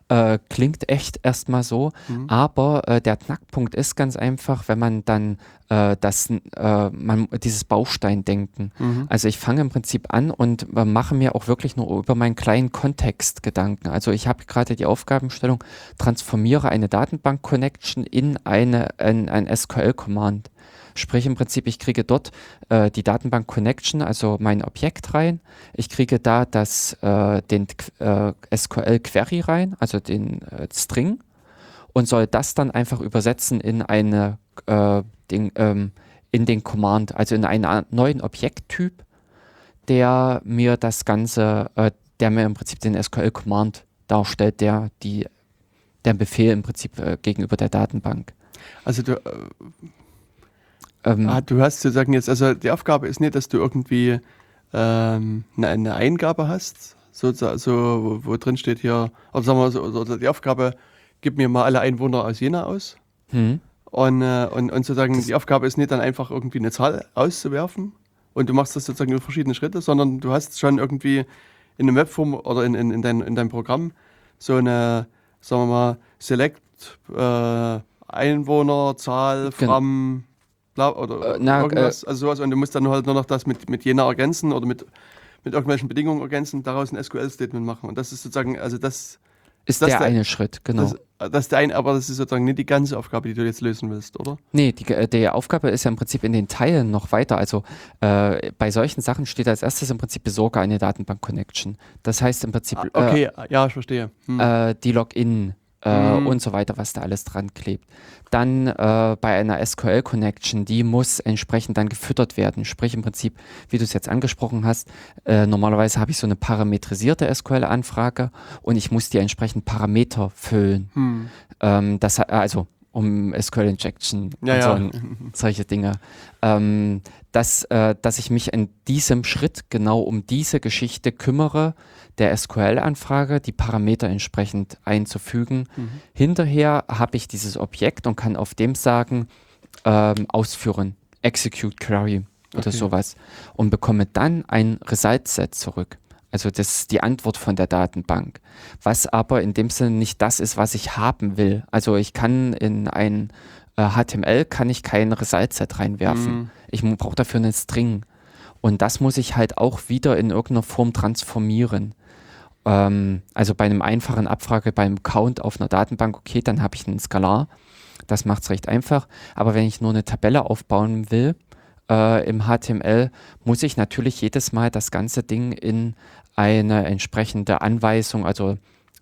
äh, klingt echt erstmal so, Mhm. aber äh, der Knackpunkt ist ganz einfach, wenn man dann äh, das, äh, man, dieses Bausteindenken. Mhm. Also ich fange im Prinzip an und äh, mache mir auch wirklich nur über meinen kleinen Kontext Gedanken. Also ich habe gerade die Aufgabenstellung, transformiere eine Datenbank-Connection in, eine, in ein SQL-Command. Sprich im Prinzip, ich kriege dort äh, die Datenbank Connection, also mein Objekt rein. Ich kriege da das, äh, den äh, SQL Query rein, also den äh, String und soll das dann einfach übersetzen in eine äh, den, ähm, in den Command, also in einen neuen Objekttyp, der mir das Ganze, äh, der mir im Prinzip den SQL Command darstellt, der die der Befehl im Prinzip gegenüber der Datenbank. Also du, Ähm, ah, du hast sozusagen jetzt, also die Aufgabe ist nicht, dass du irgendwie ähm, eine, eine Eingabe hast, so, so wo, wo drin steht hier, oder sagen wir so, oder die Aufgabe, gib mir mal alle Einwohner aus Jena aus. hm, Und, äh, und, und sozusagen Das- die Aufgabe ist nicht dann einfach irgendwie eine Zahl auszuwerfen und du machst das sozusagen über verschiedene Schritte, sondern du hast schon irgendwie in einem Webform oder in, in, in, dein, in deinem Programm so eine, sagen wir mal, Select äh, Einwohnerzahl Genau. from oder Äh, na, irgendwas, also sowas und du musst dann halt nur noch das mit, mit Jena ergänzen oder mit, mit irgendwelchen Bedingungen ergänzen, daraus ein SQL-Statement machen und das ist sozusagen, also das, ist das der der- eine Schritt, genau. das, das ist der ein, aber das ist sozusagen nicht die ganze Aufgabe, die du jetzt lösen willst, oder? Nee, die, äh, die Aufgabe ist ja im Prinzip in den Teilen noch weiter. Also äh, bei solchen Sachen steht als erstes im Prinzip besorge eine Datenbank-Connection. Das heißt im Prinzip Ah, äh, okay, ja, ich verstehe. Hm. äh, die Login äh, Mhm. und so weiter, was da alles dran klebt. Dann äh, bei einer SQL-Connection, die muss entsprechend dann gefüttert werden. Sprich im Prinzip, wie du es jetzt angesprochen hast, äh, normalerweise habe ich so eine parametrisierte SQL-Anfrage und ich muss die entsprechend Parameter füllen. Hm. Ähm, das, also um SQL Injection Ja, und so ja. solche Dinge. Ähm, dass, äh, dass ich mich in diesem Schritt genau um diese Geschichte kümmere, der SQL-Anfrage die Parameter entsprechend einzufügen. Mhm. Hinterher habe ich dieses Objekt und kann auf dem sagen, ähm, ausführen, execute query oder Okay. sowas und bekomme dann ein Result-Set zurück. Also das ist die Antwort von der Datenbank. Was aber in dem Sinne nicht das ist, was ich haben will. Also ich kann in ein äh, HTML kann ich kein Result-Set reinwerfen. Mhm. Ich brauche dafür einen String. Und das muss ich halt auch wieder in irgendeiner Form transformieren. Ähm, also bei einem einfachen Abfrage beim Count auf einer Datenbank, okay, dann habe ich einen Skalar. Das macht es recht einfach. Aber wenn ich nur eine Tabelle aufbauen will äh, im HTML, muss ich natürlich jedes Mal das ganze Ding in eine entsprechende Anweisung, also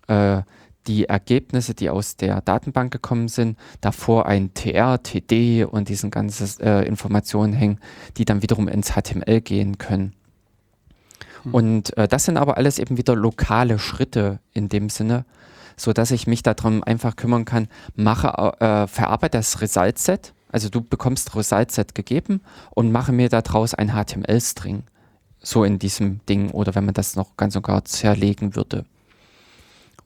äh, die Ergebnisse, die aus der Datenbank gekommen sind, davor ein TR, TD und diesen ganzen äh, Informationen hängen, die dann wiederum ins HTML gehen können. Und äh, das sind aber alles eben wieder lokale Schritte in dem Sinne, so dass ich mich darum einfach kümmern kann, mache, äh, verarbeite das Result-Set, also du bekommst Result-Set gegeben und mache mir daraus ein HTML-String. So in diesem Ding oder wenn man das noch ganz und gar zerlegen würde.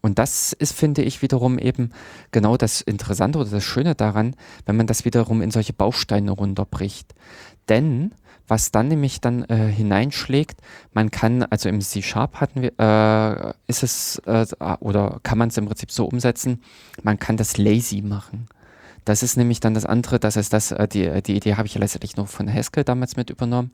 Und das ist, finde ich, wiederum eben genau das Interessante oder das Schöne daran, wenn man das wiederum in solche Bausteine runterbricht. Denn was dann nämlich dann äh, hineinschlägt, man kann, also im C-Sharp hatten wir, äh, ist es, äh, oder kann man es im Prinzip so umsetzen, man kann das lazy machen. Das ist nämlich dann das andere, das ist das, äh, die, die Idee habe ich ja letztendlich noch von Haskell damals mit übernommen,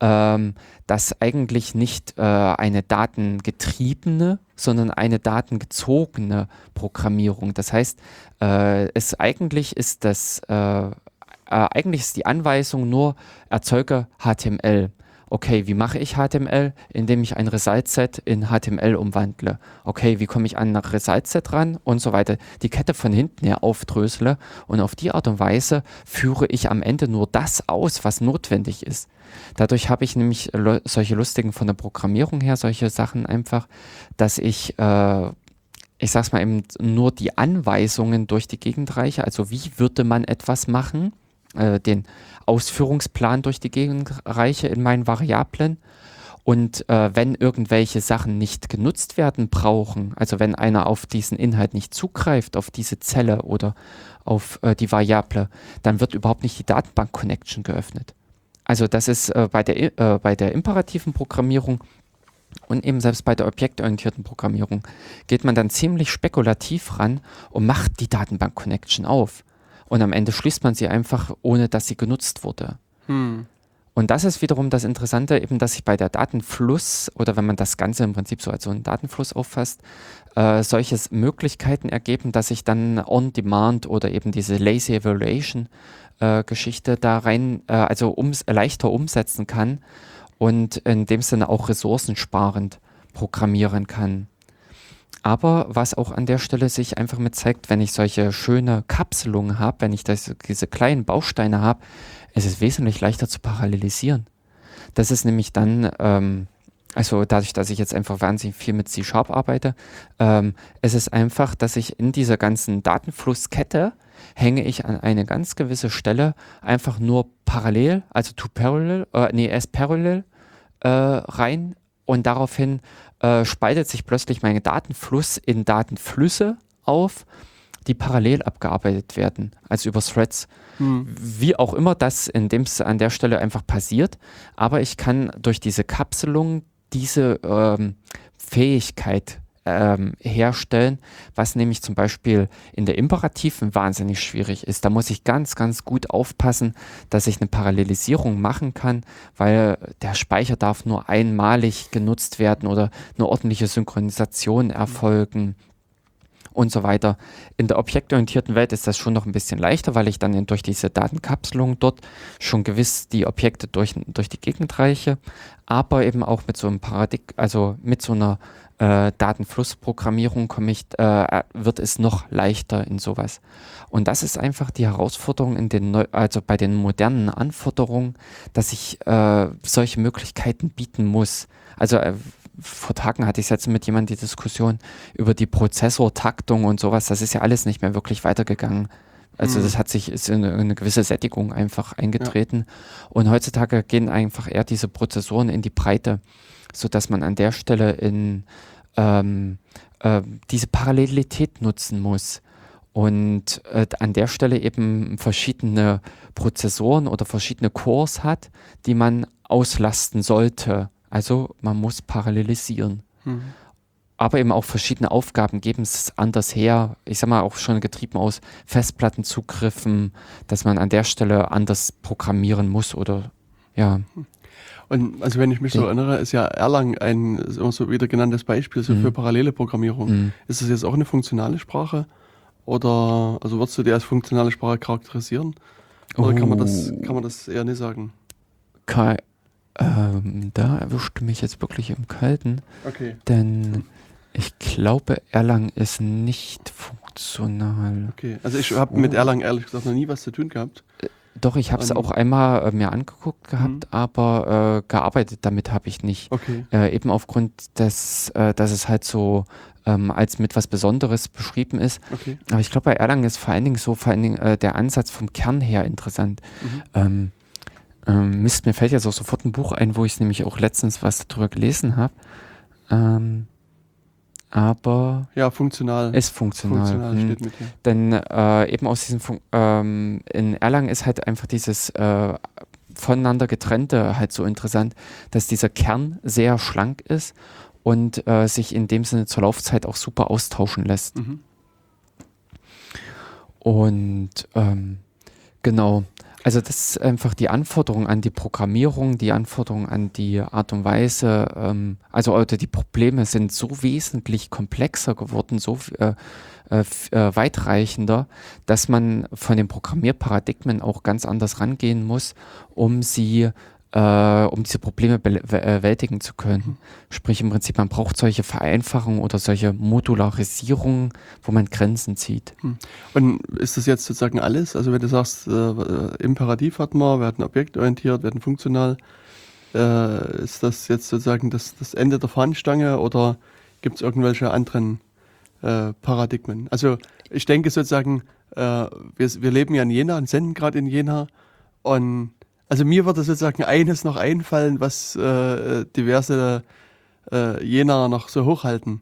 ähm, dass eigentlich nicht äh, eine datengetriebene, sondern eine datengezogene Programmierung. Das heißt, äh, es eigentlich ist das, äh, äh, eigentlich ist die Anweisung nur erzeuge HTML. Okay, wie mache ich HTML? Indem ich ein Result-Set in HTML umwandle. Okay, wie komme ich an ein Result-Set ran? Und so weiter. Die Kette von hinten her aufdrösele und auf die Art und Weise führe ich am Ende nur das aus, was notwendig ist. Dadurch habe ich nämlich lo- solche lustigen von der Programmierung her, solche Sachen einfach, dass ich, äh, ich sag's mal eben, nur die Anweisungen durch die Gegend reiche. Also wie würde man etwas machen? Äh, den Ausführungsplan durch die Gegend reiche in meinen Variablen. Und äh, wenn irgendwelche Sachen nicht genutzt werden brauchen, also wenn einer auf diesen Inhalt nicht zugreift, auf diese Zelle oder auf äh, die Variable, dann wird überhaupt nicht die Datenbank-Connection geöffnet. Also das ist äh, bei, der, äh, bei der imperativen Programmierung und eben selbst bei der objektorientierten Programmierung geht man dann ziemlich spekulativ ran und macht die Datenbank-Connection auf. Und am Ende schließt man sie einfach, ohne dass sie genutzt wurde. Hm. Und das ist wiederum das Interessante, eben, dass sich bei der Datenfluss oder wenn man das Ganze im Prinzip so als so einen Datenfluss auffasst, äh, solche Möglichkeiten ergeben, dass ich dann on-demand oder eben diese Lazy Evaluation äh, Geschichte da rein, äh, also ums, leichter umsetzen kann und in dem Sinne auch ressourcensparend programmieren kann. Aber was auch an der Stelle sich einfach mit zeigt, wenn ich solche schöne Kapselungen habe, wenn ich das, diese kleinen Bausteine habe, es ist wesentlich leichter zu parallelisieren. Das ist nämlich dann, ähm, also dadurch, dass ich jetzt einfach wahnsinnig viel mit C-Sharp arbeite, ähm, es ist einfach, dass ich in dieser ganzen Datenflusskette hänge ich an eine ganz gewisse Stelle einfach nur parallel, also to parallel, äh, nee, as parallel äh, rein und daraufhin äh, spaltet sich plötzlich mein Datenfluss in Datenflüsse auf, die parallel abgearbeitet werden, also über Threads. Hm. Wie auch immer das in dem, an der Stelle einfach passiert, aber ich kann durch diese Kapselung diese ähm, Fähigkeit ähm, herstellen, was nämlich zum Beispiel in der Imperativen wahnsinnig schwierig ist. Da muss ich ganz, ganz gut aufpassen, dass ich eine Parallelisierung machen kann, weil der Speicher darf nur einmalig genutzt werden oder eine ordentliche Synchronisation erfolgen und so weiter. In der objektorientierten Welt ist das schon noch ein bisschen leichter, weil ich dann durch diese Datenkapselung dort schon gewiss die Objekte durch, durch die Gegend reiche, aber eben auch mit so einem Paradigma, also mit so einer äh, Datenflussprogrammierung komme ich, äh, wird es noch leichter in sowas. Und das ist einfach die Herausforderung in den neu, also bei den modernen Anforderungen, dass ich äh, solche Möglichkeiten bieten muss. Also äh, vor Tagen hatte ich jetzt mit jemandem die Diskussion über die Prozessortaktung und sowas. Das ist ja alles nicht mehr wirklich weitergegangen. Also Mhm. das hat sich ist in eine, eine gewisse Sättigung einfach eingetreten. Und heutzutage gehen einfach eher diese Prozessoren in die Breite, sodass man an der Stelle in ähm, äh, diese Parallelität nutzen muss. Und äh, an der Stelle eben verschiedene Prozessoren oder verschiedene Cores hat, die man auslasten sollte. Also man muss parallelisieren. Mhm. Aber eben auch verschiedene Aufgaben geben es anders her. Ich sag mal auch schon getrieben aus Festplattenzugriffen, dass man an der Stelle anders programmieren muss oder ja. Und also wenn ich mich so erinnere, ist ja Erlang ein immer so wieder genanntes Beispiel so Mhm. für parallele Programmierung. Mhm. Ist das jetzt auch eine funktionale Sprache? Oder also würdest du die als funktionale Sprache charakterisieren? Oder kann man das Oh. kann man das eher nicht sagen? Kai, ähm, da erwischt mich jetzt wirklich im Kalten, Okay. denn ich glaube, Erlang ist nicht funktional. Okay. Also ich habe mit Oh. Erlang ehrlich gesagt noch nie was zu tun gehabt. Doch, ich habe es auch einmal äh, mir angeguckt gehabt, Mhm. aber äh, gearbeitet damit habe ich nicht. Okay. Äh, eben aufgrund des, äh, dass es halt so ähm, als mit was Besonderes beschrieben ist. Okay. Aber ich glaube, bei Erlang ist vor allen Dingen so vor allen Dingen äh, der Ansatz vom Kern her interessant. Mhm. Ähm, ähm, Mist, mir fällt jetzt auch sofort ein Buch ein, wo ich nämlich auch letztens was darüber gelesen habe. Ähm, aber Ja, funktional. ist funktional. funktional steht mit hier. Denn äh, eben aus diesem Fun ähm, in Erlang ist halt einfach dieses äh, voneinander getrennte halt so interessant, dass dieser Kern sehr schlank ist und äh, sich in dem Sinne zur Laufzeit auch super austauschen lässt. Mhm. Und ähm, genau, also das ist einfach die Anforderung an die Programmierung, die Anforderung an die Art und Weise, ähm, also oder die Probleme sind so wesentlich komplexer geworden, so äh, äh, äh, weitreichender, dass man von den Programmierparadigmen auch ganz anders rangehen muss, um sie äh, um diese Probleme bewältigen zu können. Sprich im Prinzip, man braucht solche Vereinfachungen oder solche Modularisierungen, wo man Grenzen zieht. Und ist das jetzt sozusagen alles? Also wenn du sagst, äh, äh, Imperativ hatten wir, wir hatten objektorientiert, wir hatten funktional, äh, ist das jetzt sozusagen das, das Ende der Fahnenstange oder gibt es irgendwelche anderen äh, Paradigmen? Also ich denke sozusagen, äh, wir, wir leben ja in Jena und senden gerade in Jena und also mir würde sozusagen eines noch einfallen, was äh, diverse äh, Jena noch so hochhalten.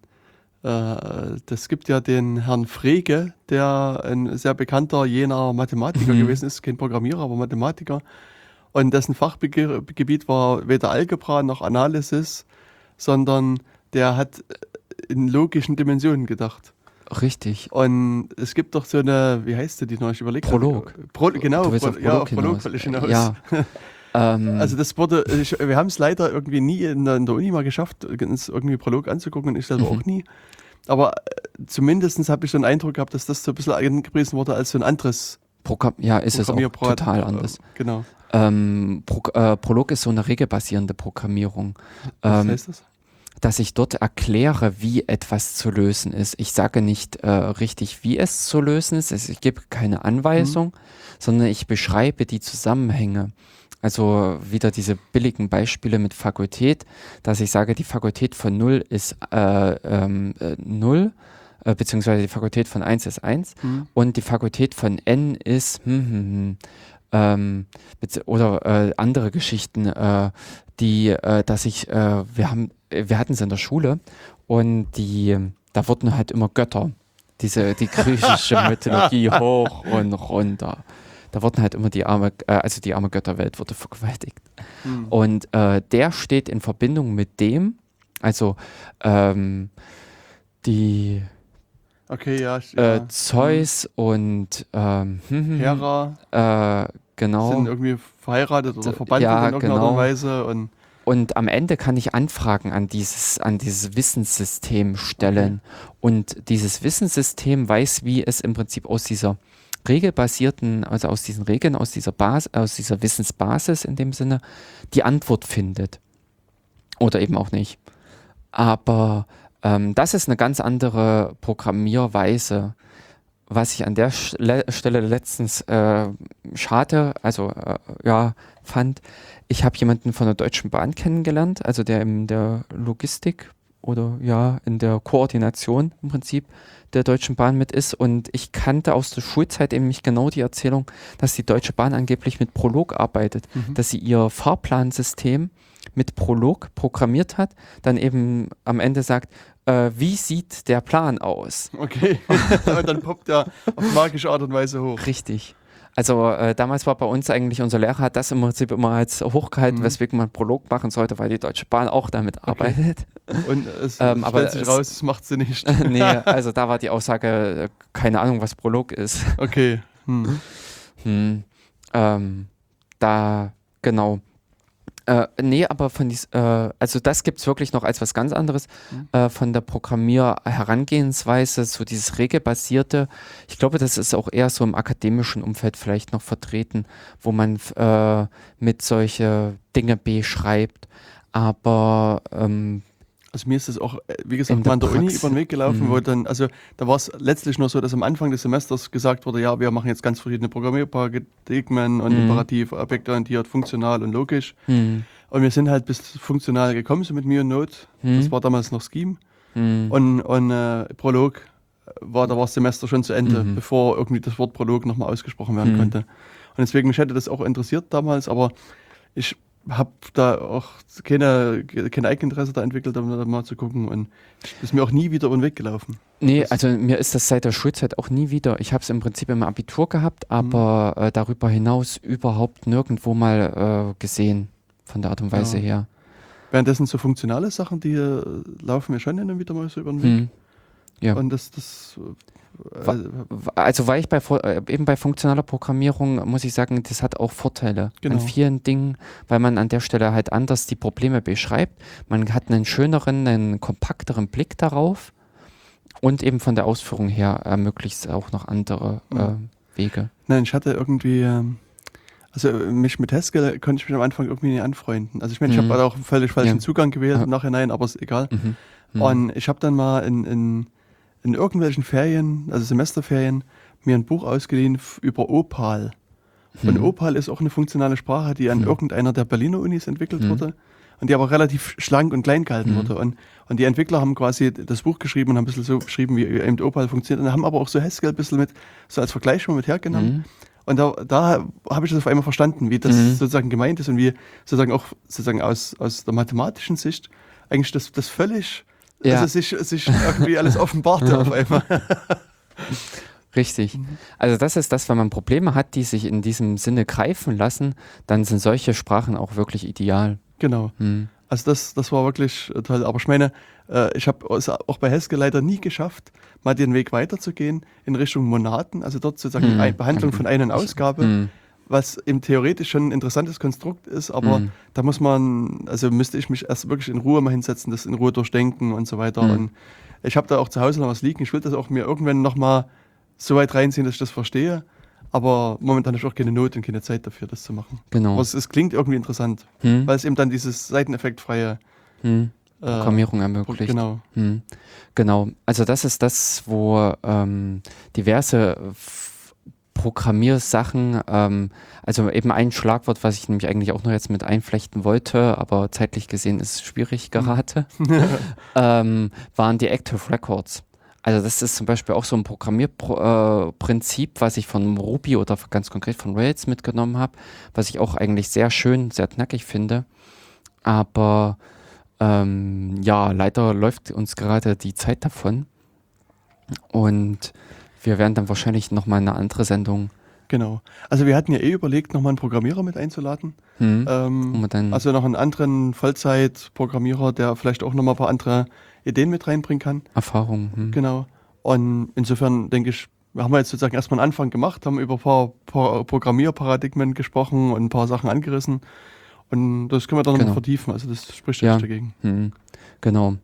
Äh, das gibt ja den Herrn Frege, der ein sehr bekannter Jener Mathematiker Mhm. gewesen ist, kein Programmierer, aber Mathematiker. Und dessen Fachgebiet war weder Algebra noch Analysis, sondern der hat in logischen Dimensionen gedacht. Richtig. Und es gibt doch so eine, wie heißt die, die noch? Ich überlege. Prolog. Pro, genau, Pro, auf ja, Prolog auf Prolog hinaus. hinaus. Ja. ähm, Also das wurde, ich, wir haben es leider irgendwie nie in der, in der Uni mal geschafft, uns irgendwie Prolog anzugucken und ich selber Mhm. auch nie. Aber äh, zumindest habe ich so einen Eindruck gehabt, dass das so ein bisschen angepriesen wurde als so ein anderes Programm, ja, ist es auch total anders. Äh, genau. Ähm, Pro äh, Prolog ist so eine regelbasierende Programmierung. Was Ähm, heißt das? Dass ich dort erkläre, wie etwas zu lösen ist. Ich sage nicht äh, richtig, wie es zu lösen ist. Also ich gebe keine Anweisung, sondern ich beschreibe die Zusammenhänge. Also wieder diese billigen Beispiele mit Fakultät, dass ich sage, die Fakultät von 0 ist äh, ähm, äh, 0, äh, beziehungsweise die Fakultät von 1 ist 1 Hm. und die Fakultät von n ist hm, hm, hm, ähm, oder äh, andere Geschichten, äh, die, äh, dass ich, äh, wir haben, wir hatten es in der Schule und die, da wurden halt immer Götter, diese, die griechische Mythologie hoch und runter. Da wurden halt immer die arme, äh, also die arme Götterwelt wurde vergewaltigt. Hm. Und äh, der steht in Verbindung mit dem, also ähm, die Okay, ja. äh, ja. Zeus und ähm, hm, hm, Hera äh, sind genau. irgendwie verheiratet oder verbandelt ja, in irgendeiner genau. Weise. Und Und am Ende kann ich Anfragen an dieses, an dieses Wissenssystem stellen. Und dieses Wissenssystem weiß, wie es im Prinzip aus dieser regelbasierten, also aus diesen Regeln, aus dieser Bas aus dieser Wissensbasis in dem Sinne, die Antwort findet. Oder eben auch nicht. Aber ähm, das ist eine ganz andere Programmierweise. Was ich an der Stelle letztens äh, schade, also äh, ja, fand, ich habe jemanden von der Deutschen Bahn kennengelernt, also der in der Logistik oder ja, in der Koordination im Prinzip der Deutschen Bahn mit ist. Und ich kannte aus der Schulzeit eben nicht genau die Erzählung, dass die Deutsche Bahn angeblich mit Prolog arbeitet, Mhm. dass sie ihr Fahrplansystem mit Prolog programmiert hat, dann eben am Ende sagt, äh, wie sieht der Plan aus? okay. und dann poppt er auf magische Art und Weise hoch. Richtig. Also äh, damals war bei uns eigentlich, unser Lehrer hat das im Prinzip immer als hochgehalten, Mhm. weswegen man Prolog machen sollte, weil die Deutsche Bahn auch damit arbeitet. Und es Ähm, aber stellt sich es- raus, das macht sie nicht. nee, also da war die Aussage, äh, keine Ahnung, was Prolog ist. Okay. Hm. Hm, ähm, da, genau. Äh, nee, aber von dies, äh, also das gibt es wirklich noch als was ganz anderes. Mhm. Äh, von der Programmier-Herangehensweise, so dieses regelbasierte. Ich glaube, das ist auch eher so im akademischen Umfeld vielleicht noch vertreten, wo man äh, mit solche Dinge beschreibt. Aber ähm, Also mir ist das auch, äh, wie In gesagt, der mal an der Uni über den Weg gelaufen, Mhm. wo dann, also da war es letztlich nur so, dass am Anfang des Semesters gesagt wurde, ja, wir machen jetzt ganz verschiedene Programmierparadigmen und Mhm. imperativ, objektorientiert, funktional und logisch. hm, Und wir sind halt bis funktional gekommen, so mit mir und Not. hm, Das war damals noch Scheme. hm, Und, und äh, Prolog war, da war das Semester schon zu Ende, Mhm. bevor irgendwie das Wort Prolog nochmal ausgesprochen werden Mhm. konnte. Und deswegen, mich hätte das auch interessiert damals, aber ich habe da auch keine, kein Eigeninteresse da entwickelt, um da mal zu gucken. Und ist mir auch nie wieder über den Weg gelaufen. Nee, also mir ist das seit der Schulzeit auch nie wieder. Ich habe es im Prinzip im Abitur gehabt, aber äh, darüber hinaus überhaupt nirgendwo mal äh, gesehen, von der Art und Weise Ja. her. Währenddessen so funktionale Sachen, die äh, laufen mir schon hin und wieder mal so über den Weg. Hm. Ja. Und das, das Also weil ich bei äh, eben bei funktionaler Programmierung muss ich sagen, das hat auch Vorteile Genau. an vielen Dingen, weil man an der Stelle halt anders die Probleme beschreibt. Man hat einen schöneren, einen kompakteren Blick darauf und eben von der Ausführung her ermöglicht es auch noch andere äh, Mhm. Wege. Nein, ich hatte irgendwie, ähm, also äh, mich mit Haskell konnte ich mich am Anfang irgendwie nicht anfreunden. Also ich meine, ich Mhm. habe auch einen völlig falschen Ja. Zugang gewählt Ja. im Nachhinein, aber ist egal. Mhm. Mhm. Und ich habe dann mal in, in, in irgendwelchen Ferien, also Semesterferien, mir ein Buch ausgeliehen über Opal. Und Mhm. Opal ist auch eine funktionale Sprache, die an Mhm. irgendeiner der Berliner Unis entwickelt Mhm. wurde und die aber relativ schlank und klein gehalten Mhm. wurde. Und, und die Entwickler haben quasi das Buch geschrieben und haben ein bisschen so beschrieben, wie eben Opal funktioniert und haben aber auch so Haskell ein bisschen mit, so als Vergleich schon mit hergenommen. Mhm. Und da, da habe ich das auf einmal verstanden, wie das sozusagen gemeint ist und wie sozusagen auch sozusagen aus, aus der mathematischen Sicht eigentlich das, das völlig, Ja. also sich, sich irgendwie alles offenbarte auf einmal. Richtig. Mhm. Also das ist das, wenn man Probleme hat, die sich in diesem Sinne greifen lassen, dann sind solche Sprachen auch wirklich ideal. Genau. Hm. Also das, das war wirklich toll. Aber ich meine, äh, ich habe es auch bei Haskell leider nie geschafft, mal den Weg weiterzugehen in Richtung Monaten, also dort sozusagen Hm. Behandlung von Ein- und Ausgabe, Hm. Was eben theoretisch schon ein interessantes Konstrukt ist, aber Hm. da muss man, also müsste ich mich erst wirklich in Ruhe mal hinsetzen, das in Ruhe durchdenken und so weiter. Hm. Und ich habe da auch zu Hause noch was liegen. Ich will das auch mir irgendwann nochmal so weit reinziehen, dass ich das verstehe. Aber momentan habe ich auch keine Not und keine Zeit dafür, das zu machen. Genau. Aber es, es klingt irgendwie interessant, Hm. weil es eben dann dieses seiteneffektfreie Hm. äh, Programmierung ermöglicht. Genau. Hm. Genau. Also das ist das, wo ähm, diverse F- Programmiersachen, ähm, also eben ein Schlagwort, was ich nämlich eigentlich auch noch jetzt mit einflechten wollte, aber zeitlich gesehen ist es schwierig gerade, ähm, waren die Active Records. Also das ist zum Beispiel auch so ein Programmierprinzip, äh, was ich von Ruby oder ganz konkret von Rails mitgenommen habe, was ich auch eigentlich sehr schön, sehr knackig finde. Aber ähm, ja, leider läuft uns gerade die Zeit davon. Und wir werden dann wahrscheinlich nochmal eine andere Sendung. Genau. Also wir hatten ja eh überlegt, nochmal einen Programmierer mit einzuladen. Hm, Ähm, also noch einen anderen Vollzeit-Programmierer, der vielleicht auch nochmal ein paar andere Ideen mit reinbringen kann. Erfahrung. Hm. Genau. Und insofern denke ich, wir haben jetzt sozusagen erstmal einen Anfang gemacht, haben über ein paar, paar Programmierparadigmen gesprochen und ein paar Sachen angerissen. Und das können wir dann Genau. nochmal vertiefen. Also das spricht ja Ja. nicht dagegen. Hm, genau.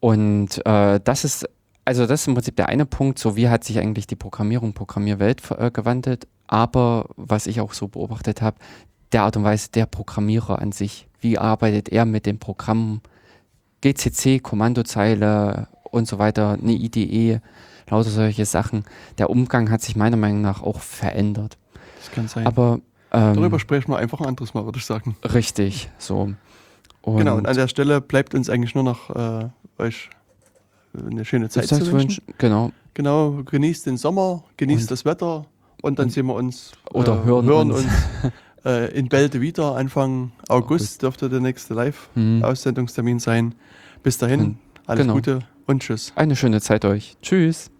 Und äh, das ist, also das ist im Prinzip der eine Punkt, so wie hat sich eigentlich die Programmierung, Programmierwelt äh, gewandelt, aber was ich auch so beobachtet habe, der Art und Weise der Programmierer an sich, wie arbeitet er mit dem Programm, GCC, Kommandozeile und so weiter, eine IDE, lauter solche Sachen. Der Umgang hat sich meiner Meinung nach auch verändert. Das kann sein. Aber ähm, Darüber sprechen wir einfach ein anderes Mal, würde ich sagen. richtig, so. Und genau, und an der Stelle bleibt uns eigentlich nur noch äh, euch eine schöne Zeit zu wünschen. Genau. Genau, genießt den Sommer, genießt Und- das Wetter und dann und- sehen wir uns oder äh, hören uns. uns äh, in Bälde wieder. Anfang August, August. dürfte der nächste. Live-Aussendungstermin sein. Bis dahin, alles genau. Gute und Tschüss. Eine schöne Zeit euch. Tschüss.